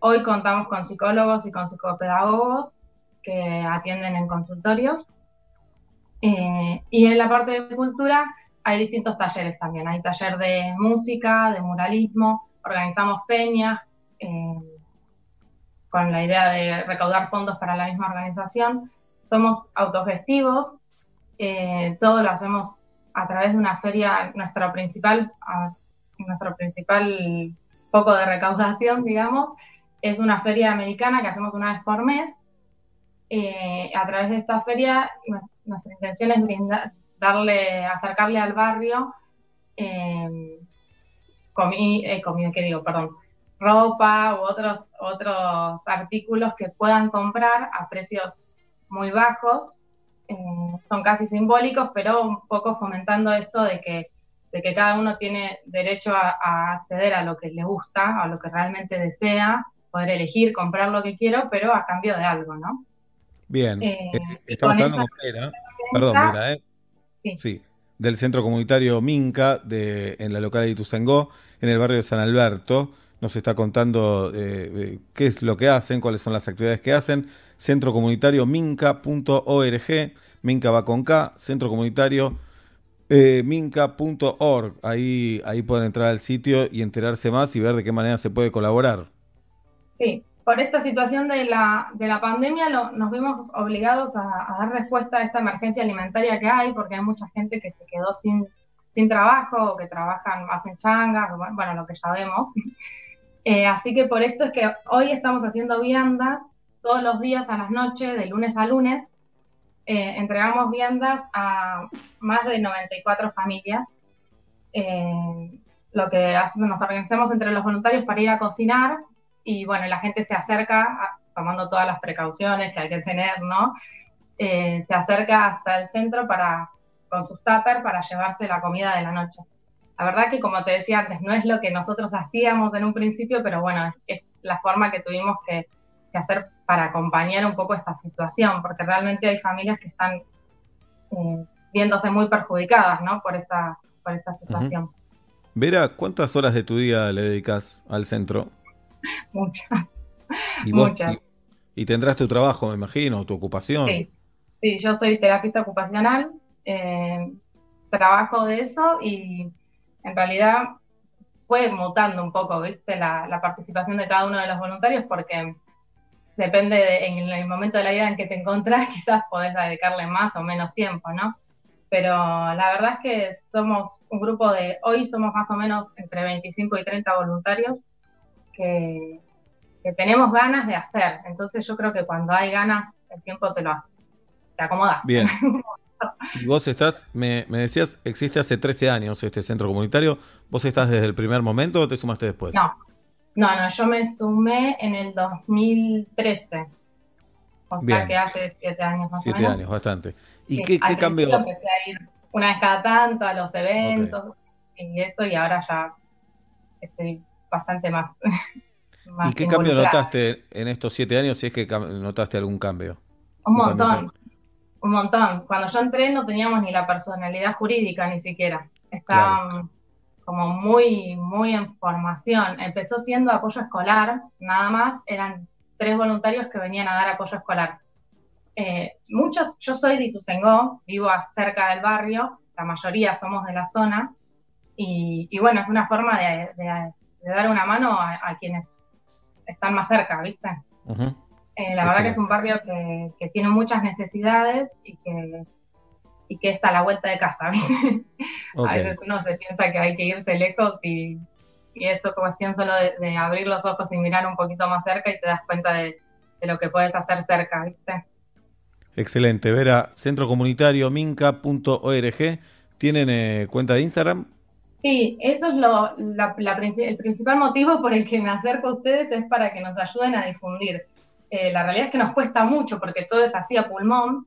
Hoy contamos con psicólogos y con psicopedagogos que atienden en consultorios. Eh, y en la parte de cultura hay distintos talleres también. Hay taller de música, de muralismo, organizamos peñas eh, con la idea de recaudar fondos para la misma organización. Somos autogestivos, eh, todo lo hacemos a través de una feria, nuestro principal, principal foco de recaudación, digamos, es una feria americana que hacemos una vez por mes. Eh, a través de esta feria, nu- nuestra intención es brindar, darle, acercarle al barrio eh, comi, eh, comida, ¿qué digo? Perdón, ropa u otros, otros artículos que puedan comprar a precios muy bajos. Eh, son casi simbólicos, pero un poco fomentando esto de que, de que cada uno tiene derecho a, a acceder a lo que le gusta, a lo que realmente desea, poder elegir, comprar lo que quiero, pero a cambio de algo, ¿no? Bien, Eh, eh, estamos hablando con Vera, perdón, Vera, ¿eh? Sí. del centro comunitario Minca, de, en la localidad de Ituzaingó, en el barrio de San Alberto. Nos está contando eh, eh, qué es lo que hacen, cuáles son las actividades que hacen. Centro comunitario minca.org, Minca va con K, centro comunitario eh, minca.org. Ahí, ahí pueden entrar al sitio y enterarse más y ver de qué manera se puede colaborar. Sí, por esta situación de la, de la pandemia nos vimos obligados a, dar respuesta a esta emergencia alimentaria que hay, porque hay mucha gente que se quedó sin, sin trabajo o que trabajan, hacen changas, bueno, lo que ya vemos. Eh, así que por esto es que hoy estamos haciendo viandas todos los días a las noches, de lunes a lunes. Eh, entregamos viandas a más de 94 familias. Eh, lo que nos organizamos entre los voluntarios para ir a cocinar y bueno, la gente se acerca tomando todas las precauciones que hay que tener, ¿no? Eh, se acerca hasta el centro para, con sus tuppers para llevarse la comida de la noche. La verdad que como te decía antes, no es lo que nosotros hacíamos en un principio, pero bueno, es, la forma que tuvimos que hacer para acompañar un poco esta situación, porque realmente hay familias que están eh, viéndose muy perjudicadas, ¿no? Por esta, por esta situación. Vera, ¿cuántas horas de tu día le dedicas al centro? Muchas. Y vos- Muchas. Y, y tendrás tu trabajo, me imagino, tu ocupación. Sí, sí, yo soy terapista ocupacional, eh, trabajo de eso y en realidad fue mutando un poco, ¿viste? La, la participación de cada uno de los voluntarios porque depende de, en el momento de la vida en que te encontrás, quizás podés dedicarle más o menos tiempo, ¿no? Pero la verdad es que somos un grupo de, hoy somos más o menos entre 25 y 30 voluntarios que, que tenemos ganas de hacer. Entonces yo creo que cuando hay ganas, el tiempo te lo hace, te acomodas. Bien. Y vos estás, me, me decías, existe hace 13 años este centro comunitario. ¿Vos estás desde el primer momento o te sumaste después? No, no, no, yo me sumé en el 2013. O Bien. sea que hace siete años más o Siete menos. años, bastante. ¿Y Sí, qué, qué cambió? Empecé a ir una vez cada tanto a los eventos y eso, y ahora ya estoy bastante más. más ¿Y qué cambio notaste en estos siete años, si es que notaste algún cambio? Un montón, un montón. Cuando yo entré no teníamos ni la personalidad jurídica ni siquiera. Estaban como muy, muy en formación. Empezó siendo apoyo escolar, nada más. Eran tres voluntarios que venían a dar apoyo escolar. Eh, muchos, yo soy de Ituzaingó, vivo cerca del barrio, la mayoría somos de la zona, y, y bueno, es una forma de, de- de dar una mano a, a quienes están más cerca, ¿viste? Eh, la verdad que es un barrio que, que tiene muchas necesidades y que, y que es a la vuelta de casa. A veces uno se piensa que hay que irse lejos y, y eso cuestión solo de, de abrir los ojos y mirar un poquito más cerca y te das cuenta de, de lo que puedes hacer cerca, ¿viste? Excelente. Vera, centro comunitario minca.org. ¿Tienen eh, cuenta de Instagram? Sí, eso es lo, la- el principal motivo por el que me acerco a ustedes es para que nos ayuden a difundir. Eh, la realidad es que nos cuesta mucho porque todo es así a pulmón.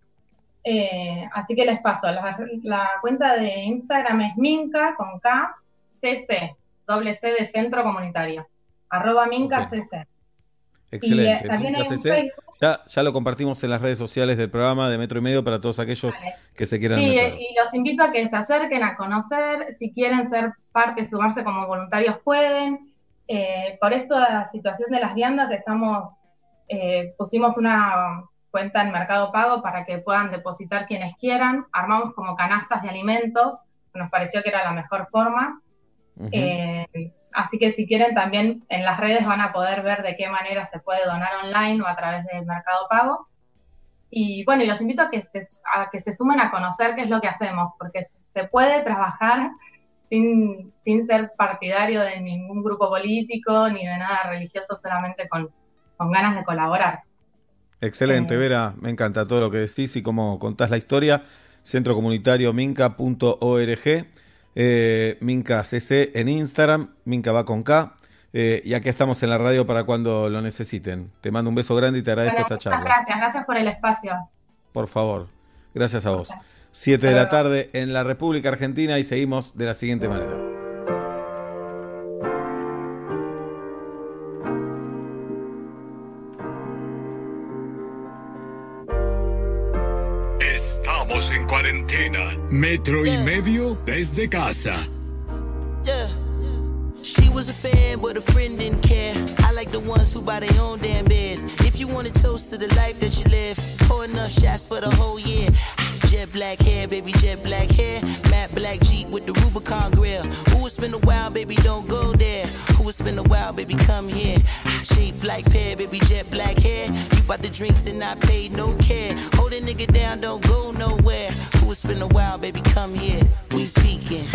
Eh, así que les paso. La, la cuenta de Instagram es Minca con K, CC, doble C de centro comunitario. Arroba Minca CC. Excelente. Y, eh, también Minca hay un CC. Facebook. Ya, ya lo compartimos en las redes sociales del programa de Metro y Medio para todos aquellos que se quieran Sí, meter. eh, y los invito a que se acerquen a conocer, si quieren ser parte, sumarse como voluntarios pueden. Eh, por esta situación de las viandas estamos, eh, pusimos una cuenta en Mercado Pago para que puedan depositar quienes quieran. Armamos como canastas de alimentos, nos pareció que era la mejor forma. Eh, así que si quieren también en las redes van a poder ver de qué manera se puede donar online o a través del Mercado Pago. Y bueno, y los invito a que se, a que se sumen a conocer qué es lo que hacemos, porque se puede trabajar sin, sin ser partidario de ningún grupo político ni de nada religioso, solamente con, con ganas de colaborar. Excelente, Vera. Me encanta todo lo que decís y cómo contás la historia. Centro comunitario minca.org. Eh, Minca CC en Instagram. Minca va con K. Eh, y aquí estamos en la radio para cuando lo necesiten. Te mando un beso grande y te agradezco Bueno, esta muchas charla. gracias, gracias por el espacio. Por favor. Gracias a vos. Siete de la tarde en la República Argentina y seguimos de la siguiente manera. Cuarentena. Metro y medio desde casa. Yeah. She was a fan, but a friend didn't care. I like the ones who buy their own damn beers. If you want to toast to the life that you live, pour enough shots for the whole year. Jet black hair, baby, jet black hair. Matte black Jeep with the Rubicon grill. Who it's been a while, baby, don't go there. Who it's been a while, baby, come here. Shape like pear, baby, jet black hair. You bought the drinks and I paid no care. Hold a nigga down, don't go nowhere. Who it's been a while, baby, come here. We peeking.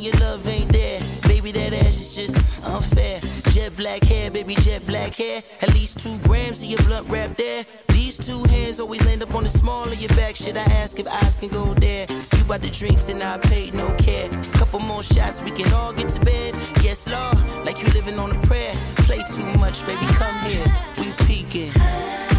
When your love ain't there? Baby, that ass is just unfair. Jet black hair, baby, jet black hair. At least two grams of your blunt wrap there. These two hands always land up on the small of your back. Should I ask if eyes can go there? You bought the drinks and I paid no care. Couple more shots, we can all get to bed. Yes, Lord, like you living on a prayer. Play too much, baby, come here. We peeking.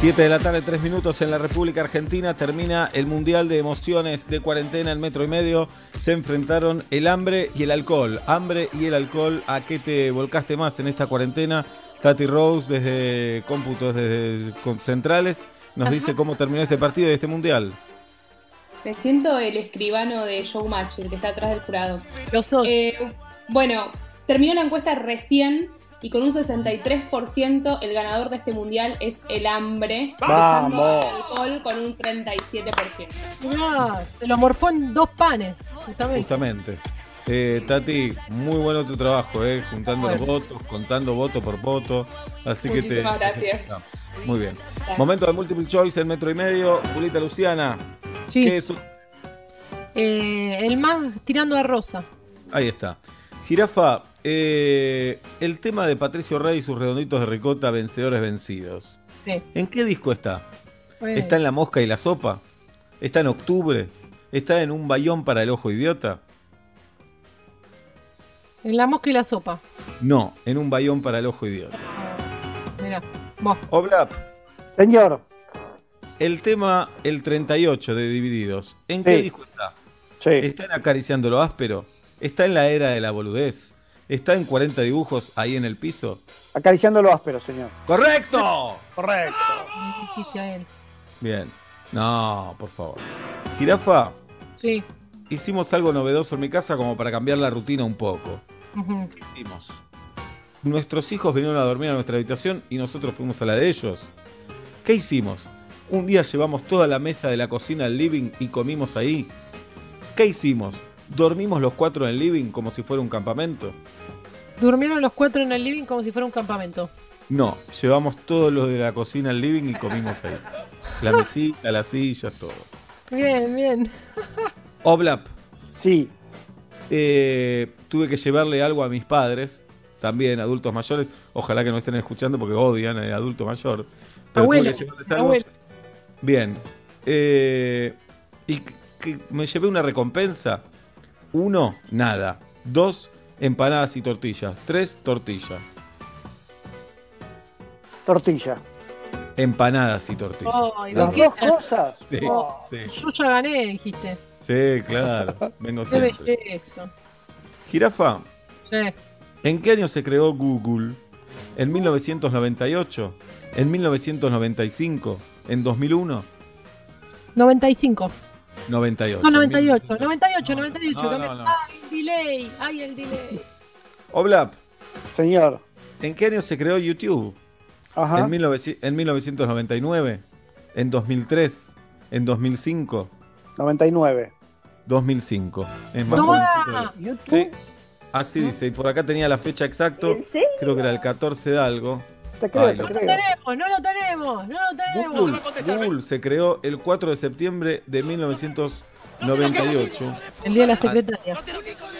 7 de la tarde, 3 minutos en la República Argentina. Termina el Mundial de Emociones de cuarentena en metro y medio. Se enfrentaron el hambre y el alcohol. Hambre y el alcohol. ¿A qué te volcaste más en esta cuarentena? Tati Rose desde cómputos, desde centrales, nos Ajá. dice cómo terminó este partido y este Mundial. Me siento el escribano de Showmatch, el que está atrás del jurado. Lo sos. Eh, bueno, terminó la encuesta recién y con un 63% el ganador de este mundial es el hambre. ¡Vamos! al alcohol con un 37%. Mirá, se lo morfó en dos panes, justamente. Justamente. Eh, Tati, muy bueno tu trabajo, eh, juntando los votos, contando voto por voto. Así que te. Muchísimas gracias. No, muy bien. Gracias. Momento de multiple choice en metro y medio. Julita Luciana. Sí. ¿qué es? Eh, el más tirando a rosa. Ahí está. Jirafa, eh, el tema de Patricio Rey y sus redonditos de ricota, vencedores vencidos. Sí. ¿En qué disco está? Eh, ¿Está en La Mosca y la Sopa? ¿Está en Octubre? ¿Está en Un Bayón para el Ojo Idiota? En la mosca y la sopa. No, en Un Bayón para el Ojo Idiota. Mira, vos. Oblap. Señor. El tema El 38 de Divididos. ¿En Sí. qué disco está? Sí. ¿Está en Acariciando lo áspero? ¿Está en la era de la boludez? ¿Está en 40 dibujos ahí en el piso? Acariciando lo áspero, señor. ¡Correcto! Correcto. Dijiste a él. Bien. No, por favor. Jirafa, Sí. hicimos algo novedoso en mi casa como para cambiar la rutina un poco. ¿Qué hicimos? Nuestros hijos vinieron a dormir a nuestra habitación y nosotros fuimos a la de ellos. ¿Qué hicimos? Un día llevamos toda la mesa de la cocina al living y comimos ahí. ¿Qué hicimos? Dormimos los cuatro en el living como si fuera un campamento. Durmieron los cuatro en el living como si fuera un campamento. No, llevamos todo lo de la cocina al living y comimos ahí. La mesita, las sillas, todo. Bien, bien. Oblap. Sí. Eh, tuve que llevarle algo a mis padres, también adultos mayores. Ojalá que no estén escuchando porque odian al adulto mayor. Pero tuve que llevarles algo. abuelo. Bien. Eh, y que me llevé una recompensa. Uno, nada. Dos, empanadas y tortillas. Tres, tortillas. Tortilla. Empanadas y tortillas. Ay, Las dos cosas. Sí, Oh. sí. Yo ya gané, dijiste. Sí, claro. Vengo Qué siempre. belleza. Jirafa, Sí. ¿en qué año se creó Google? ¿En 1998? ¿En 1995? ¿En 2001? 95. 98. No, 98. 98, 98. No, no, no. Ay, el delay. Ay, el delay. Oblap, Señor. ¿en qué año se creó YouTube? Ajá. ¿En, 1900 en 1999? ¿En 2003? ¿En 2005? 99. 2005. Es más ¡Toma! jovencito. Sí, así dice. Y por acá tenía la fecha exacto. Creo que era el 14 de algo. Te creo, Ay, te lo- No lo tenemos, no lo tenemos, no lo tenemos. Google, Google se creó el 4 de septiembre de 1998. El día de la secretaria.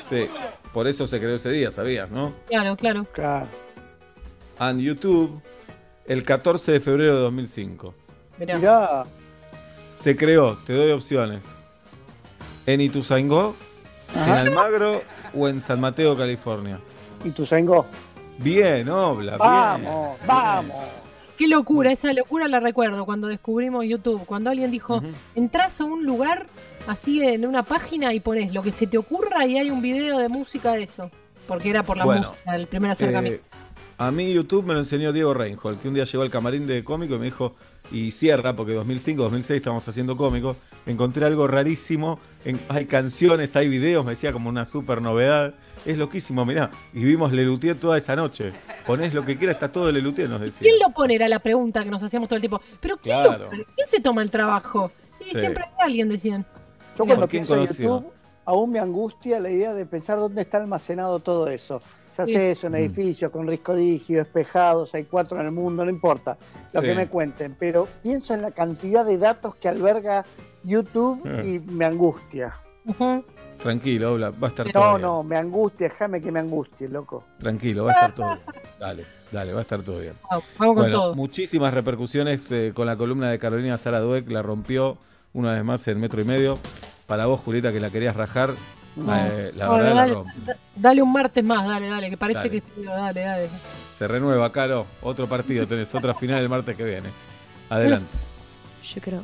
Sí, por eso se creó ese día, ¿sabías, no? Claro, claro. Claro. And YouTube el 14 de febrero de 2005. Mirá. Mirá. Se creó, te doy opciones. En Ituzaingó, en. Almagro o en San Mateo, California. ¿Y tu Sengo? Bien, Obla, bien. Vamos, vamos. Qué locura, esa locura la recuerdo cuando descubrimos YouTube. Cuando alguien dijo, entras a un lugar así en una página y pones lo que se te ocurra y hay un video de música de eso. Porque era por la Bueno, música, el primer acercamiento. Eh, a mí YouTube me lo enseñó Diego Reinhold, que un día llegó al camarín de cómico y me dijo, y cierra, porque 2005, 2006 estábamos haciendo cómico, encontré algo rarísimo, en- hay canciones, hay videos, me decía como una super novedad, es loquísimo, mirá, y vimos Lelutier toda esa noche, ponés lo que quieras, está todo Lelutier, nos decía. ¿Quién lo pone? Era la pregunta que nos hacíamos todo el tiempo. Pero ¿quién, Claro. lo pone? ¿Quién se toma el trabajo? Y Sí. siempre hay alguien, decían. Yo cuando ¿Quién pienso en conoció? YouTube, aún me angustia la idea de pensar dónde está almacenado todo eso. Ya Sí. sé, es un Mm. edificio con risco dígido, espejados, hay cuatro en el mundo, no importa lo Sí. que me cuenten, pero pienso en la cantidad de datos que alberga YouTube Eh. y me angustia. Tranquilo, va a estar no, todo. No, no, me angustia, déjame que me angustie, loco. Tranquilo, va a estar todo bien. Dale, dale, va a estar todo bien. Vamos, bueno, con todo. Muchísimas repercusiones eh, con la columna de Carolina Sara Dueck, la rompió una vez más en metro y medio. Para vos, Julieta, que la querías rajar, eh, la verdad la rompe. Dale un martes más, dale, dale, que parece dale. que dale, dale. Se renueva, Caro, otro partido, tenés otra final el martes que viene. Adelante. Yo creo.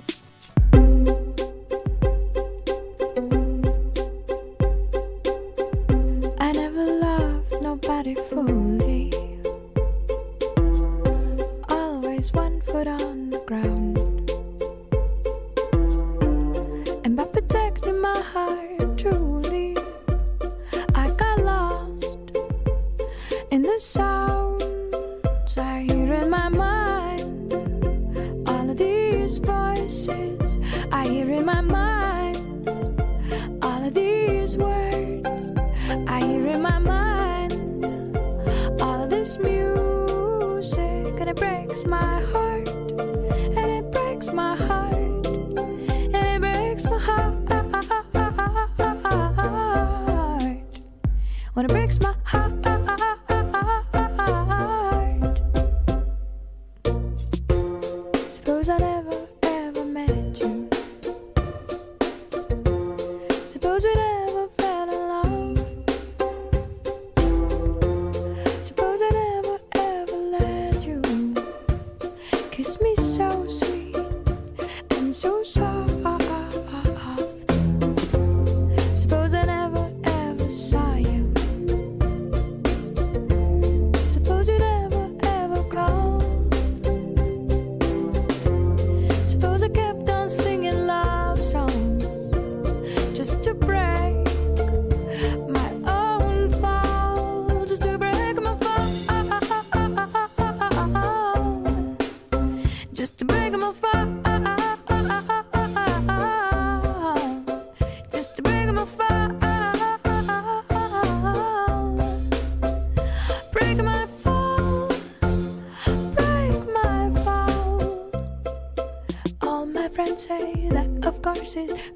faces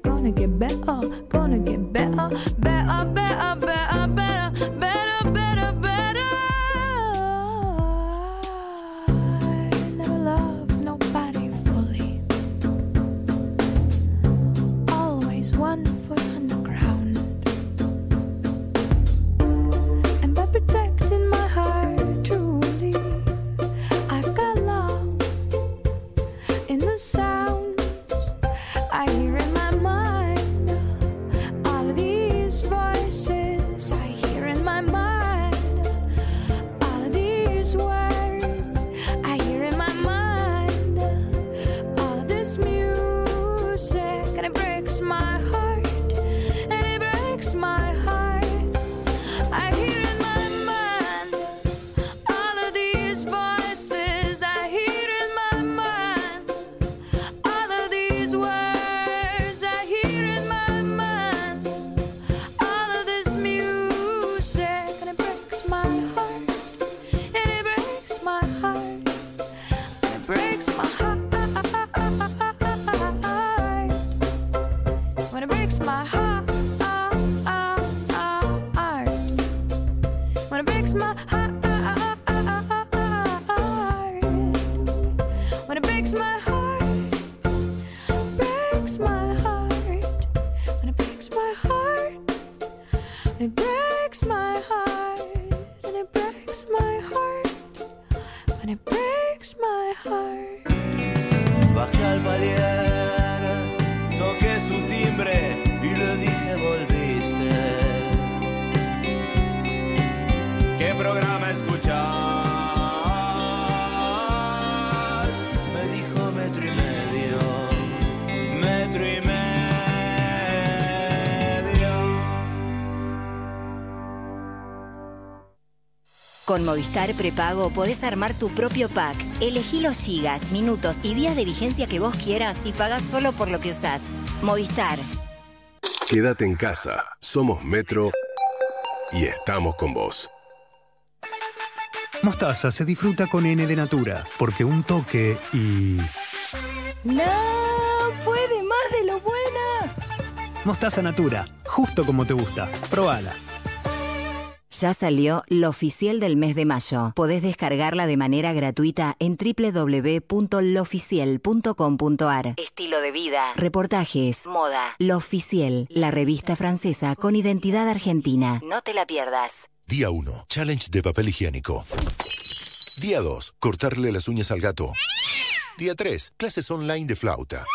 Con Movistar Prepago podés armar tu propio pack. Elegí los gigas, minutos y días de vigencia que vos quieras y pagás solo por lo que usás. Movistar. Quédate en casa. Somos Metro y estamos con vos. Mostaza se disfruta con N de Natura, porque un toque y... ¡No! ¡Puede más de lo buena! Mostaza Natura, justo como te gusta. Probala. Ya salió lo oficial del mes de mayo. Podés descargarla de manera gratuita en www.looficial.com.ar. Estilo de vida, reportajes, moda. Lo oficial, la revista francesa con identidad argentina. No te la pierdas. Día 1. Challenge de papel higiénico. Día 2. Cortarle las uñas al gato. Día 3. Clases online de flauta.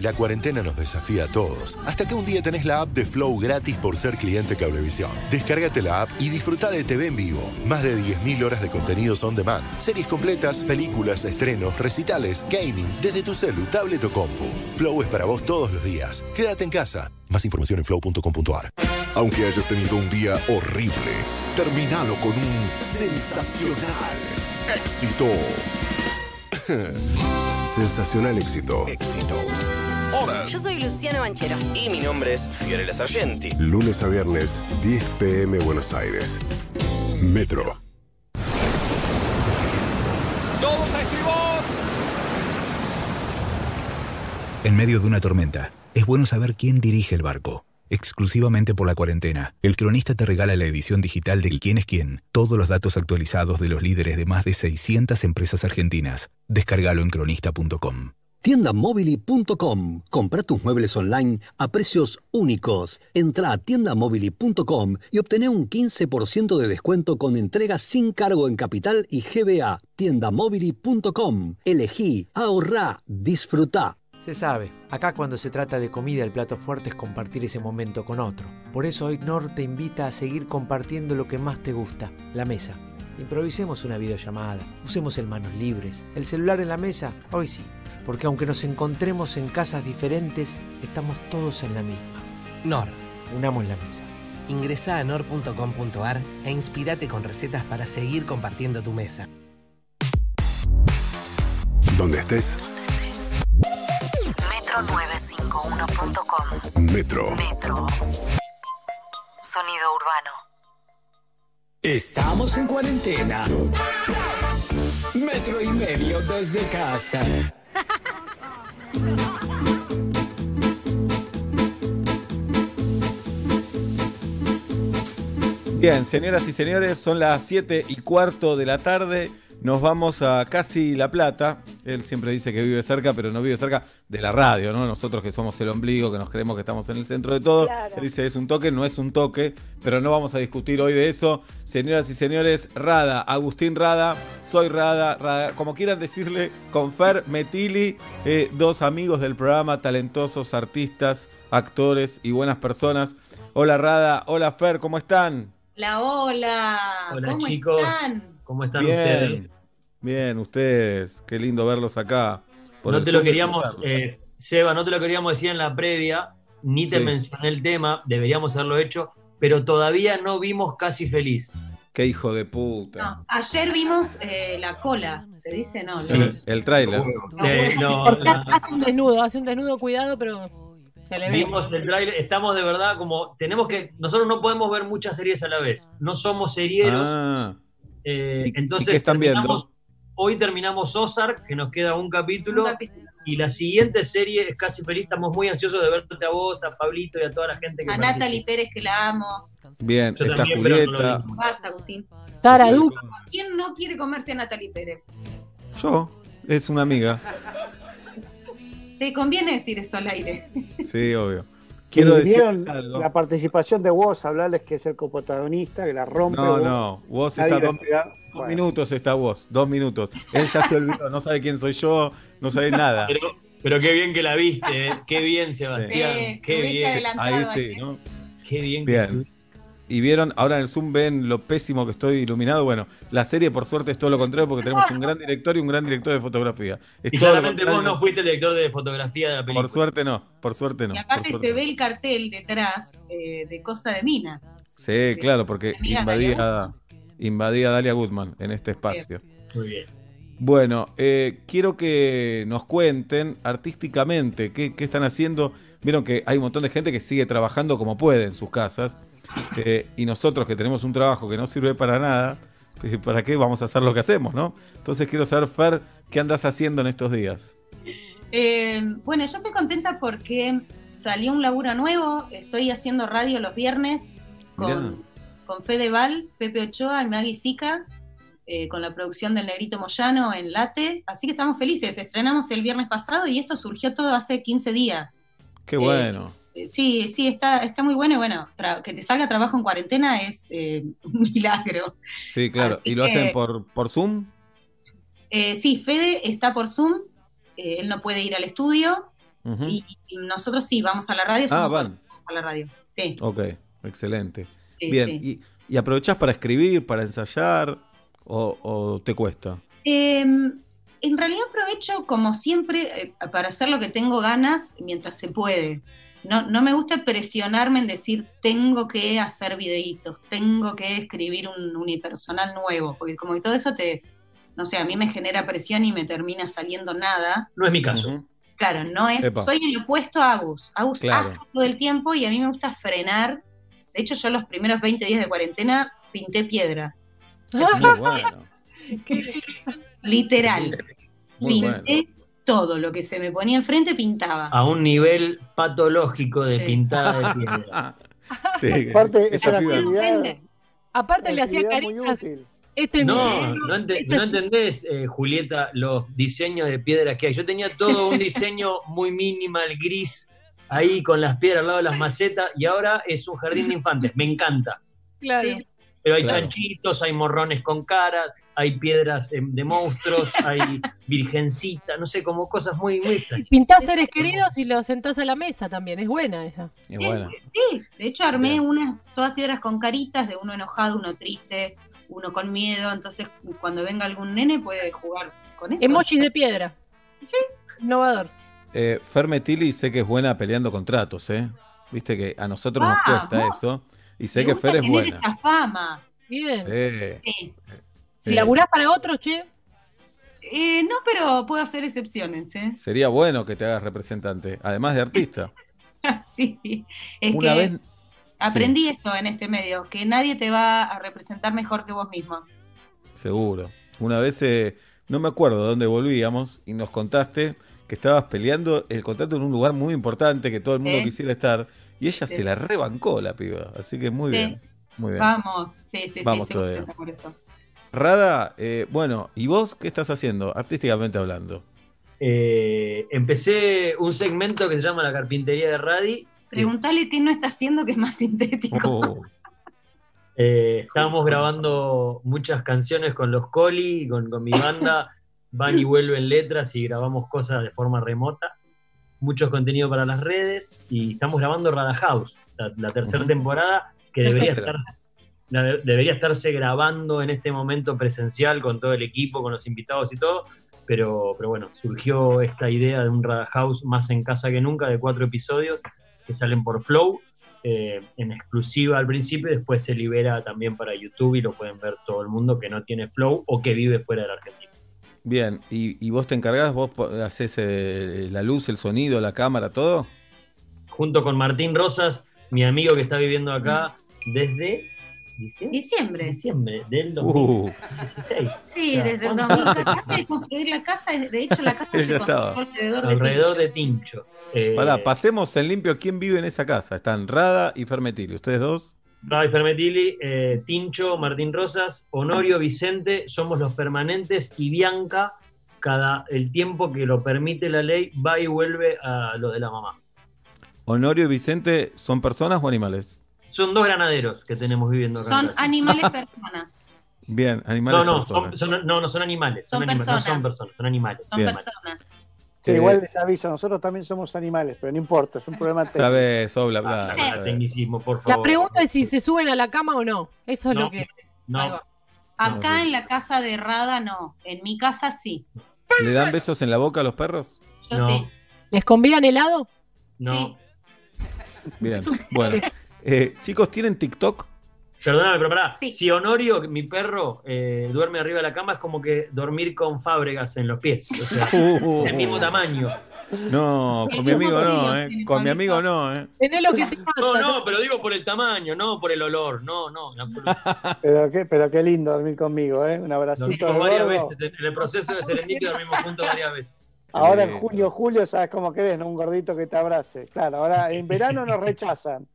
La cuarentena nos desafía a todos, hasta que un día tenés la app de Flow gratis por ser cliente Cablevisión. Descárgate la app y disfruta de TV en vivo. Más de 10.000 horas de contenidos on demand. Series completas, películas, estrenos, recitales, gaming, desde tu celu, tablet o compu. Flow es para vos todos los días. Quédate en casa. Más información en flow.com.ar. Aunque hayas tenido un día horrible, terminalo con un sensacional éxito. sensacional éxito. Éxito. Hola. Yo soy Luciano Banchero. Y mi nombre es Fiorella Sargenti. Lunes a viernes, 10 pm Buenos Aires. Metro. ¡Todos a estribor! En medio de una tormenta, es bueno saber quién dirige el barco. Exclusivamente por la cuarentena, el cronista te regala la edición digital del Quién es quién, todos los datos actualizados de los líderes de más de 600 empresas argentinas. Descárgalo en cronista.com. Tiendamobili.com. Compra tus muebles online a precios únicos. Entra a tiendamobili.com y obtené un 15% de descuento con entrega sin cargo en capital y GBA. Tiendamobili.com. Elegí, ahorrá, disfrutá. Se sabe, acá cuando se trata de comida el plato fuerte es compartir ese momento con otro. Por eso hoy Nor te invita a seguir compartiendo lo que más te gusta, la mesa. Improvisemos una videollamada, usemos el manos libres, el celular en la mesa, hoy sí, porque aunque nos encontremos en casas diferentes, estamos todos en la misma. Nor. Unamos la mesa. Ingresa a nor.com.ar e inspirate con recetas para seguir compartiendo tu mesa. Donde estés, Metro951.com. Metro. Metro. Sonido urbano. Estamos en cuarentena. Metro y medio desde casa. Bien, señoras y señores, son las 7 y cuarto de la tarde. Nos vamos a casi La Plata. Él siempre dice que vive cerca, pero no vive cerca de la radio, ¿no? Nosotros que somos el ombligo, que nos creemos que estamos en el centro de todo. Claro. Él dice es un toque, no es un toque, pero no vamos a discutir hoy de eso. Señoras y señores, Rada, Agustín Rada, soy Rada, Rada como quieran decirle, con Fer Metili, eh, dos amigos del programa, talentosos artistas, actores y buenas personas. Hola Rada, hola Fer, ¿cómo están? Hola, hola. Hola, ¿Cómo chicos. están? ¿Cómo están bien, ustedes? bien, ustedes, qué lindo verlos acá. Por No el te lo queríamos, eh, Seba, no te lo queríamos decir en la previa, ni te Sí. mencioné el tema, deberíamos haberlo hecho, pero todavía no vimos Casi Feliz. Qué hijo de puta. No, ayer vimos eh, la cola, se dice, no, Sí, los- el tráiler. Eh, no, hace un desnudo, hace un desnudo, cuidado, pero se le ve. Vimos el tráiler, estamos de verdad como, tenemos que, nosotros no podemos ver muchas series a la vez, no somos serieros, Ah, eh, ¿Y- y entonces qué están viendo? terminamos- hoy terminamos Ozark, que nos queda un capítulo, Un capítulo. y la siguiente serie es Casi Feliz, estamos muy ansiosos de verte a vos, a Pablito y a toda la gente que a participa. Natalie Pérez, que la amo. bien, Yo está también, no Julieta. vi. Basta, Agustín. Tara Duca. ¿Quién no quiere comerse a Natalie Pérez? Yo, es una amiga. Te conviene decir eso al aire. Sí, obvio. Quiero algo. la participación de Woz, hablarles que es el coprotagonista, que la rompe. No, Woz. no, vos está dos, dos Bueno. minutos está vos, dos minutos. Él ya se olvidó, no sabe quién soy yo, no sabe nada. Pero, pero qué bien que la viste, ¿eh? qué bien, Sebastián, Sí, qué bien, Ahí sí, ¿no? qué bien. que Bien. Y vieron, ahora en el Zoom ven lo pésimo que estoy iluminado. Bueno, la serie por suerte es todo lo contrario porque tenemos un gran director y un gran director de fotografía. Es Y claramente vos no fuiste el director de fotografía de la película. Por suerte no, por suerte no. y aparte suerte se no. ve el cartel detrás eh, de Cosa de Minas. Sí, claro, porque invadía, invadía a Dalia Goodman en este espacio. Muy bien. Bueno, eh, quiero que nos cuenten artísticamente qué, qué están haciendo. Vieron que hay un montón de gente que sigue trabajando como puede en sus casas. Eh, y nosotros que tenemos un trabajo que no sirve para nada, eh, ¿para qué vamos a hacer lo que hacemos, no? Entonces quiero saber, Fer, ¿qué andas haciendo en estos días? Eh, bueno, yo estoy contenta porque salió un laburo nuevo. Estoy haciendo radio los viernes Mirá. con, con Fede Val, Pepe Ochoa y Maggie Sica, eh, con la producción del Negrito Moyano en Late. Así que estamos felices. Estrenamos el viernes pasado y esto surgió todo hace 15 días. Qué bueno. Eh, Sí, sí, está, está muy bueno y bueno, que te salga trabajo en cuarentena es eh, un milagro. Sí, claro. Así ¿Y lo que- hacen por, por Zoom? Eh, sí, Fede está por Zoom, eh, él no puede ir al estudio y, y nosotros sí, vamos a la radio. Ah, van. a la radio, sí. Ok, excelente. Sí, Bien, sí. ¿Y, y aprovechás para escribir, para ensayar o, o te cuesta? Eh, en realidad aprovecho, como siempre, eh, para hacer lo que tengo ganas mientras se puede. No, no me gusta presionarme en decir tengo que hacer videitos, tengo que escribir un unipersonal nuevo, porque como que todo eso te, no sé, a mí me genera presión y me termina saliendo nada. No es mi caso. Claro, no es, Epa. soy el opuesto a Agus. Agus Claro. hace todo el tiempo y a mí me gusta frenar. De hecho, yo los primeros 20 días de cuarentena pinté piedras. Muy bueno. Literal. Muy pinté todo lo que se me ponía enfrente, pintaba. A un nivel patológico de Sí. pintada de piedra. Aparte, es esa una actividad, Aparte le hacía caritas. Este es No, no, ente- no entendés, eh, Julieta, los diseños de piedras que hay. Yo tenía todo un diseño muy minimal, gris, ahí con las piedras al lado de las macetas, y ahora es un jardín de infantes. Me encanta. Claro. Pero hay Claro. chanchitos, hay morrones con caras, hay piedras de monstruos, hay virgencita, no sé, como cosas muy, muy extrañas. Pintás seres queridos y los sentás a la mesa también. Es buena esa. Es buena. Sí, de hecho armé unas, todas piedras con caritas, de uno enojado, uno triste, uno con miedo, entonces cuando venga algún nene puede jugar con eso. Emojis de piedra. Sí. Innovador. Eh, Fermetili sé que es buena peleando contratos, ¿eh? Viste que a nosotros nos Vamos. cuesta eso. Y sé que Fer es tener buena. esa fama. Bien. Sí. Sí. Si Sí. laburás para otro, che. Eh, no, pero puedo hacer excepciones, ¿eh? Sería bueno que te hagas representante, además de artista. sí, es Una que vez- aprendí esto en este medio, que nadie te va a representar mejor que vos mismo. Seguro. Una vez, eh, no me acuerdo de dónde volvíamos, y nos contaste que estabas peleando el contrato en un lugar muy importante que todo el mundo Sí. quisiera estar, y ella Sí. se la rebancó la piba. Así que muy Sí. bien. Muy bien. Vamos, sí, sí, sí, Vamos estoy por esto. Rada, eh, bueno, ¿y vos qué estás haciendo, artísticamente hablando? Eh, empecé un segmento que se llama La Carpintería de Radi. Preguntale qué no está haciendo que es más sintético. Oh, Eh, estábamos grabando muchas canciones con los Coli, con, con mi banda, van y vuelven letras y grabamos cosas de forma remota. Mucho contenido para las redes y estamos grabando Rada House, la, la tercera temporada que debería estar debería estarse grabando en este momento presencial con todo el equipo, con los invitados y todo, pero, pero bueno, surgió esta idea de un Rada House más en casa que nunca, de cuatro episodios que salen por Flow, eh, en exclusiva al principio, y después se libera también para YouTube y lo pueden ver todo el mundo que no tiene Flow o que vive fuera de la Argentina. bien, ¿y, y vos te encargás, vos haces eh, la luz, el sonido, la cámara, todo? Junto con Martín Rosas, mi amigo que está viviendo acá desde diciembre, Diciembre. diciembre del Uh, 2016. Sí, Ya, desde el ¿cuánto? 2014 de construir la casa, de hecho la casa se estaba. construyó alrededor de Alrededor Tincho. de Tincho. Eh, Pará, pasemos en limpio quién vive en esa casa. Están Rada y Fermetili, ¿ustedes dos? Ravi Fermetili, eh, Tincho, Martín Rosas, Honorio, Vicente, somos los permanentes y Bianca, cada el tiempo que lo permite la ley, va y vuelve a lo de la mamá. Honorio y Vicente, ¿son personas o animales? Son dos granaderos que tenemos viviendo acá. Son animales personas. Bien, animales No, no, personas. son, son- no, no son animales. Son, Son anima- no personas. son personas, son animales. Son Bien. personas. Sí, Eh, igual les aviso, nosotros también somos animales, pero no importa, es un problema técnico. Sabes, oh, bla, bla, Ah, bla, no, bla. tecnicismo, por favor. La pregunta es si se suben a la cama o no. Eso es No, lo que. No. Acá No, en la casa de Rada no, en mi casa sí. ¿Le dan besos en la boca a los perros? Yo No. sí. ¿Les convían helado? no. Bien, bueno. Eh, chicos, ¿tienen TikTok? Perdóname, pero pará. Sí. Si Honorio, mi perro, eh, duerme arriba de la cama, es como que dormir con fábregas en los pies. O sea, Uh, el mismo tamaño. No, con mi amigo no, ¿eh? Con mi amigo no, ¿eh? Tenés lo que te pasa. No, no, pero digo por el tamaño, no por el olor. No, no, en absoluto. Pero qué, pero qué lindo dormir conmigo, ¿eh? Un abracito Dormimos varias gordo. veces. En el proceso de Serendipia dormimos juntos varias veces. Ahora en Eh, junio, julio, sabes cómo querés, ¿no? Un gordito que te abrace. Claro, ahora en verano nos rechazan.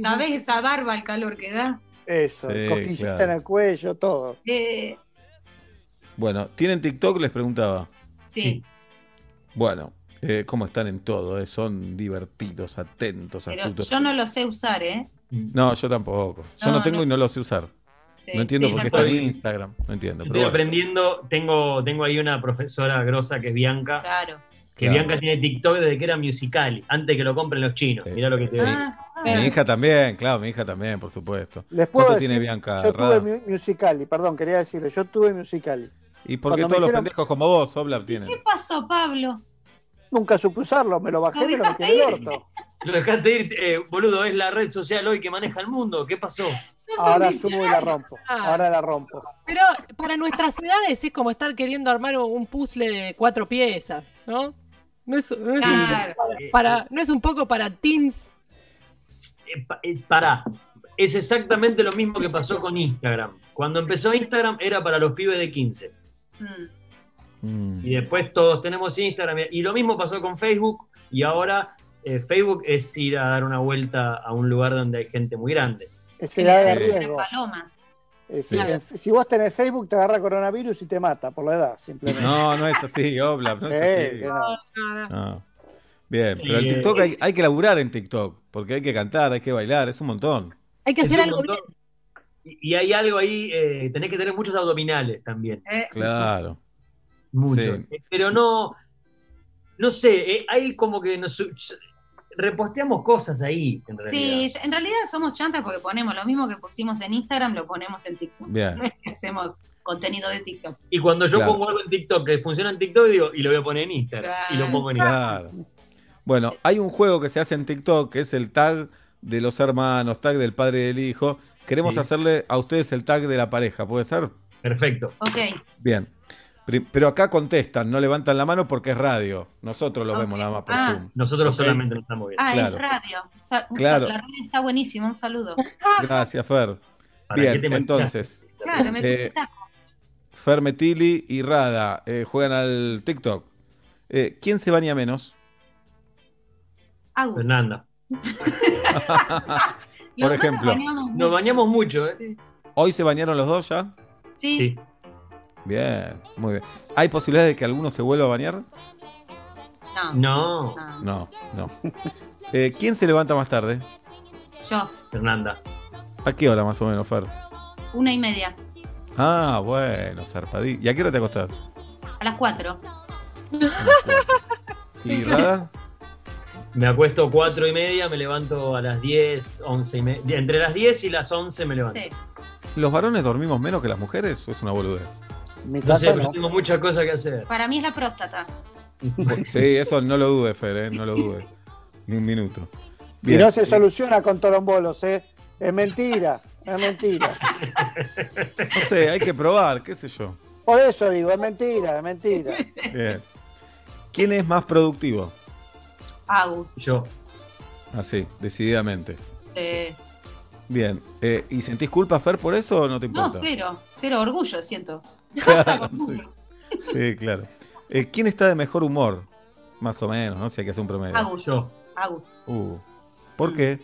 ¿Sabés esa barba, el calor que da? Eso, Sí, cosquillita claro. en el cuello, todo. Eh, Bueno, ¿tienen TikTok? Les preguntaba. sí, Bueno, eh, ¿cómo están en todo? eh? Son divertidos, atentos, pero astutos. yo no lo sé usar, ¿eh? No, yo tampoco. Yo No, no, tengo no. y no lo sé usar. Sí, no entiendo sí, por qué está en. Instagram. No entiendo. Estoy Pero bueno. aprendiendo, tengo, tengo ahí una profesora grosa que es Bianca, Claro. Que Claro. Bianca tiene TikTok desde que era musical, antes que lo compren los chinos. Mirá lo que te digo. Ah, Mi hija también, claro, mi hija también, por supuesto. Les puedo ¿Cuánto decir, tiene Bianca? yo Rada? tuve mu- Musicali, perdón, quería decirle, yo tuve Musicali. ¿Y por qué todos los dijeron- pendejos como vos, Oblap, tienen? ¿Qué pasó, Pablo? Nunca supe usarlo, me lo bajé y me lo metí en el orto. Lo dejaste ir, eh, boludo, es la red social hoy que maneja el mundo. ¿Qué pasó? Ahora subo y la rompo. Ahora la rompo. Pero para nuestras edades es como estar queriendo armar un puzzle de cuatro piezas, ¿no? No es, no es, Claro. un, para, no es un poco para teens. Eh, pa- eh, pará. Es exactamente lo mismo que pasó con Instagram. Cuando empezó Instagram era para los pibes de 15. Mm. Y después todos tenemos Instagram. Y lo mismo pasó con Facebook. Y ahora eh, Facebook es ir a dar una vuelta a un lugar donde hay gente muy grande. Es el edad de riesgo. Palomas. Eh, si, vos tenés Facebook, te agarra coronavirus y te mata por la edad, simplemente. No, no es así, Oblap, no es así. que no. No. Bien, pero el Eh, TikTok hay, hay que laburar en TikTok, porque hay que cantar, hay que bailar, es un montón. Hay que hacer algo bien. Y y hay algo ahí, eh, tenés que tener muchos abdominales también. Eh, Claro. Mucho. Sí. Eh, Pero no, no sé, eh, hay como que nos reposteamos cosas ahí, en realidad. Sí, en realidad somos chantas porque ponemos lo mismo que pusimos en Instagram, lo ponemos en TikTok. Bien. Hacemos contenido de TikTok. Y cuando yo Claro. pongo algo en TikTok que funciona en TikTok, digo, y lo voy a poner en Instagram. Y lo pongo en Instagram. Claro. Bueno, hay un juego que se hace en TikTok que es el tag de los hermanos, tag del padre y del hijo. Queremos Sí. hacerle a ustedes el tag de la pareja, ¿puede ser? Perfecto. Ok. Bien. Pero acá contestan, no levantan la mano porque es radio. Nosotros lo vemos nada más por Ah. Zoom. Nosotros solamente nos estamos viendo. Ah, Claro. es radio. O sea, un Claro. La radio está buenísimo, un saludo. Gracias, Fer. ¿Para qué Bien, entonces, Claro, me Eh. Fer Metili y Rada eh, juegan al TikTok. Eh, ¿Quién se baña menos? Agus. Fernanda. Por ejemplo. Nos bañamos Nos mucho. bañamos mucho, ¿eh? Sí. ¿Hoy se bañaron los dos ya? Sí. Sí. Bien, muy bien. ¿Hay posibilidad de que alguno se vuelva a bañar? No. No, no. No. Eh, ¿Quién se levanta más tarde? Yo, Fernanda. ¿A qué hora más o menos, Fer? una y media. Ah, bueno, zarpadí. ¿Y a qué hora te acostás? A las cuatro. ¿Y Rada? Me acuesto cuatro y media, me levanto a las 10, 11 y media. Entre las 10 y las 11 me levanto. Sí. ¿Los varones dormimos menos que las mujeres o es una boludez? Mi No casa sé, pero no. tengo muchas cosas que hacer. Para mí es la próstata. Sí, eso no lo dudes, Fer, ¿eh? no lo dudes. Ni un minuto. Y Bien. no se soluciona con torombolos, ¿eh? Es mentira, es mentira. No sé, hay que probar, qué sé yo. Por eso digo, es mentira, es mentira. Bien. ¿Quién es más productivo? Agus. Yo. Así, decididamente. Eh, Bien. Eh, ¿Y sentís culpa, Fer, por eso o no te no, importa? cero. Cero orgullo, siento. Claro, sí. Sí, claro. Eh, ¿Quién está de mejor humor? Más o menos, no sé, hay que hacer un promedio. Agus. Yo. Agus. Uh, ¿Por qué?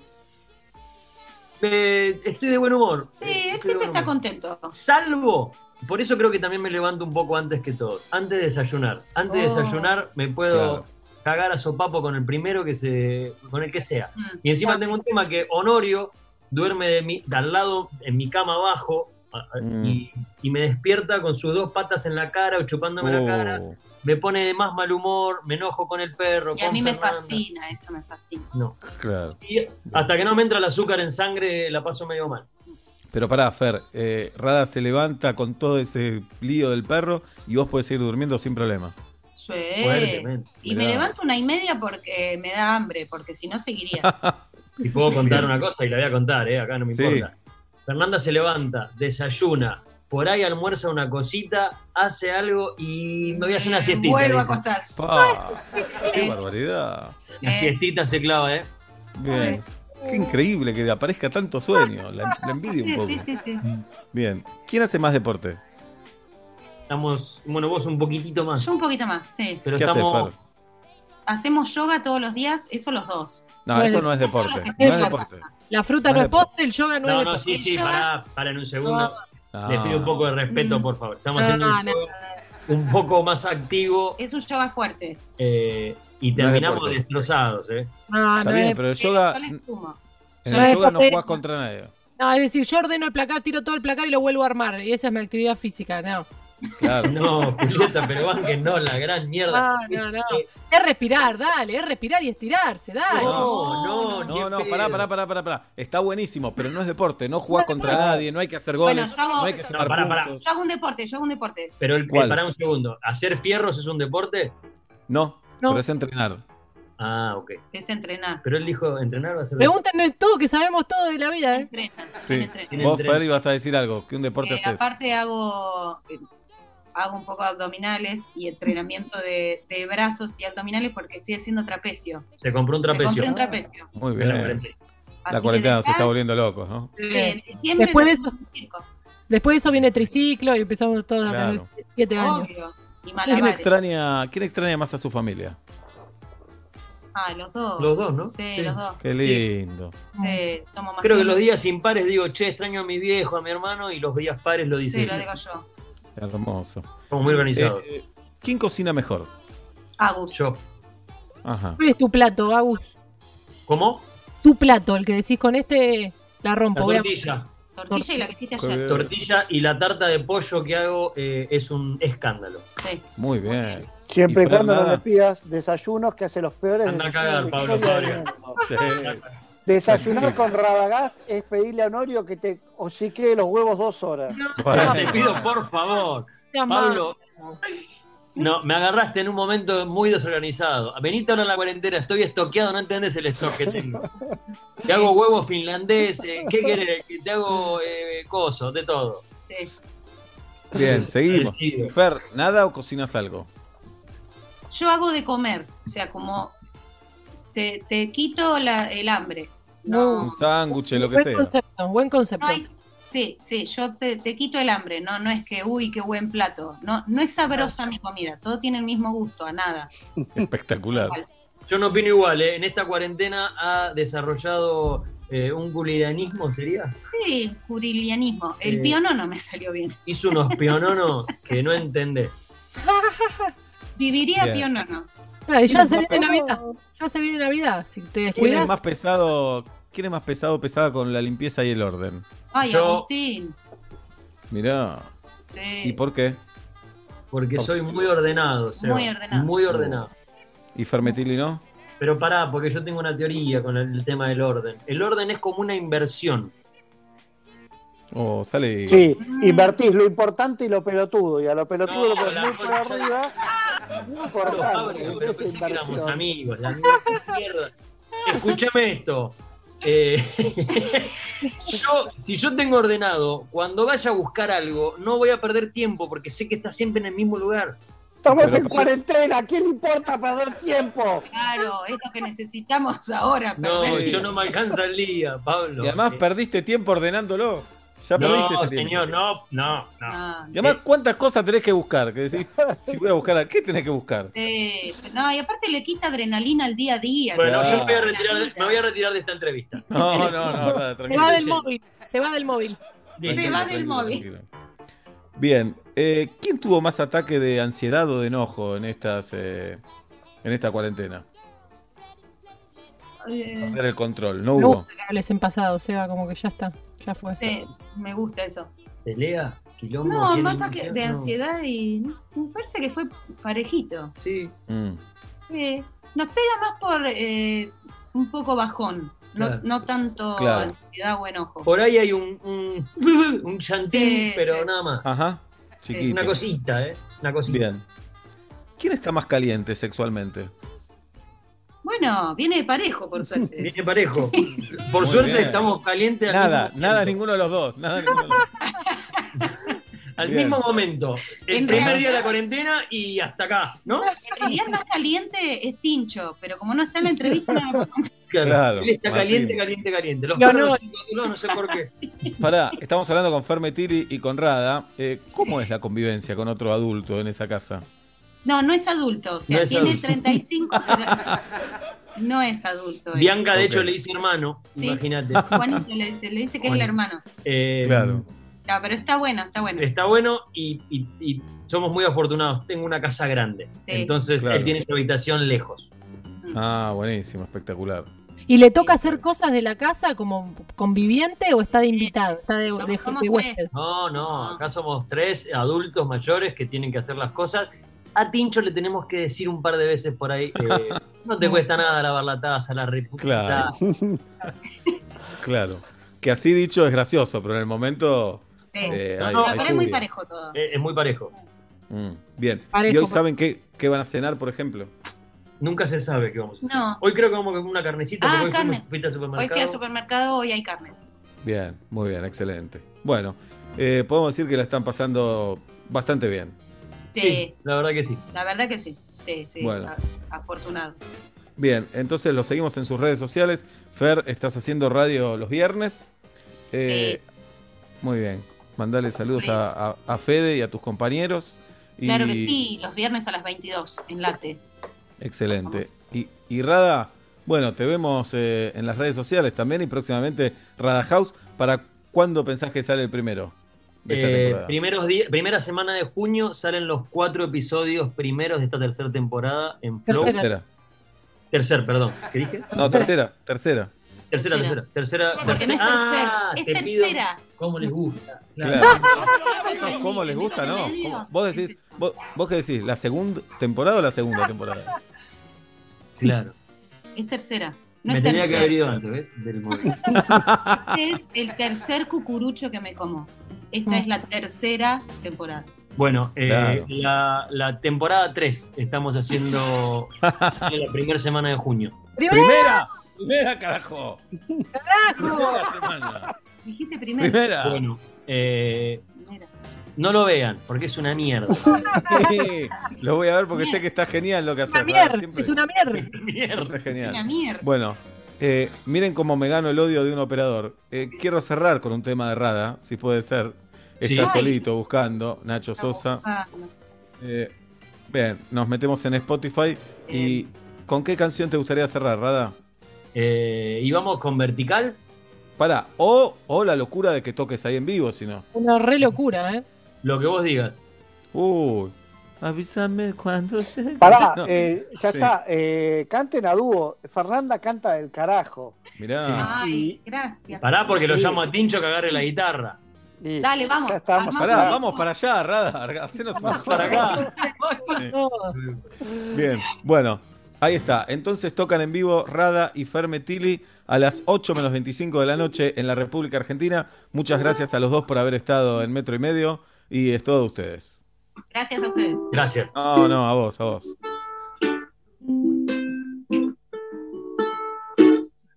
Eh, estoy de buen humor. Sí, Eh, él siempre está humor. contento. Salvo. Por eso creo que también me levanto un poco antes que todos. Antes de desayunar. Antes de Oh. desayunar me puedo Claro. cagar a sopapo con el primero que se. con el que sea. Mm. Y encima tengo un tema que Honorio duerme de, mi, de al lado en mi cama abajo Mm. y, y me despierta con sus dos patas en la cara o chupándome la cara. Oh, Me pone de más mal humor, me enojo con el perro. Y a mí me fascina, eso me fascina. No. claro. Y hasta que no me entra el azúcar en sangre, la paso medio mal. Pero pará, Fer, eh, Rada se levanta con todo ese lío del perro y vos podés seguir durmiendo sin problema. Sí. Fuertemente. Y me levanto una y media porque me da hambre, porque si no seguiría. Y puedo contar una cosa y la voy a contar, ¿eh? acá no me Sí. importa. Fernanda se levanta, desayuna, por ahí almuerza una cosita, hace algo y me voy a hacer una siestita. Vuelvo a acostar. Pa, ¡Qué barbaridad! La Eh. siestita se clava, ¿eh? Bien. Qué increíble que aparezca tanto sueño. La, la envidia un poco. sí, sí, sí. Bien. ¿Quién hace más deporte? Estamos, bueno, vos un poquitito más. Yo un poquito más, sí. Pero ¿Qué hace, estamos. Fer? Hacemos yoga todos los días, eso los dos. No, eso no es deporte. No es deporte. La fruta No no es postre, el yoga no, No, es no, deporte. sí, sí, pará, pará en un segundo. No. Les pido un poco de respeto, por favor. Estamos No, haciendo un, no, poco más activo Es un yoga fuerte. eh, y No terminamos destrozados, ¿eh? No, Está no bien, es- pero el yoga, en No el yoga no jugás contra nadie. No, es decir, yo ordeno el placar, tiro todo el placar y lo vuelvo a armar. Y esa es mi actividad física, no. Claro. No, Julieta, pero van que no, la gran mierda. No, no, no. Es respirar, dale, es respirar y estirarse, dale. No, no, No, no, qué pará, pará, pará, pará, pará. Está buenísimo, pero no es deporte. No jugás contra nadie, no hay que hacer goles, Bueno, yo hago- no hay que No, pará. Yo hago un deporte, yo hago un deporte. Pero el ¿Cuál? pará un segundo. ¿Hacer fierros es un deporte? No, No. pero es entrenar. Ah, ok. Es entrenar. Pero él dijo entrenar va a ser. Todo, que sabemos todo de la vida, ¿eh? Entrenan, Sí. entrenan. Vos, Fer, ibas a decir algo. ¿Qué un deporte Eh, haces? aparte hago eh, hago un poco de abdominales y entrenamiento de, de brazos y abdominales porque estoy haciendo trapecio. Se compró un Me trapecio. compré un trapecio. Muy bien. La cuarentena de está volviendo locos, ¿no? en diciembre Después de eso- a. Después de eso viene triciclo y empezamos todos a Claro. tener siete años. Obvio. Y ¿Quién extraña, ¿Quién extraña más a su familia? Ah, los dos. Los dos, ¿no? Sí, Sí. los dos. Qué lindo. Sí, somos más Creo que que- los días impares digo, che, extraño a mi viejo, a mi hermano, y los días pares lo dice. Sí, lo digo yo. Hermoso. Somos muy organizados. Eh, eh, ¿Quién cocina mejor? Agus. Yo. Ajá. ¿Cuál es tu plato, Agus? ¿Cómo? Tu plato, el que decís con este, la La rompo. veamos. tortilla. Tortilla y la que hiciste ayer. Tortilla y la tarta de pollo que hago eh, es un escándalo. Sí. Muy bien. Siempre y cuando no le pidas desayunos que hace los peores Anda a cagar, de Pablo Desayunar con Radagás es pedirle a Honorio que te hociquee los huevos dos horas. Bueno. Te pido, por favor. Pablo. No, me agarraste en un momento muy desorganizado. Venite ahora en la cuarentena, estoy estoqueado, no entendés el stock que tengo. Te hago huevos finlandeses, ¿qué querés? Que te hago eh, coso, de todo. Sí. Bien, seguimos. Fer, ¿nada o cocinas algo? Yo hago de comer, o sea, como te, te quito la- el hambre. No, Un sándwich, lo que buen sea. concepto, buen concepto. no hay- sí, sí, yo te, te quito el hambre, no, no es que, uy, qué buen plato. No, no es sabrosa mi comida, todo tiene el mismo gusto, a nada. Espectacular. Yo no opino igual, ¿eh? en esta cuarentena ha desarrollado eh, un culidanismo, ¿sería? Sí, curilianismo. El Eh. piono no me salió bien. Hizo unos piononos que no entendés. Viviría Bien. pionono. Claro, y ya ¿Quién se viene Navidad. Ya se viene Navidad. Si te ¿Quién es más pesado? ¿Quién es más pesado o pesada con la limpieza y el orden? Ay, Yo- Agustín. Mirá. Sí. ¿Y por qué? Porque soy muy ordenado, Seba. Muy ordenado. Muy ordenado. ¿Y Fermetili no? Pero pará, porque yo tengo una teoría con el tema del orden. El orden es como una inversión. Oh, sale. Sí, invertís lo importante y lo pelotudo, y a lo pelotudo No, lo pones muy por arriba. Muy Pablo, que éramos amigos. La mierda. Escúchame esto. Eh, yo, si yo tengo ordenado, cuando vaya a buscar algo, no voy a perder tiempo porque sé que está siempre en el mismo lugar. Estamos Pero- en cuarentena, ¿a quién le importa perder tiempo? Claro, es lo que necesitamos ahora. No, perder. yo no me alcanza el día, Pablo. Y además Eh, perdiste tiempo ordenándolo. Ya perdiste no, ese tiempo. señor, no, no, no. Ah, Y además, ¿cuántas cosas tenés que buscar? Que decís, si voy a buscar, ¿qué tenés que buscar? sí. no, y aparte le quita adrenalina al día a día. Bueno, Claro. yo me voy, a retirar, me voy a retirar de esta entrevista. No, no, no, nada, Se tranquilo. va del móvil. Se va del móvil. Se Listo. va del móvil. tranquilo. Bien, eh, ¿quién tuvo más ataque de ansiedad o de enojo en estas eh, en esta cuarentena? Eh, Perder el control, no Me hubo. gusta que hables en pasado, Seba, como que ya está. Ya fue. sí, me gusta eso. ¿Pelea? ¿Quilombo? No, ¿Quién más ataque de No. ansiedad y me parece que fue parejito. Sí. Mm. Sí. Nos pega más por eh, un poco bajón, no, no tanto Claro. ansiedad o enojo. Por ahí hay un, un, un chantín, Sí, pero sí. nada más. Ajá, chiquito. Una cosita, ¿eh? Una cosita. Bien. ¿Quién está más caliente sexualmente? Bueno, viene de parejo, por suerte. Viene parejo. Por Muy suerte bien. estamos calientes al Nada, mismo nada, ninguno de los dos. Nada, ninguno de los dos. Al Bien. mismo momento. El En primer realidad- día de la cuarentena y hasta acá, ¿no? En realidad más caliente es Tincho, pero como no está en la entrevista, no Claro, Él está caliente, caliente, caliente. Los No, perros no. no sé por qué. Pará, estamos hablando con Fermetiri y con Rada. Eh, ¿Cómo es la convivencia con otro adulto en esa casa? No, no es adulto, o sea, No tiene adulto. 35, pero no es adulto. él. Bianca, de hecho, le dice hermano, Sí. imagínate. Juanito le dice, le dice que es el hermano. Eh, Claro. No, pero está bueno, está bueno. Está bueno y, y- y somos muy afortunados. Tengo una casa grande. Entonces Claro. él tiene su habitación lejos. Ah, buenísimo, espectacular. ¿Y le toca hacer cosas de la casa como conviviente o está de invitado? ¿Está de, de, de huésped? No, no, acá somos tres adultos mayores que tienen que hacer las cosas. A Tincho le tenemos que decir un par de veces por ahí, eh, no te cuesta nada lavar la taza, la reputa. Claro. Claro. Que así dicho es gracioso, pero en el momento. Sí. eh, No, hay- no, hay pero es muy parejo todo. Eh, es muy parejo. Mm, bien. Parejo, ¿Y hoy saben qué, qué van a cenar, por ejemplo? Nunca se sabe qué vamos a hacer. No. Hoy creo que vamos a comer una carnecita, Ah, porque hoy carne. fuimos- fuiste al Hoy supermercado. fui al supermercado, hoy hay carne. Bien, muy bien, excelente. Bueno, eh, podemos decir que la están pasando bastante bien. Sí, la verdad que sí. la verdad que sí. Sí, sí, Bueno. a- afortunado. Bien, entonces lo seguimos en sus redes sociales. Fer, estás haciendo radio los viernes. Eh, Muy bien. Mandale saludos a, a- a Fede y a tus compañeros. Y- Claro que sí, los viernes a las 22 en Late. Excelente. Y, y Rada, bueno, te vemos eh, en las redes sociales también y próximamente Rada House. ¿Para cuándo pensás que sale el primero Eh, primeros días, primera semana de junio salen los cuatro episodios primeros de esta tercera temporada en Flow. Tercera. Tercer, perdón. ¿Qué dije? No, tercera, tercera. Tercera, tercera. Tercera. Porque no es Ah, tercer, es te pido tercera. cómo les gusta. Claro. No, ¿Cómo les gusta, no? ¿Cómo? Vos decís, vos, vos qué decís, ¿la segunda temporada o la segunda temporada? Claro. Es tercera. No Me es tenía que haber ido antes, ¿ves? Del móvil. Este es el tercer cucurucho que me como. Esta es la tercera temporada. Bueno, eh, Claro. la, la temporada 3 estamos haciendo la primera semana de junio. ¡Primera! ¡Primera, carajo! ¡Carajo! ¡Primera semana! Dijiste primero. ¡Primera! Bueno, eh, Primera. No lo vean, porque es una mierda. Sí, Lo voy a ver porque sé que está genial lo que hace. Una mierda, es una mierda. mierda. Es genial. una mierda. Bueno, eh, miren cómo me gano el odio de un operador. Eh, quiero cerrar con un tema de Rada, si puede ser. Está Sí. solito buscando, Nacho Sosa. Eh, bien, nos metemos en Spotify. ¿Y con qué canción te gustaría cerrar, Rada? Eh, y vamos con vertical. Para, o, o la locura de que toques ahí en vivo, si no. Una re locura, ¿eh? Lo que vos digas. Uy, avísame cuando llegue. Pará, No, eh, ya sí. está. Eh, canten a dúo. Fernanda canta del carajo. Mirá. Ay, gracias. Pará, porque lo llamo a Tincho que agarre la guitarra. Dale, vamos. Estamos Pará, vamos para allá, Rada. Hacenos Vamos para acá. Bien, bueno, ahí está. Entonces tocan en vivo Rada y Fermetili a las 8 menos 25 de la noche en la República Argentina. Muchas gracias a los dos por haber estado en Metro y Medio y es todo de ustedes. Gracias a ustedes. Gracias. No, no, a vos, a vos.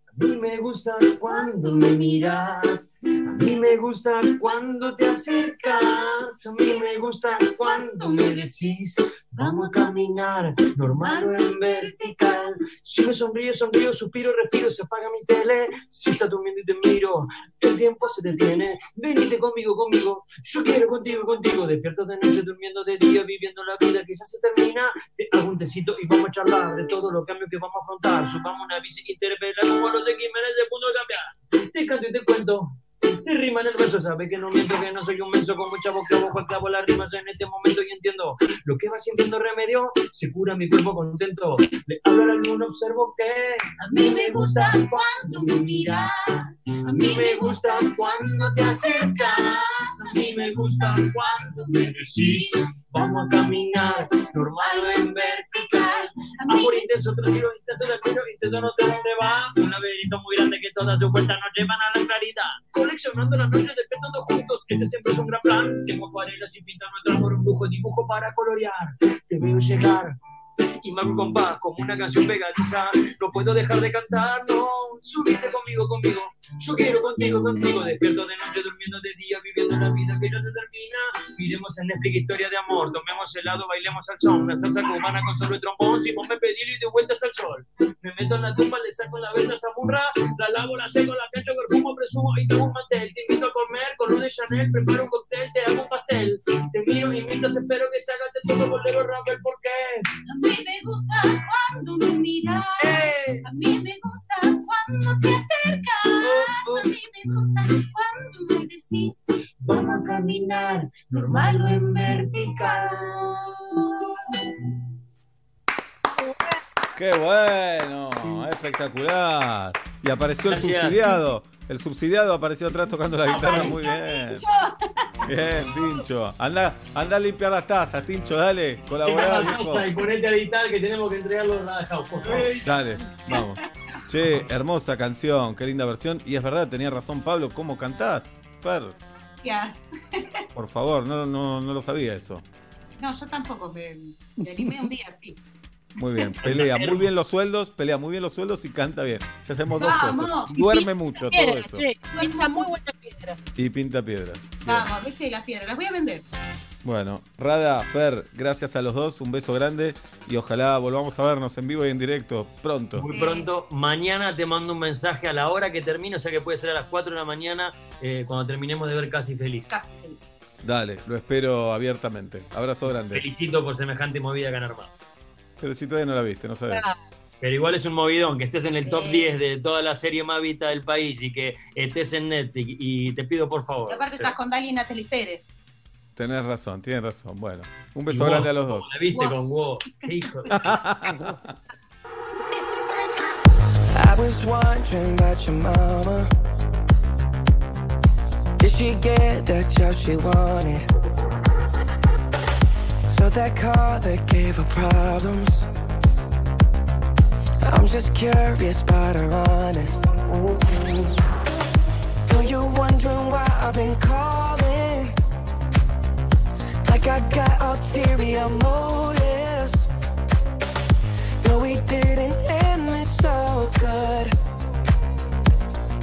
A mí me gusta cuando me miras, a mí me gusta cuando te acercas, a mí me gusta cuando me decís, vamos a caminar, normal o en vertical. Si me sonrío, sonrío, suspiro, respiro, se apaga mi tele, si estás durmiendo y te miro, el tiempo se detiene, venite conmigo, conmigo, yo quiero contigo, contigo, despierto de noche, durmiendo de día, viviendo la vida que ya se termina, te hago un tecito y vamos a charlar de todos los cambios que vamos a afrontar, subamos una bici interpela como los de Jiménez de punto cambiar, te canto y te cuento, te rima en el verso, sabe que no miento, que no soy un menso con mucha boca, boca, clavo las rimas en este momento y entiendo lo que va sintiendo remedio, se cura mi cuerpo contento, le hablo a la luna, observo que a mí me gusta cuando me miras, a mí me gusta cuando te acercas, a mí me gusta cuando me decís, vamos a caminar, normal o en vertical, amor intenso, otro tiro intenso, le tiro intenso, no sé dónde va, un laberinto muy grande que todas sus vueltas nos llevan a la claridad, coleccionando las noches despertando juntos, ese siempre es un gran plan, tengo acuarelas y pintar nuestro amor un lujo, dibujo para colorear, te veo llegar, y marco compás como una canción pegadiza. No puedo dejar de cantar, no. Subite conmigo, conmigo. Yo quiero contigo, contigo. Despierto de noche, durmiendo de día, viviendo la vida que no te termina. Miremos en Netflix historia de amor, tomemos helado, bailemos al son. Una salsa cubana con solo el trombón, si vos me pedís y de vueltas al sol. Me meto en la tumba, le saco la venta samurra, la lavo, la seco, la cacho, perfumo, presumo y te hago un mantel. Te invito a comer con lo de Chanel, preparo un cóctel, te hago un pastel. Te miro y mientras espero que se haga de todo bolero rapper, ¿por qué? A mí me gusta cuando me miras. A mí me gusta cuando te acercas. A mí me gusta cuando me decís, vamos a caminar, normal o en vertical. ¡Qué bueno! Espectacular. Y apareció el subsidiado. El subsidiado apareció atrás tocando la guitarra muy bien. Bien, Tincho. Anda, anda a limpiar las tazas, Tincho, dale. Colaborá, viejo. Y ponete a editar que tenemos que entregarlo a Rada House, por favor. Dale, vamos. Che, hermosa canción, qué linda versión. Y es verdad, tenía razón Pablo, ¿cómo cantás? Fer, Gracias. por favor, no, no, no lo sabía eso. No, yo tampoco me, me animé un día, sí. Muy bien, pelea muy bien los sueldos, pelea muy bien los sueldos y canta bien. Ya hacemos dos Vamos. cosas. Duerme mucho, todo Piedra, eso. sí, pinta muy buena piedra. Y pinta piedras. Bien. Vamos, viste las piedras, las voy a vender. Bueno, Rada, Fer, gracias a los dos, un beso grande y ojalá volvamos a vernos en vivo y en directo pronto. Muy pronto, mañana te mando un mensaje a la hora que termine, o sea que puede ser a las 4 de la mañana, eh, cuando terminemos de ver Casi Feliz. Casi feliz. Dale, lo espero abiertamente. Abrazo grande. Felicito por semejante movida que han armado. Pero si todavía no la viste, no sabes. Pero igual es un movidón, que estés en el top Sí. 10 de toda la serie más vista del país y que estés en Netflix. Y te pido por favor. Y aparte estás con Dali y Natalie Pérez. Tenés razón, tienes razón. Bueno, un beso grande a los dos. La viste con vos. Hijo de- I was wondering about your mama. Did she get the job she wanted? So that car that gave her problems. I'm just curious about her honest. Know you're wondering why I've been calling. Like I got ulterior motives. No, we didn't end this so good.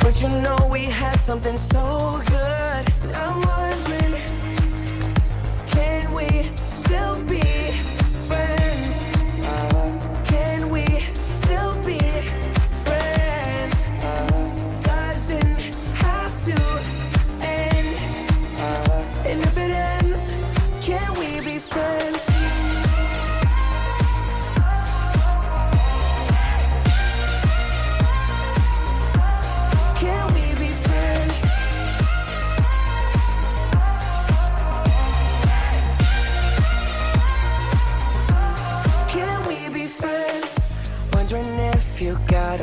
But you know we had something so good. I'm wondering, can we still be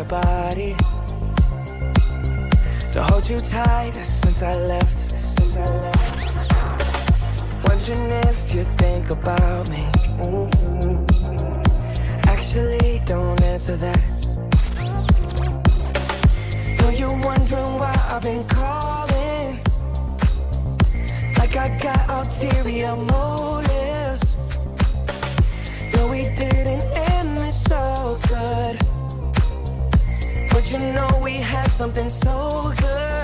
body to hold you tight since I left. Since I left. Wondering if you think about me. Mm-hmm. Actually, don't answer that. Know you're wondering why I've been calling. Like I got ulterior motives. No, we didn't you know we had something so good.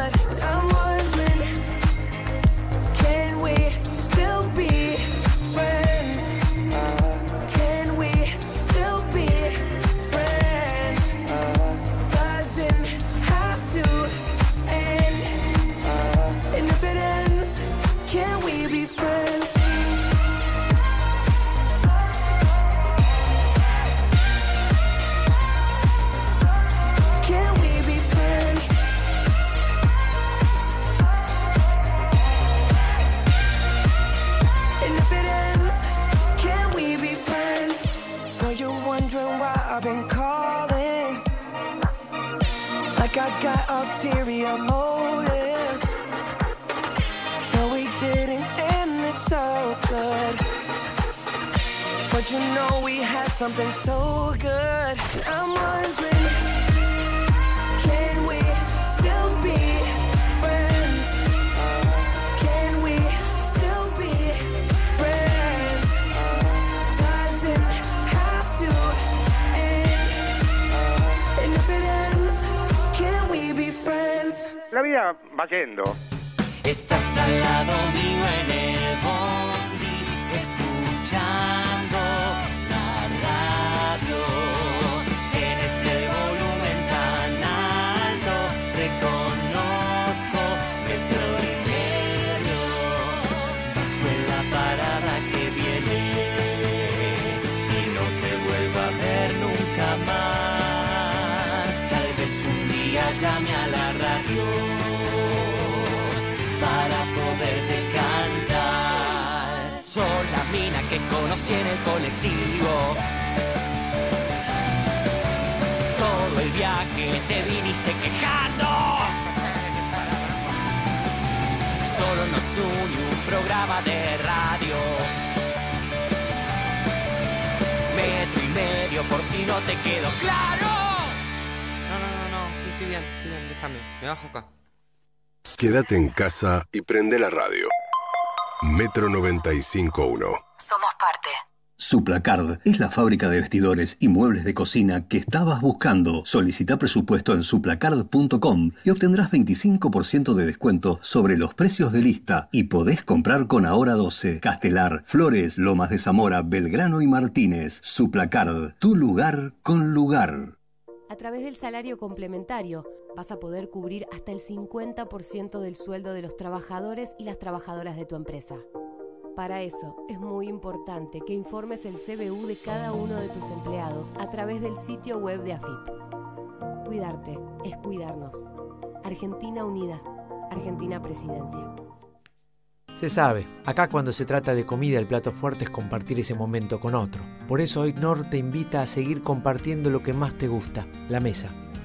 something so good. I'm wondering, can we still be friends? Can we still be friends? Doesn't have to end. And if it ends, can we be friends? La vida va yendo. Estás al lado mío en el bondi, escuchando que viene y no te vuelva a ver nunca más. Tal vez un día llame a la radio para poderte cantar. Son la mina que conocí en el colectivo. Todo el viaje te viniste quejando. Solo nos une un programa de radio. Metro y medio por si no te quedó claro. No, no, no, no, sí, estoy bien, estoy bien, déjame, me bajo acá. Quédate en casa y prende la radio. Metro 95.1. Somos parte. Suplacard es la fábrica de vestidores y muebles de cocina que estabas buscando. Solicita presupuesto en suplacard.com y obtendrás 25% de descuento sobre los precios de lista y podés comprar con Ahora 12, Castelar, Flores, Lomas de Zamora, Belgrano y Martínez. Suplacard, tu lugar con lugar. A través del salario complementario vas a poder cubrir hasta el 50% del sueldo de los trabajadores y las trabajadoras de tu empresa. Para eso es muy importante que informes el CBU de cada uno de tus empleados a través del sitio web de AFIP. Cuidarte es cuidarnos. Argentina Unida. Argentina Presidencia. Se sabe, acá cuando se trata de comida el plato fuerte es compartir ese momento con otro. Por eso hoy Nor te invita a seguir compartiendo lo que más te gusta, la mesa.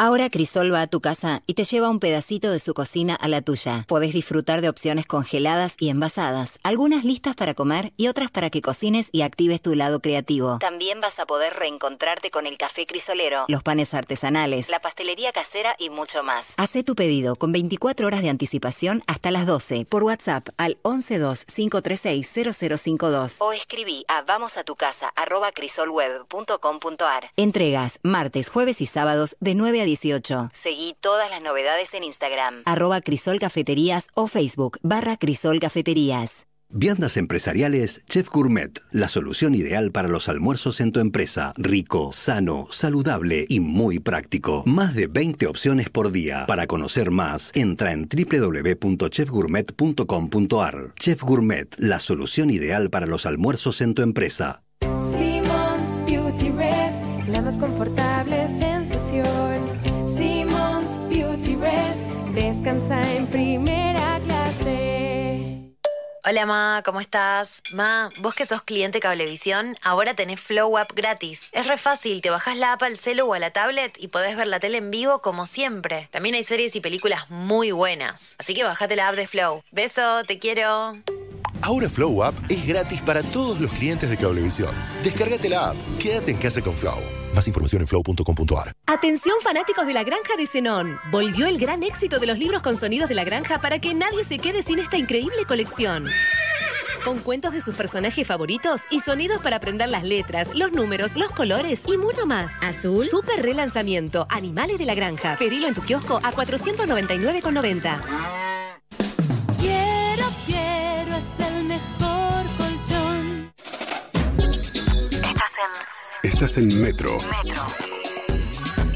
Ahora Crisol va a tu casa y te lleva un pedacito de su cocina a la tuya. Podés disfrutar de opciones congeladas y envasadas, algunas listas para comer y otras para que cocines y actives tu lado creativo. También vas a poder reencontrarte con el café crisolero, los panes artesanales, la pastelería casera y mucho más. Hacé tu pedido con 24 horas de anticipación hasta las 12 por WhatsApp al 112-536-0052 o escribí a vamosatucasa.crisolweb.com.ar. Entregas martes, jueves y sábados de 9 a 18. Seguí todas las novedades en Instagram, arroba Crisol Cafeterías o Facebook, barra Crisol Cafeterías. Viandas empresariales Chef Gourmet, la solución ideal para los almuerzos en tu empresa. Rico, sano, saludable y muy práctico. Más de 20 opciones por día. Para conocer más, entra en www.chefgourmet.com.ar. Chef Gourmet, la solución ideal para los almuerzos en tu empresa. Hola Ma, ¿cómo estás? Ma, vos que sos cliente Cablevisión, ahora tenés Flow App gratis. Es re fácil, te bajás la app al celu o a la tablet y podés ver la tele en vivo como siempre. También hay series y películas muy buenas. Así que bajate la app de Flow. Beso, te quiero. Ahora Flow App es gratis para todos los clientes de Cablevisión. Descárgate la app. Quédate en casa con Flow. Más información en flow.com.ar. Atención fanáticos de la granja de Zenón. Volvió el gran éxito de los libros con sonidos de la granja para que nadie se quede sin esta increíble colección. Con cuentos de sus personajes favoritos y sonidos para aprender las letras, los números, los colores y mucho más. Azul, super relanzamiento, Animales de la Granja. Pedilo en tu kiosco a 499,90. Quiero, Estás en Metro Metro.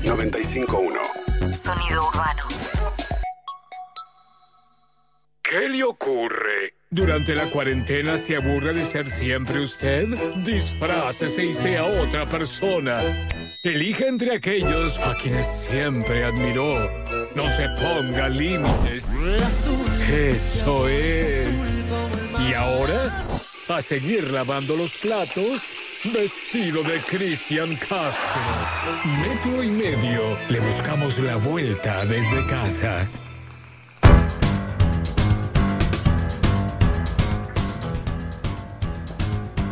95.1. Sonido urbano. ¿Qué le ocurre? ¿Durante la cuarentena se aburre de ser siempre usted? Disfrácese y sea otra persona. Elija entre aquellos a quienes siempre admiró. No se ponga límites. Eso es. ¿Y ahora? A seguir lavando los platos, vestido de Cristian Castro. Metro y medio. Le buscamos la vuelta desde casa.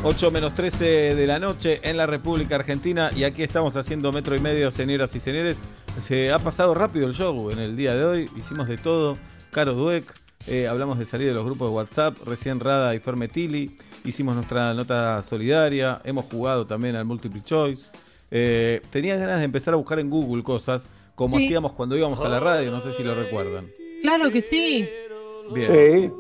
8 menos 13 de la noche en la República Argentina y aquí estamos haciendo metro y medio, señoras y señores. Se ha pasado rápido el show en el día de hoy, hicimos de todo. Caro Dueck, eh, hablamos de salir de los grupos de WhatsApp, recién Rada y Fermetili, hicimos nuestra nota solidaria, hemos jugado también al Multiple Choice. Eh, tenía ganas de empezar a buscar en Google cosas, como Sí. hacíamos cuando íbamos a la radio, no sé si lo recuerdan. Claro que sí. Bien.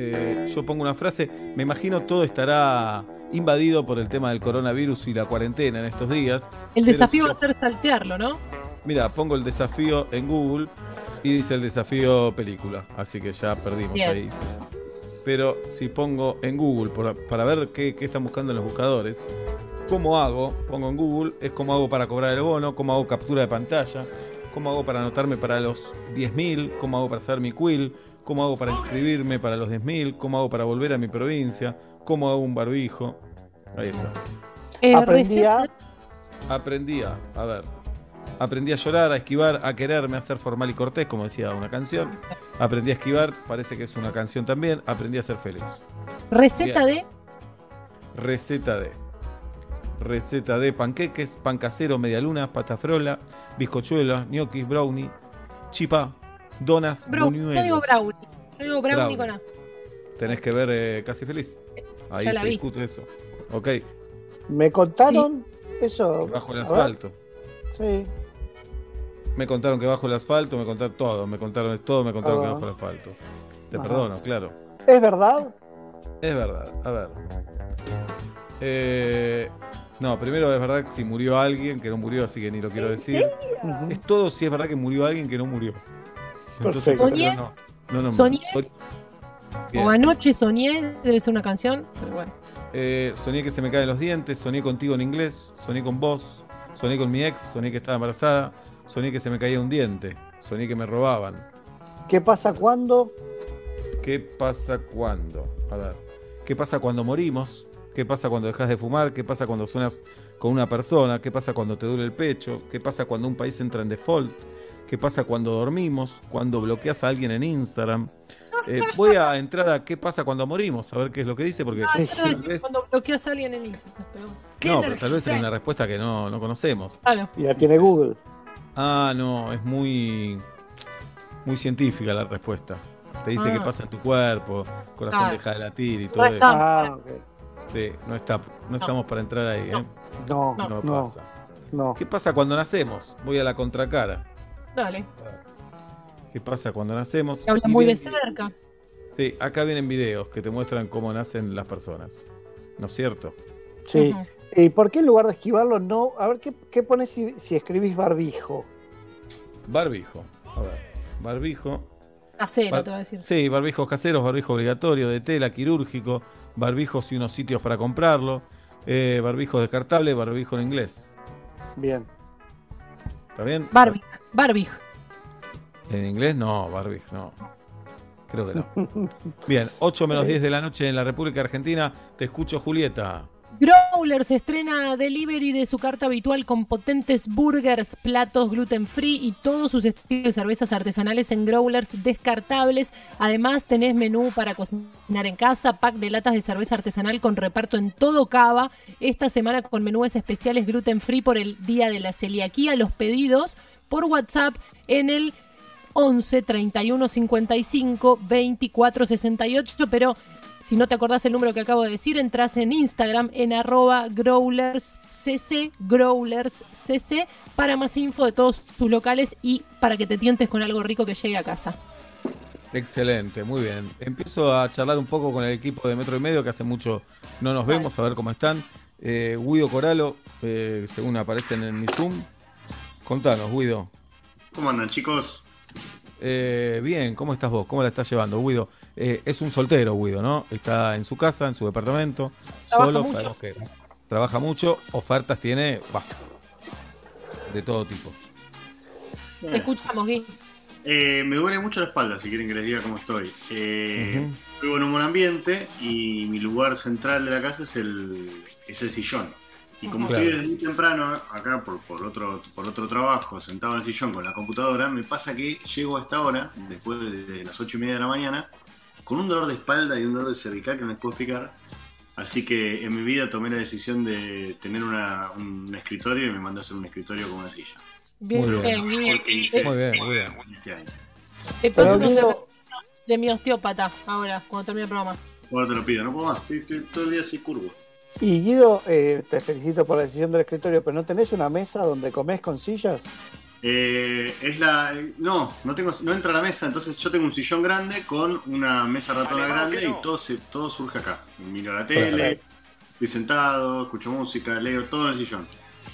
Eh, yo pongo una frase, me imagino todo estará invadido por el tema del coronavirus y la cuarentena en estos días. El desafío va a ser saltearlo, ¿no? Mira, pongo el desafío en Google y dice el desafío película, así que ya perdimos Bien. ahí. Pero si pongo en Google por- para ver qué, qué están buscando en los buscadores, ¿cómo hago? Pongo en Google, es cómo hago para cobrar el bono, cómo hago captura de pantalla, cómo hago para anotarme para los 10.000, cómo hago para hacer mi quill, cómo hago para inscribirme para los 10.000, cómo hago para volver a mi provincia, cómo hago un barbijo. Ahí está. Eh, Aprendí a- Aprendí a, a ver, aprendí a llorar, a esquivar, a quererme, a ser formal y cortés, como decía una canción. Aprendí a esquivar, parece que es una canción también. Aprendí a ser feliz. Receta Bien. de. Receta de. Receta de panqueques, pan casero, media luna, patafrola, bizcochuelos, ñoquis, brownie, chipá, donas, Brownie. Yo digo brownie. Yo digo brownie, Brownie. con A. Tenés que ver eh, Casi Feliz. Ahí Ya la se vi. discute eso. Ok, Me contaron eso. bajo el asfalto. Sí. Me contaron que bajo el asfalto, me contaron todo, me contaron todo, me contaron que bajo el asfalto. Te Ajá. perdono, claro. ¿Es verdad? Es verdad, a ver. Eh, no, primero es verdad que si murió alguien, que no murió, así que ni lo quiero decir. Es todo si es verdad que murió alguien que no murió. Entonces, Soñé. no, no, no, Soñé. O anoche soñé, debe ser una canción, pero bueno. Eh, soñé que se me caen los dientes, soñé contigo en inglés, soñé con vos, soñé con mi ex, soñé que estaba embarazada, soñé que se me caía un diente, soñé que me robaban. ¿Qué pasa cuando? ¿Qué pasa cuando? A ver, ¿qué pasa cuando morimos? ¿Qué pasa cuando dejas de fumar? ¿Qué pasa cuando suenas con una persona? ¿Qué pasa cuando te duele el pecho? ¿Qué pasa cuando un país entra en default? ¿Qué pasa cuando dormimos? ¿Cuando bloqueas a alguien en Instagram? Eh, voy a entrar a qué pasa cuando morimos, a ver qué es lo que dice, porque Ah, vez- Cuando bloqueas a alguien en Instagram. pero- no, pero tal vez es una respuesta que no, no conocemos. Claro. Y la tiene Google. Ah, no, es muy muy científica la respuesta. Te dice Ah. qué pasa en tu cuerpo, corazón Claro. deja de latir y No todo eso. está. Ah. Sí, no está, no estamos para entrar ahí, ¿eh? No, No, no, pasa. no. ¿Qué pasa cuando nacemos? Voy a la contracara. Dale. ¿Qué pasa cuando nacemos? Te habla Y muy de cerca. Sí, acá vienen videos que te muestran cómo nacen las personas. ¿No es cierto? Sí. ¿Y por qué en lugar de esquivarlo no? A ver, ¿qué, qué pones si, si escribís barbijo? Barbijo. A ver, barbijo. Casero, Bar- te voy a decir. Sí, barbijos caseros, barbijo obligatorio, de tela, quirúrgico, barbijos y unos sitios para comprarlo, eh, barbijos descartable, barbijo en inglés. Bien. ¿Está bien? Barbie. Barbie. En inglés no, barbijo, no. Creo que no. Bien, 8 menos 10 de la noche en la República Argentina. Te escucho, Julieta. Growlers estrena delivery de su carta habitual con potentes burgers, platos gluten free y todos sus estilos de cervezas artesanales en growlers descartables. Además tenés menú para cocinar en casa, pack de latas de cerveza artesanal con reparto en todo Cava. Esta semana con menúes especiales gluten free por el Día de la Celiaquía. Los pedidos por WhatsApp en el 11 31 55 24 68, pero si no te acordás el número que acabo de decir, entras en Instagram en arroba growlerscc, growlerscc, para más info de todos sus locales y para que te tientes con algo rico que llegue a casa. Excelente, muy bien. Empiezo a charlar un poco con el equipo de Metro y Medio, que hace mucho no nos vemos, a ver cómo están. Eh, Guido Coralo, eh, según aparecen en mi Zoom. Contanos, Guido. ¿Cómo andan, chicos? Eh, bien, ¿cómo estás vos? ¿Cómo la estás llevando, Guido? Eh, es un soltero, Guido, ¿no? Está en su casa, en su departamento, Trabaja solo, mucho. sabemos que trabaja mucho, ofertas tiene, bah, de todo tipo. Te escuchamos, Gui. Eh, me duele mucho la espalda, si quieren que les diga cómo estoy. Eh. Vivo en un buen ambiente y mi lugar central de la casa es el, es el sillón. Y como Claro. estoy desde muy temprano acá por, por, otro, por otro trabajo, sentado en el sillón con la computadora, me pasa que llego a esta hora, después de las ocho y media de la mañana, con un dolor de espalda y un dolor de cervical que no les puedo explicar. Así que en mi vida tomé la decisión de tener una- un escritorio y me mandé a hacer un escritorio con una silla. Bien, Muy bien. bien, bien. Porque hice Muy bien, muy bien. este año. De mi osteópata ahora, cuando termine el programa. Ahora te lo pido, no puedo más, estoy, estoy todo el día así curvo. Y Guido, eh, te felicito por la decisión del escritorio, pero ¿no tenés una mesa donde comés con sillas? Eh, es la. No, no tengo, no entra a la mesa, entonces yo tengo un sillón grande con una mesa ratona grande y todo se, todo surge acá. Miro la tele, estoy sentado, escucho música, leo todo en el sillón.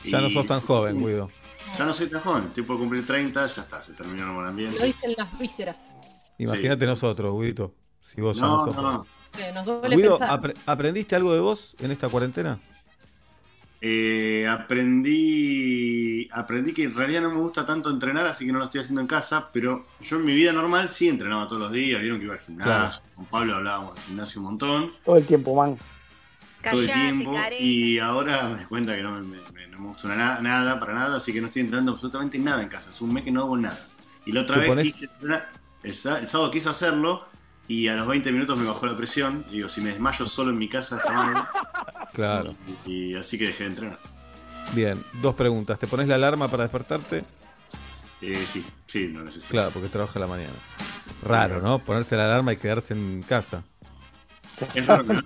Ya no sos tan joven, Guido. Ya no soy tan joven, estoy por cumplir 30, ya está, se terminó el buen Lo ambiente. dicen las vísceras. Imagínate nosotros, Guidito. Si vos no No, sos. no, no. Nos duele Guido, pensar. apre- ¿aprendiste algo de vos en esta cuarentena? Eh, aprendí aprendí que en realidad no me gusta tanto entrenar, así que no lo estoy haciendo en casa, pero yo en mi vida normal sí entrenaba todos los días, vieron que iba al gimnasio, con Pablo hablábamos del gimnasio un montón, Todo el tiempo, man. todo el tiempo, y ahora me doy cuenta que no me, me- me- no me gusta nada, nada, para nada, así que no estoy entrenando absolutamente nada en casa, hace un mes que no hago nada. Y la otra ¿Te vez pones- quise entrenar, el, el sábado quise hacerlo, y a los 20 minutos me bajó la presión, y digo, si me desmayo solo en mi casa está mal, Claro. y, y así que dejé de entrenar. Bien, dos preguntas. ¿Te pones la alarma para despertarte? Eh, sí, sí, lo necesito. Claro, porque trabaja a la mañana. Raro, ¿no? Ponerse la alarma y quedarse en casa. Es raro, me me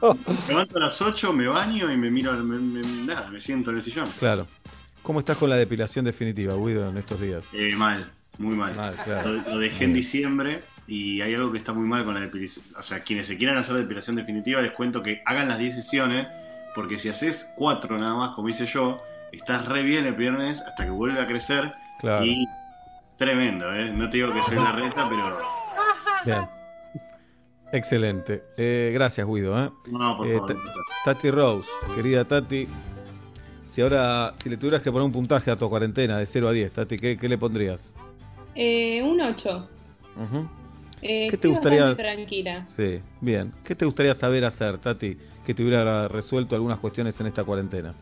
levanto a las 8, me baño y me miro, me, me- nada, me siento en el sillón. Claro. ¿Cómo estás con la depilación definitiva, Guido, en estos días? Eh, mal, muy mal. Mal, claro. Lo, lo dejé en diciembre y hay algo que está muy mal con la depilación. O sea, quienes se quieran hacer depilación definitiva, les cuento que hagan las 10 sesiones, porque si haces 4 nada más, como hice yo, estás re bien el viernes hasta que vuelve a crecer. Claro. Y tremendo, ¿eh? No te digo que soy la reta, pero. Bien. Excelente. Eh, gracias, Guido. ¿eh? No, por Eh, favor. Ta- Tati Rose, querida Tati. Si ahora, si le tuvieras que poner un puntaje a tu cuarentena de 0 a 10, Tati, ¿qué, qué le pondrías? Eh, un 8. Ujú. Eh, ¿Qué te gustaría- tranquila. Sí, bien. ¿Qué te gustaría saber hacer, Tati, que te hubiera resuelto algunas cuestiones en esta cuarentena?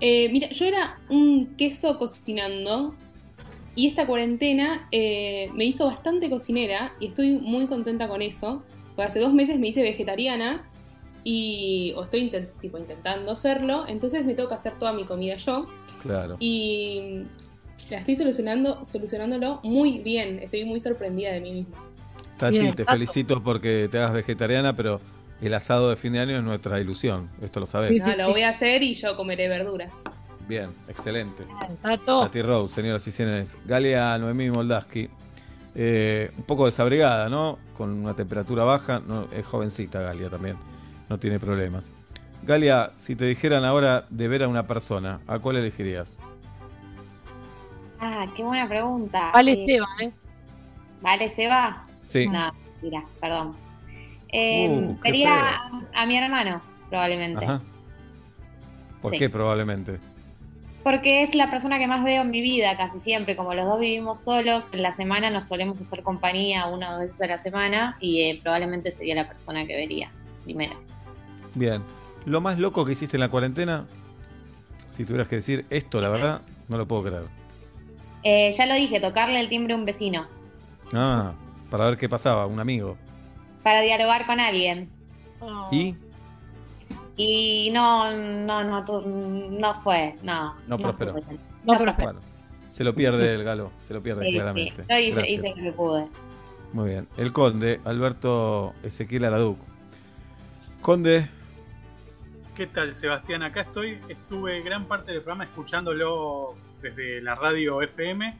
Eh, mira, yo era un queso cocinando y esta cuarentena eh, me hizo bastante cocinera y estoy muy contenta con eso. Porque hace dos meses me hice vegetariana y o estoy tipo, intentando hacerlo, entonces me tengo que hacer toda mi comida yo Claro. y la estoy solucionando, solucionándolo muy bien. Estoy muy sorprendida de mí misma. Tati, Bien, te Tato. felicito porque te hagas vegetariana, pero el asado de fin de año es nuestra ilusión. Esto lo sabes. No, lo voy a hacer y yo comeré verduras. Bien, excelente. Tato. Tati Rose, señoras y señores. Galia Noemí Moldaski. Eh, un poco desabrigada, ¿no? Con una temperatura baja. No, es jovencita Galia también. No tiene problemas. Galia, si te dijeran ahora de ver a una persona, ¿a cuál elegirías? Ah, qué buena pregunta. Vale, Eh, Seba, ¿eh? ¿Vale, Seba? Sí. No, mira, perdón. Eh, Uh, qué sería a mi hermano, probablemente. Ajá. ¿Por Sí. qué probablemente? Porque es la persona que más veo en mi vida, casi siempre. Como los dos vivimos solos, en la semana nos solemos hacer compañía una o dos veces a la semana y eh, probablemente sería la persona que vería primero. Bien. ¿Lo más loco que hiciste en la cuarentena? Si tuvieras que decir esto, la verdad, no lo puedo creer. Eh, ya lo dije, tocarle el timbre a un vecino Ah, para ver qué pasaba, un amigo. para dialogar con alguien. ¿Y? Y no, no, no, tu- no fue, no. No prosperó. No, Bueno, se lo pierde el galo, se lo pierde Sí, sí, claramente. yo hice, hice lo que pude. Muy bien. El conde, Alberto Ezequiel Araduc. Conde, ¿Qué tal, Sebastián? Acá estoy. Estuve gran parte del programa escuchándolo desde la radio FM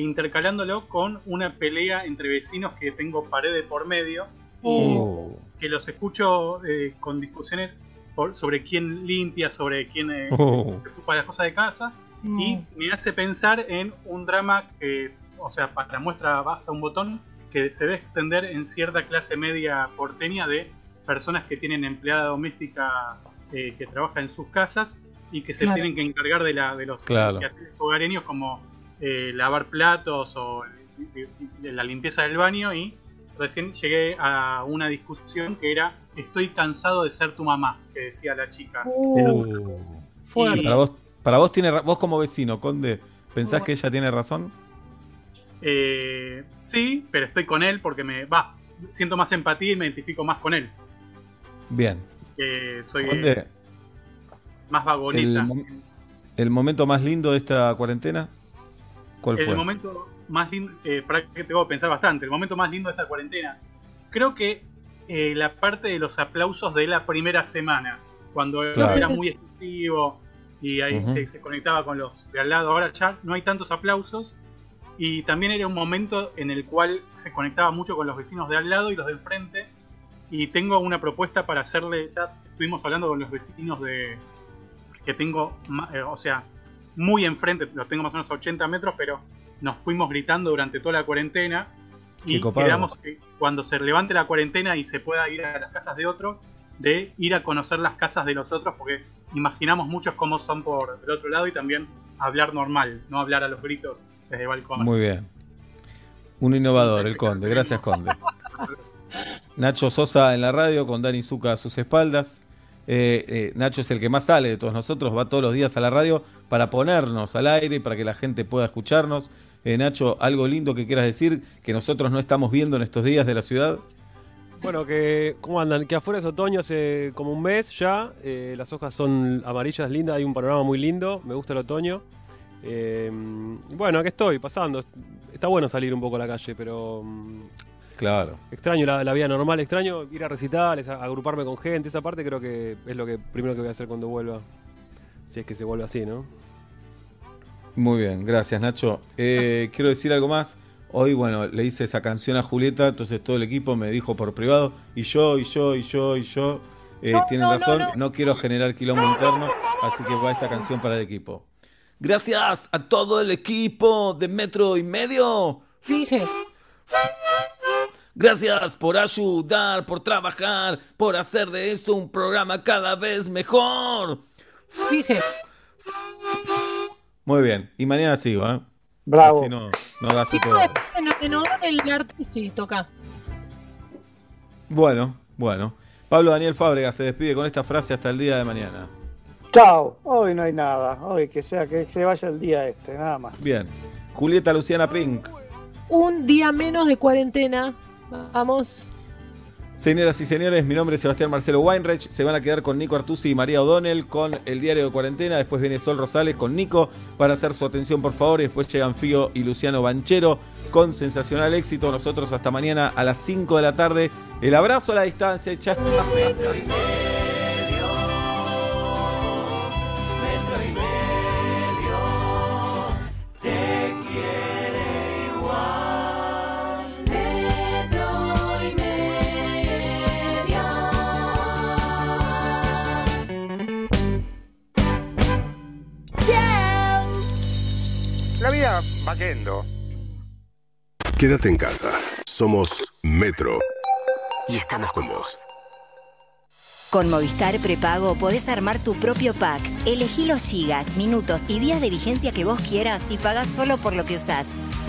intercalándolo con una pelea entre vecinos que tengo pared de por medio y Oh. que los escucho eh, con discusiones por- sobre quién limpia, sobre quién eh, Oh. se ocupa de las cosas de casa y me hace pensar en un drama que, o sea, para muestra basta un botón que se debe extender en cierta clase media porteña de personas que tienen empleada doméstica eh, que trabaja en sus casas y que se Claro. tienen que encargar de, la, de los Claro. hogareños como eh, lavar platos o eh, eh, la limpieza del baño y recién llegué a una discusión que era estoy cansado de ser tu mamá, que decía la chica. Uh. Fuerte. para vos, para vos tiene vos como vecino, Conde, ¿pensás que ella tiene razón? Eh, sí, pero estoy con él porque me va, siento más empatía y me identifico más con él. Bien, que soy Conde, más el, vagoneta. mom- el momento más lindo de esta cuarentena, ¿cuál el fue? momento más lindo, eh, para que tengo que pensar bastante, el momento más lindo de esta cuarentena. Creo que eh, la parte de los aplausos de la primera semana, cuando Claro. era muy exclusivo y ahí se, se conectaba con los de al lado. Ahora ya no hay tantos aplausos y también era un momento en el cual se conectaba mucho con los vecinos de al lado y los del frente. Y tengo una propuesta para hacerle, ya estuvimos hablando con los vecinos de que tengo, eh, o sea, muy enfrente, los tengo más o menos a 80 metros, pero nos fuimos gritando durante toda la cuarentena y quedamos que cuando se levante la cuarentena y se pueda ir a las casas de otros, de ir a conocer las casas de los otros, porque imaginamos muchos cómo son por el otro lado y también hablar normal, no hablar a los gritos desde balcón. Muy bien. Un innovador, el Conde. Gracias, Conde. Nacho Sosa en la radio con Dani Zuca a sus espaldas. Eh, eh, Nacho es el que más sale de todos nosotros, va todos los días a la radio para ponernos al aire y para que la gente pueda escucharnos. Eh, Nacho, algo lindo que quieras decir que nosotros no estamos viendo en estos días de la ciudad. Bueno, que ¿cómo andan? Que afuera es otoño hace como un mes ya. las hojas son amarillas, lindas. Hay un panorama muy lindo. Me gusta el otoño. Bueno, aquí estoy pasando. Está bueno salir un poco a la calle, pero mm, Claro. extraño la, la vida normal. Extraño ir a recitales, a- agruparme con gente. Esa parte creo que es lo que primero que voy a hacer cuando vuelva. Si es que se vuelve así, ¿no? Muy bien, gracias Nacho. Eh, quiero decir algo más. Hoy, bueno, le hice esa canción a Julieta, entonces todo el equipo me dijo por privado, y yo, y yo, y yo, y yo. Eh, No, tienen no, no, razón, no. no quiero generar quilombo interno, así que va esta canción para el equipo. Gracias a todo el equipo de Metro y Medio. Fije. Gracias por ayudar, por trabajar, por hacer de esto un programa cada vez mejor. Fije. Muy bien, y mañana sigo, ¿eh? Bravo. Así no, no gasto todo. después en, honor el arte, sí, toca. Bueno, bueno. Pablo Daniel Fábrega se despide con esta frase hasta el día de mañana. Chao. Hoy no hay nada. Hoy que sea que se vaya el día este, nada más. Bien. Julieta Luciana Pink. Un día menos de cuarentena. Vamos. Señoras y señores, mi nombre es Sebastián Marcelo Weinreich. Se van a quedar con Nico Artusi y María O'Donnell con el diario de cuarentena. Después viene Sol Rosales con Nico para hacer su atención, por favor. Y después llegan Fío y Luciano Banchero con sensacional éxito. Nosotros hasta mañana a las 5 de la tarde. El abrazo a la distancia. chao. Va yendo. Quédate en casa. Somos Metro. Y estamos con vos. Con Movistar Prepago podés armar tu propio pack. Elegí los gigas, minutos y días de vigencia que vos quieras y pagás solo por lo que usás.